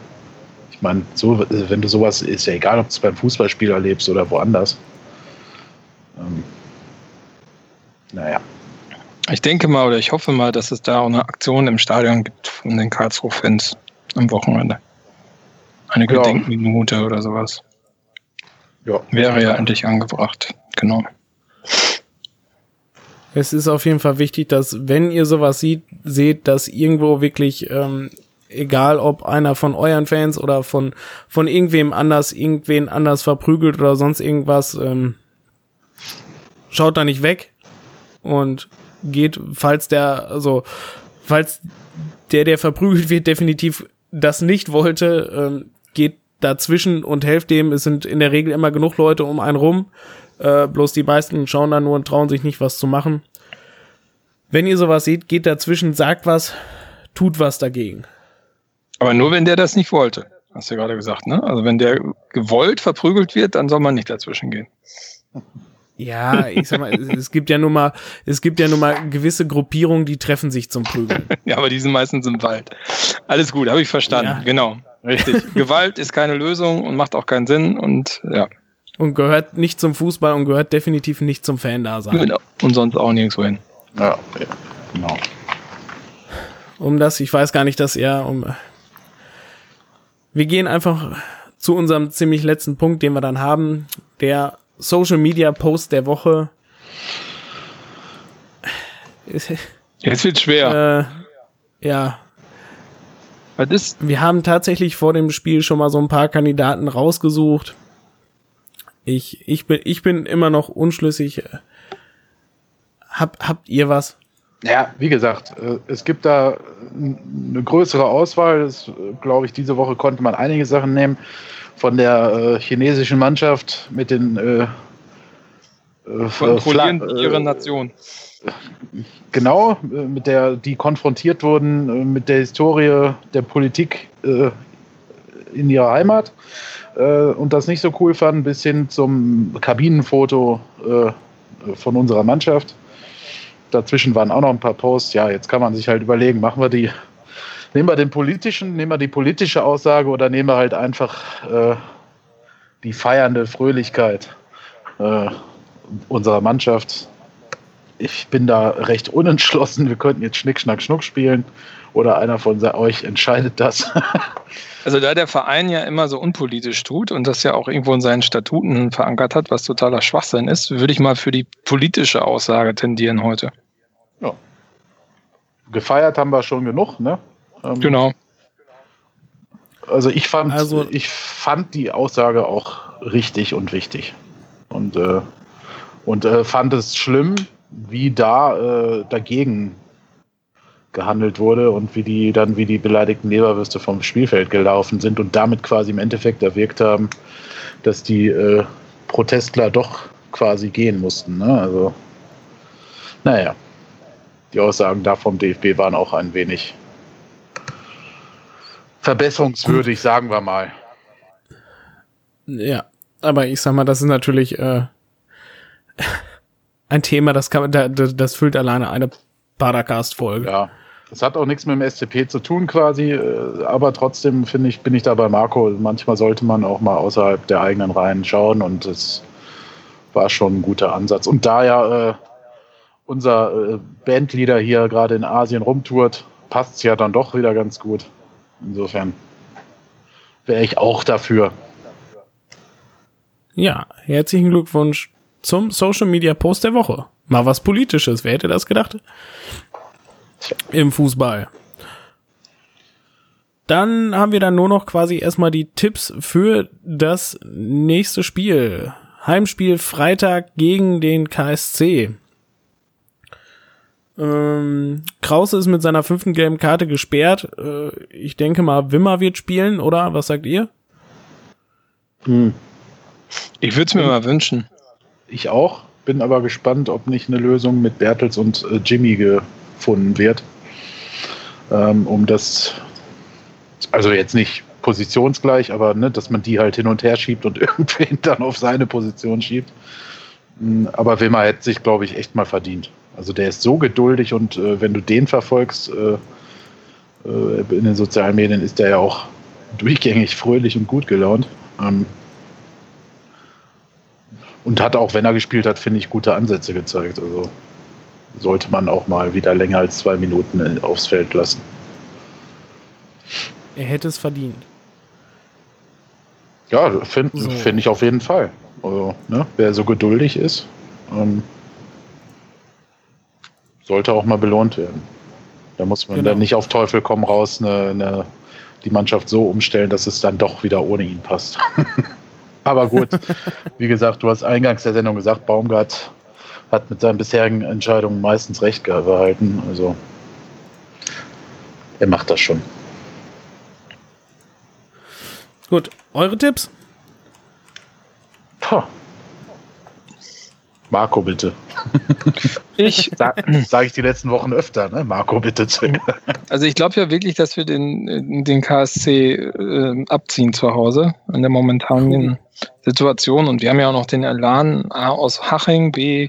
Ich meine, so, wenn du sowas, ist ja egal, ob du es beim Fußballspiel erlebst oder woanders. Ähm, naja. Ich denke mal oder ich hoffe mal, dass es da auch eine Aktion im Stadion gibt von den Karlsruhe-Fans am Wochenende. Eine Ja. Gedenkminute oder sowas. Ja. Wäre ja endlich angebracht. Genau. Es ist auf jeden Fall wichtig, dass wenn ihr sowas sieht, seht, dass irgendwo wirklich, ähm, egal ob einer von euren Fans oder von, von irgendwem anders, irgendwen anders verprügelt oder sonst irgendwas, ähm, schaut da nicht weg und geht, falls der, also, falls der, der verprügelt wird, definitiv das nicht wollte, ähm, geht dazwischen und helft dem. Es sind in der Regel immer genug Leute um einen rum. Äh, bloß die meisten schauen da nur und trauen sich nicht, was zu machen. Wenn ihr sowas seht, geht dazwischen, sagt was, tut was dagegen. Aber nur wenn der das nicht wollte. Hast du ja gerade gesagt, ne? Also wenn der gewollt verprügelt wird, dann soll man nicht dazwischen gehen. Ja, ich sag mal, es, es gibt ja nun mal, es gibt ja nun mal gewisse Gruppierungen, die treffen sich zum Prügeln. Ja, aber die sind meistens im Wald. Alles gut, habe ich verstanden. Ja. Genau. Richtig. Gewalt ist keine Lösung und macht auch keinen Sinn und ja. Und gehört nicht zum Fußball und gehört definitiv nicht zum Fan-Dasein. Genau. Und sonst auch nirgendwo hin. Ja, ja, genau. um das, ich weiß gar nicht, dass er um. Wir gehen einfach zu unserem ziemlich letzten Punkt, den wir dann haben. Der Social Media Post der Woche. Jetzt wird schwer. Äh, ja, Was ist? wir haben tatsächlich vor dem Spiel schon mal so ein paar Kandidaten rausgesucht. Ich, ich bin, ich bin immer noch unschlüssig. Hab, habt ihr was? Ja, wie gesagt, äh, es gibt da eine größere Auswahl. Das, glaube ich, diese Woche konnte man einige Sachen nehmen. Von der äh, chinesischen Mannschaft mit den äh, äh, Kontrollieren ihre äh, Nation. Genau, äh, mit der die konfrontiert wurden äh, mit der Historie der Politik äh, in ihrer Heimat äh, und das nicht so cool fanden, bis hin zum Kabinenfoto äh, von unserer Mannschaft. Dazwischen waren auch noch ein paar Posts. Ja, jetzt kann man sich halt überlegen, machen wir die, nehmen wir den politischen, nehmen wir die politische Aussage oder nehmen wir halt einfach äh, die feiernde Fröhlichkeit äh, unserer Mannschaft ich bin da recht unentschlossen. Wir könnten jetzt Schnick, Schnack, Schnuck spielen. Oder einer von euch entscheidet das. Also da der Verein ja immer so unpolitisch tut und das ja auch irgendwo in seinen Statuten verankert hat, was totaler Schwachsinn ist, würde ich mal für die politische Aussage tendieren heute. Gefeiert haben wir schon genug, ne? Ähm, Genau. Also ich fand, Also- ich fand die Aussage auch richtig und wichtig. Und, äh, und äh, fand es schlimm, wie da äh, dagegen gehandelt wurde und wie die dann wie die beleidigten Leberwürste vom Spielfeld gelaufen sind und damit quasi im Endeffekt erwirkt haben, dass die äh, Protestler doch quasi gehen mussten. Ne? Also, naja, die Aussagen da vom DFB waren auch ein wenig verbesserungswürdig, sagen wir mal. Ja, aber ich sag mal, das ist natürlich äh, ein Thema, das kann da- das füllt alleine eine Paracast-Folge. Ja, das hat auch nichts mit dem SCP zu tun quasi, äh, aber trotzdem finde ich, bin ich da bei Marco. Manchmal sollte man auch mal außerhalb der eigenen Reihen schauen und es war schon ein guter Ansatz. Und da ja äh, unser äh, Bandleader hier gerade in Asien rumtourt, passt es ja dann doch wieder ganz gut. Insofern wäre ich auch dafür. Ja, herzlichen Glückwunsch zum Social Media Post der Woche. Mal was Politisches, wer hätte das gedacht? Im Fußball. Dann haben wir dann nur noch quasi erstmal die Tipps für das nächste Spiel. Heimspiel Freitag gegen den KSC. Ähm, Krause ist mit seiner fünften gelben Karte gesperrt. Äh, ich denke mal, Wimmer wird spielen, oder? Was sagt ihr? Hm. Ich würde es mir mal wünschen. Ich auch, bin aber gespannt, ob nicht eine Lösung mit Bertels und äh, Jimmy gefunden wird. ähm, um das, also jetzt nicht positionsgleich, aber ne, dass man die halt hin und her schiebt und irgendwen dann auf seine Position schiebt. Mm, aber Wilmer hätte sich, glaube ich, echt mal verdient. Also der ist so geduldig und äh, wenn du den verfolgst äh, äh, in den sozialen Medien, ist der ja auch durchgängig fröhlich und gut gelaunt. Ähm, und hat auch, wenn er gespielt hat, finde ich, gute Ansätze gezeigt. Also sollte man auch mal wieder länger als zwei Minuten aufs Feld lassen. Er hätte es verdient. Ja, finde so. find ich auf jeden Fall. Also, ne, wer so geduldig ist, ähm, sollte auch mal belohnt werden. Da muss man genau. dann nicht auf Teufel komm raus eine, eine, die Mannschaft so umstellen, dass es dann doch wieder ohne ihn passt. Aber gut, wie gesagt, du hast eingangs der Sendung gesagt, Baumgart hat mit seinen bisherigen Entscheidungen meistens recht gehalten. Also er macht das schon. Gut, eure Tipps? Puh. Marco, bitte. Ich sage sag ich die letzten Wochen öfter, ne? Marco, bitte. Also ich glaube ja wirklich, dass wir den, den KSC äh, abziehen zu Hause in der momentanen Situation. Und wir haben ja auch noch den Elan A aus Haching, B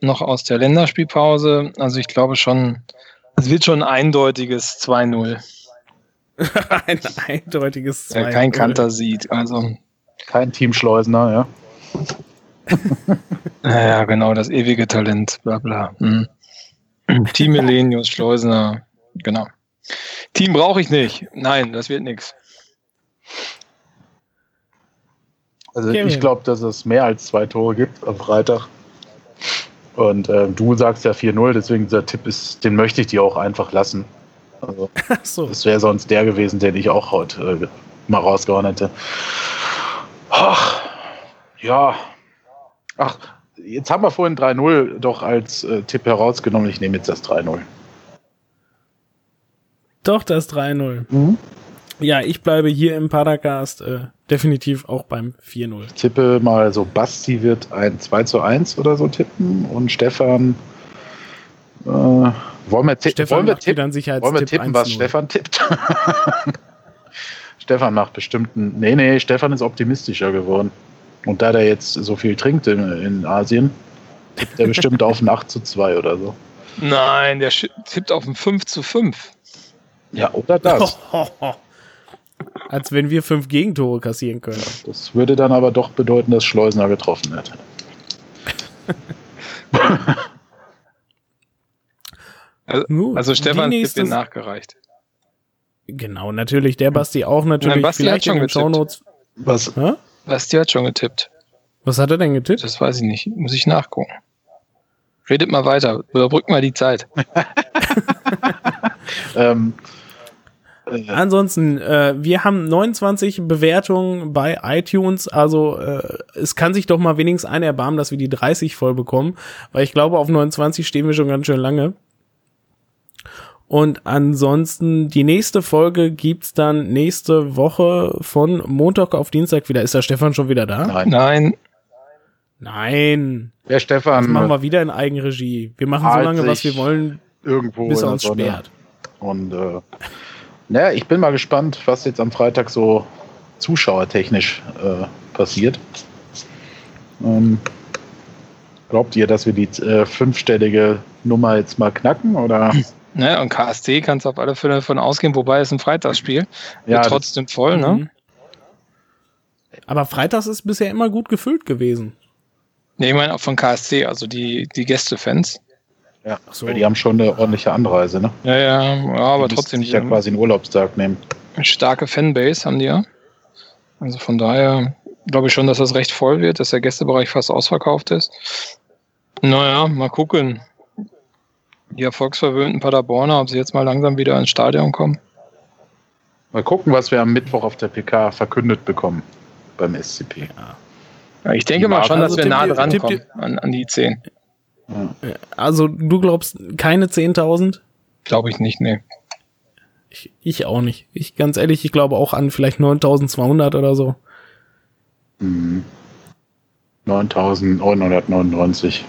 noch aus der Länderspielpause. Also ich glaube schon, es wird schon ein eindeutiges 2-0. ein eindeutiges 2-0. Ja, kein Kanter sieht, also. Kein Teamschleusner, ja. Ja, genau, das ewige Talent, bla bla. Mhm. Team Elenius, Schleusner, genau. Team brauche ich nicht. Nein, das wird nichts. Also ich glaube, dass es mehr als zwei Tore gibt am Freitag. Und äh, du sagst ja 4-0, deswegen dieser Tipp ist, den möchte ich dir auch einfach lassen. Also, so. Das wäre sonst der gewesen, den ich auch heute äh, mal rausgehauen hätte. Ach, ja. Ach, jetzt haben wir vorhin 3-0 doch als äh, Tipp herausgenommen. Ich nehme jetzt das 3-0. Doch, das 3-0. Mhm. Ja, ich bleibe hier im Paracast äh, definitiv auch beim 4-0. Ich tippe mal so, Basti wird ein 2 zu 1 oder so tippen und Stefan äh, wollen wir, Stefan wollen wir, tipp wollen wir tippen, was Stefan tippt? Stefan macht bestimmt ein, nee, nee, Stefan ist optimistischer geworden. Und da der jetzt so viel trinkt in, in Asien, tippt er bestimmt auf ein 8 zu 2 oder so. Nein, der tippt auf ein 5 zu 5. Ja, oder das. Als wenn wir fünf Gegentore kassieren können. Das würde dann aber doch bedeuten, dass Schleusner getroffen hätte. also, also Stefan gibt den nachgereicht. Genau, natürlich. Der Basti auch natürlich. Nein, Basti vielleicht hat schon in Shownotes. Was? Hä? Basti hat schon getippt. Was hat er denn getippt? Das weiß ich nicht. Muss ich nachgucken. Redet mal weiter. Überbrückt mal die Zeit. ähm, äh, Ansonsten, äh, wir haben 29 Bewertungen bei iTunes, also äh, es kann sich doch mal wenigstens ein erbarmen, dass wir die 30 voll bekommen, weil ich glaube, auf 29 stehen wir schon ganz schön lange. Und ansonsten, die nächste Folge gibt's dann nächste Woche von Montag auf Dienstag wieder. Ist der Stefan schon wieder da? Nein. Nein. Nein. Der Stefan. Das machen wir wieder in Eigenregie. Wir machen so lange, was wir wollen, irgendwo bis er uns sperrt. Und äh, naja, ich bin mal gespannt, was jetzt am Freitag so zuschauertechnisch äh, passiert. Ähm, glaubt ihr, dass wir die äh, fünfstellige Nummer jetzt mal knacken oder? Ne, und KSC kannst auf alle Fälle davon ausgehen, wobei es ein Freitagsspiel. Ja, Wird trotzdem voll, ne? Mhm. Aber Freitags ist bisher immer gut gefüllt gewesen. Ne, ich meine auch von KSC, also die, die Gästefans. Ja, so. weil die haben schon eine ordentliche Anreise, ne? Ja, ja, ja aber die trotzdem nicht. ja quasi einen Urlaubstag nehmen. Starke Fanbase haben die ja. Also von daher glaube ich schon, dass das recht voll wird, dass der Gästebereich fast ausverkauft ist. Naja, mal gucken. Die erfolgsverwöhnten Paderborner, ob sie jetzt mal langsam wieder ins Stadion kommen. Mal gucken, was wir am Mittwoch auf der PK verkündet bekommen beim SCP. Ja. Ja, ich denke mal schon, dass wir nah dran kommen an, an die 10. Also du glaubst keine 10.000? Glaube ich nicht, nee. Ich, ich auch nicht. Ich ganz ehrlich, ich glaube auch an vielleicht 9.200 oder so. Mhm. 9.999.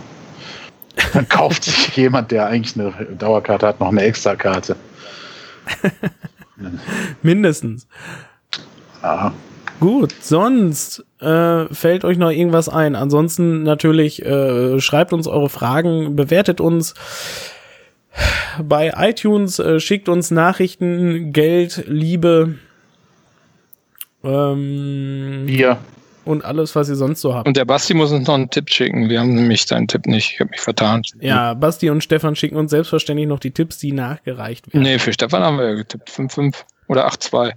Dann kauft sich jemand, der eigentlich eine Dauerkarte hat, noch eine Extrakarte. Mindestens. Ja. Gut, sonst äh, fällt euch noch irgendwas ein. Ansonsten natürlich äh, schreibt uns eure Fragen, bewertet uns bei iTunes, äh, schickt uns Nachrichten, Geld, Liebe ähm, Bier. Und alles, was ihr sonst so habt. Und der Basti muss uns noch einen Tipp schicken. Wir haben nämlich seinen Tipp nicht. Ich habe mich vertan. Ja, Basti und Stefan schicken uns selbstverständlich noch die Tipps, die nachgereicht werden. Nee, für Stefan haben wir ja getippt. 5-5 oder 8-2.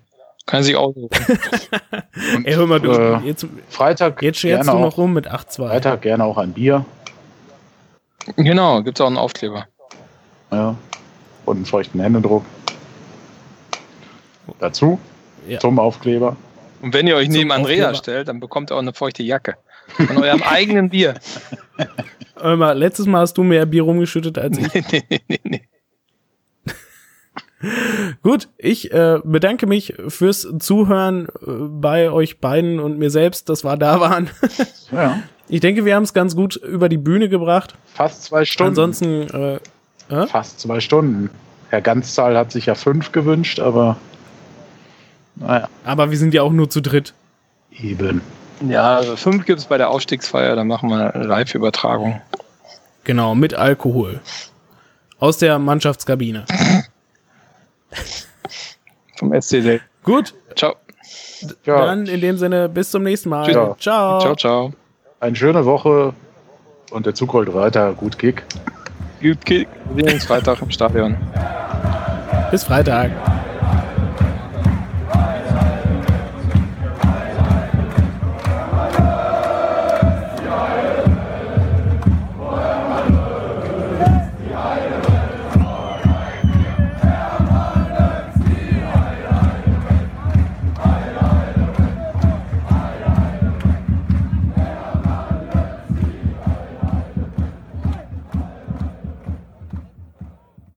Kann sich aussuchen. Und, Ey, hör mal, du, äh, jetzt, Freitag jetzt scherzt du noch auch, rum mit 8-2. Freitag gerne auch ein Bier. genau, gibt's auch einen Aufkleber. Ja. Und einen feuchten Händedruck. Dazu. Ja. Zum Aufkleber. Und wenn ihr euch neben Andrea Aufkleber. stellt, dann bekommt ihr auch eine feuchte Jacke. Von eurem eigenen Bier. Hör mal, letztes Mal hast du mehr Bier rumgeschüttet als ich. nee, nee, nee, nee. Gut, ich äh, bedanke mich fürs Zuhören äh, bei euch beiden und mir selbst, dass wir da waren. Ja. Ich denke, wir haben es ganz gut über die Bühne gebracht. Fast zwei Stunden. Ansonsten, äh, Fast zwei Stunden. Herr Ganzzahl hat sich ja fünf gewünscht, aber naja, aber wir sind ja auch nur zu dritt. eben. Ja, also fünf gibt's bei der Aufstiegsfeier, da machen wir eine Live-Übertragung. Genau, mit Alkohol. Aus der Mannschaftskabine. Vom SCD. Gut, Ciao. Ja, dann in dem Sinne, bis zum nächsten Mal. Tschüss. Ciao. Ciao, ciao. eine schöne Woche und der Zug rollt weiter. Gut Kick. Gut, Kick. Wir sehen uns Freitag im Stadion. Bis Freitag.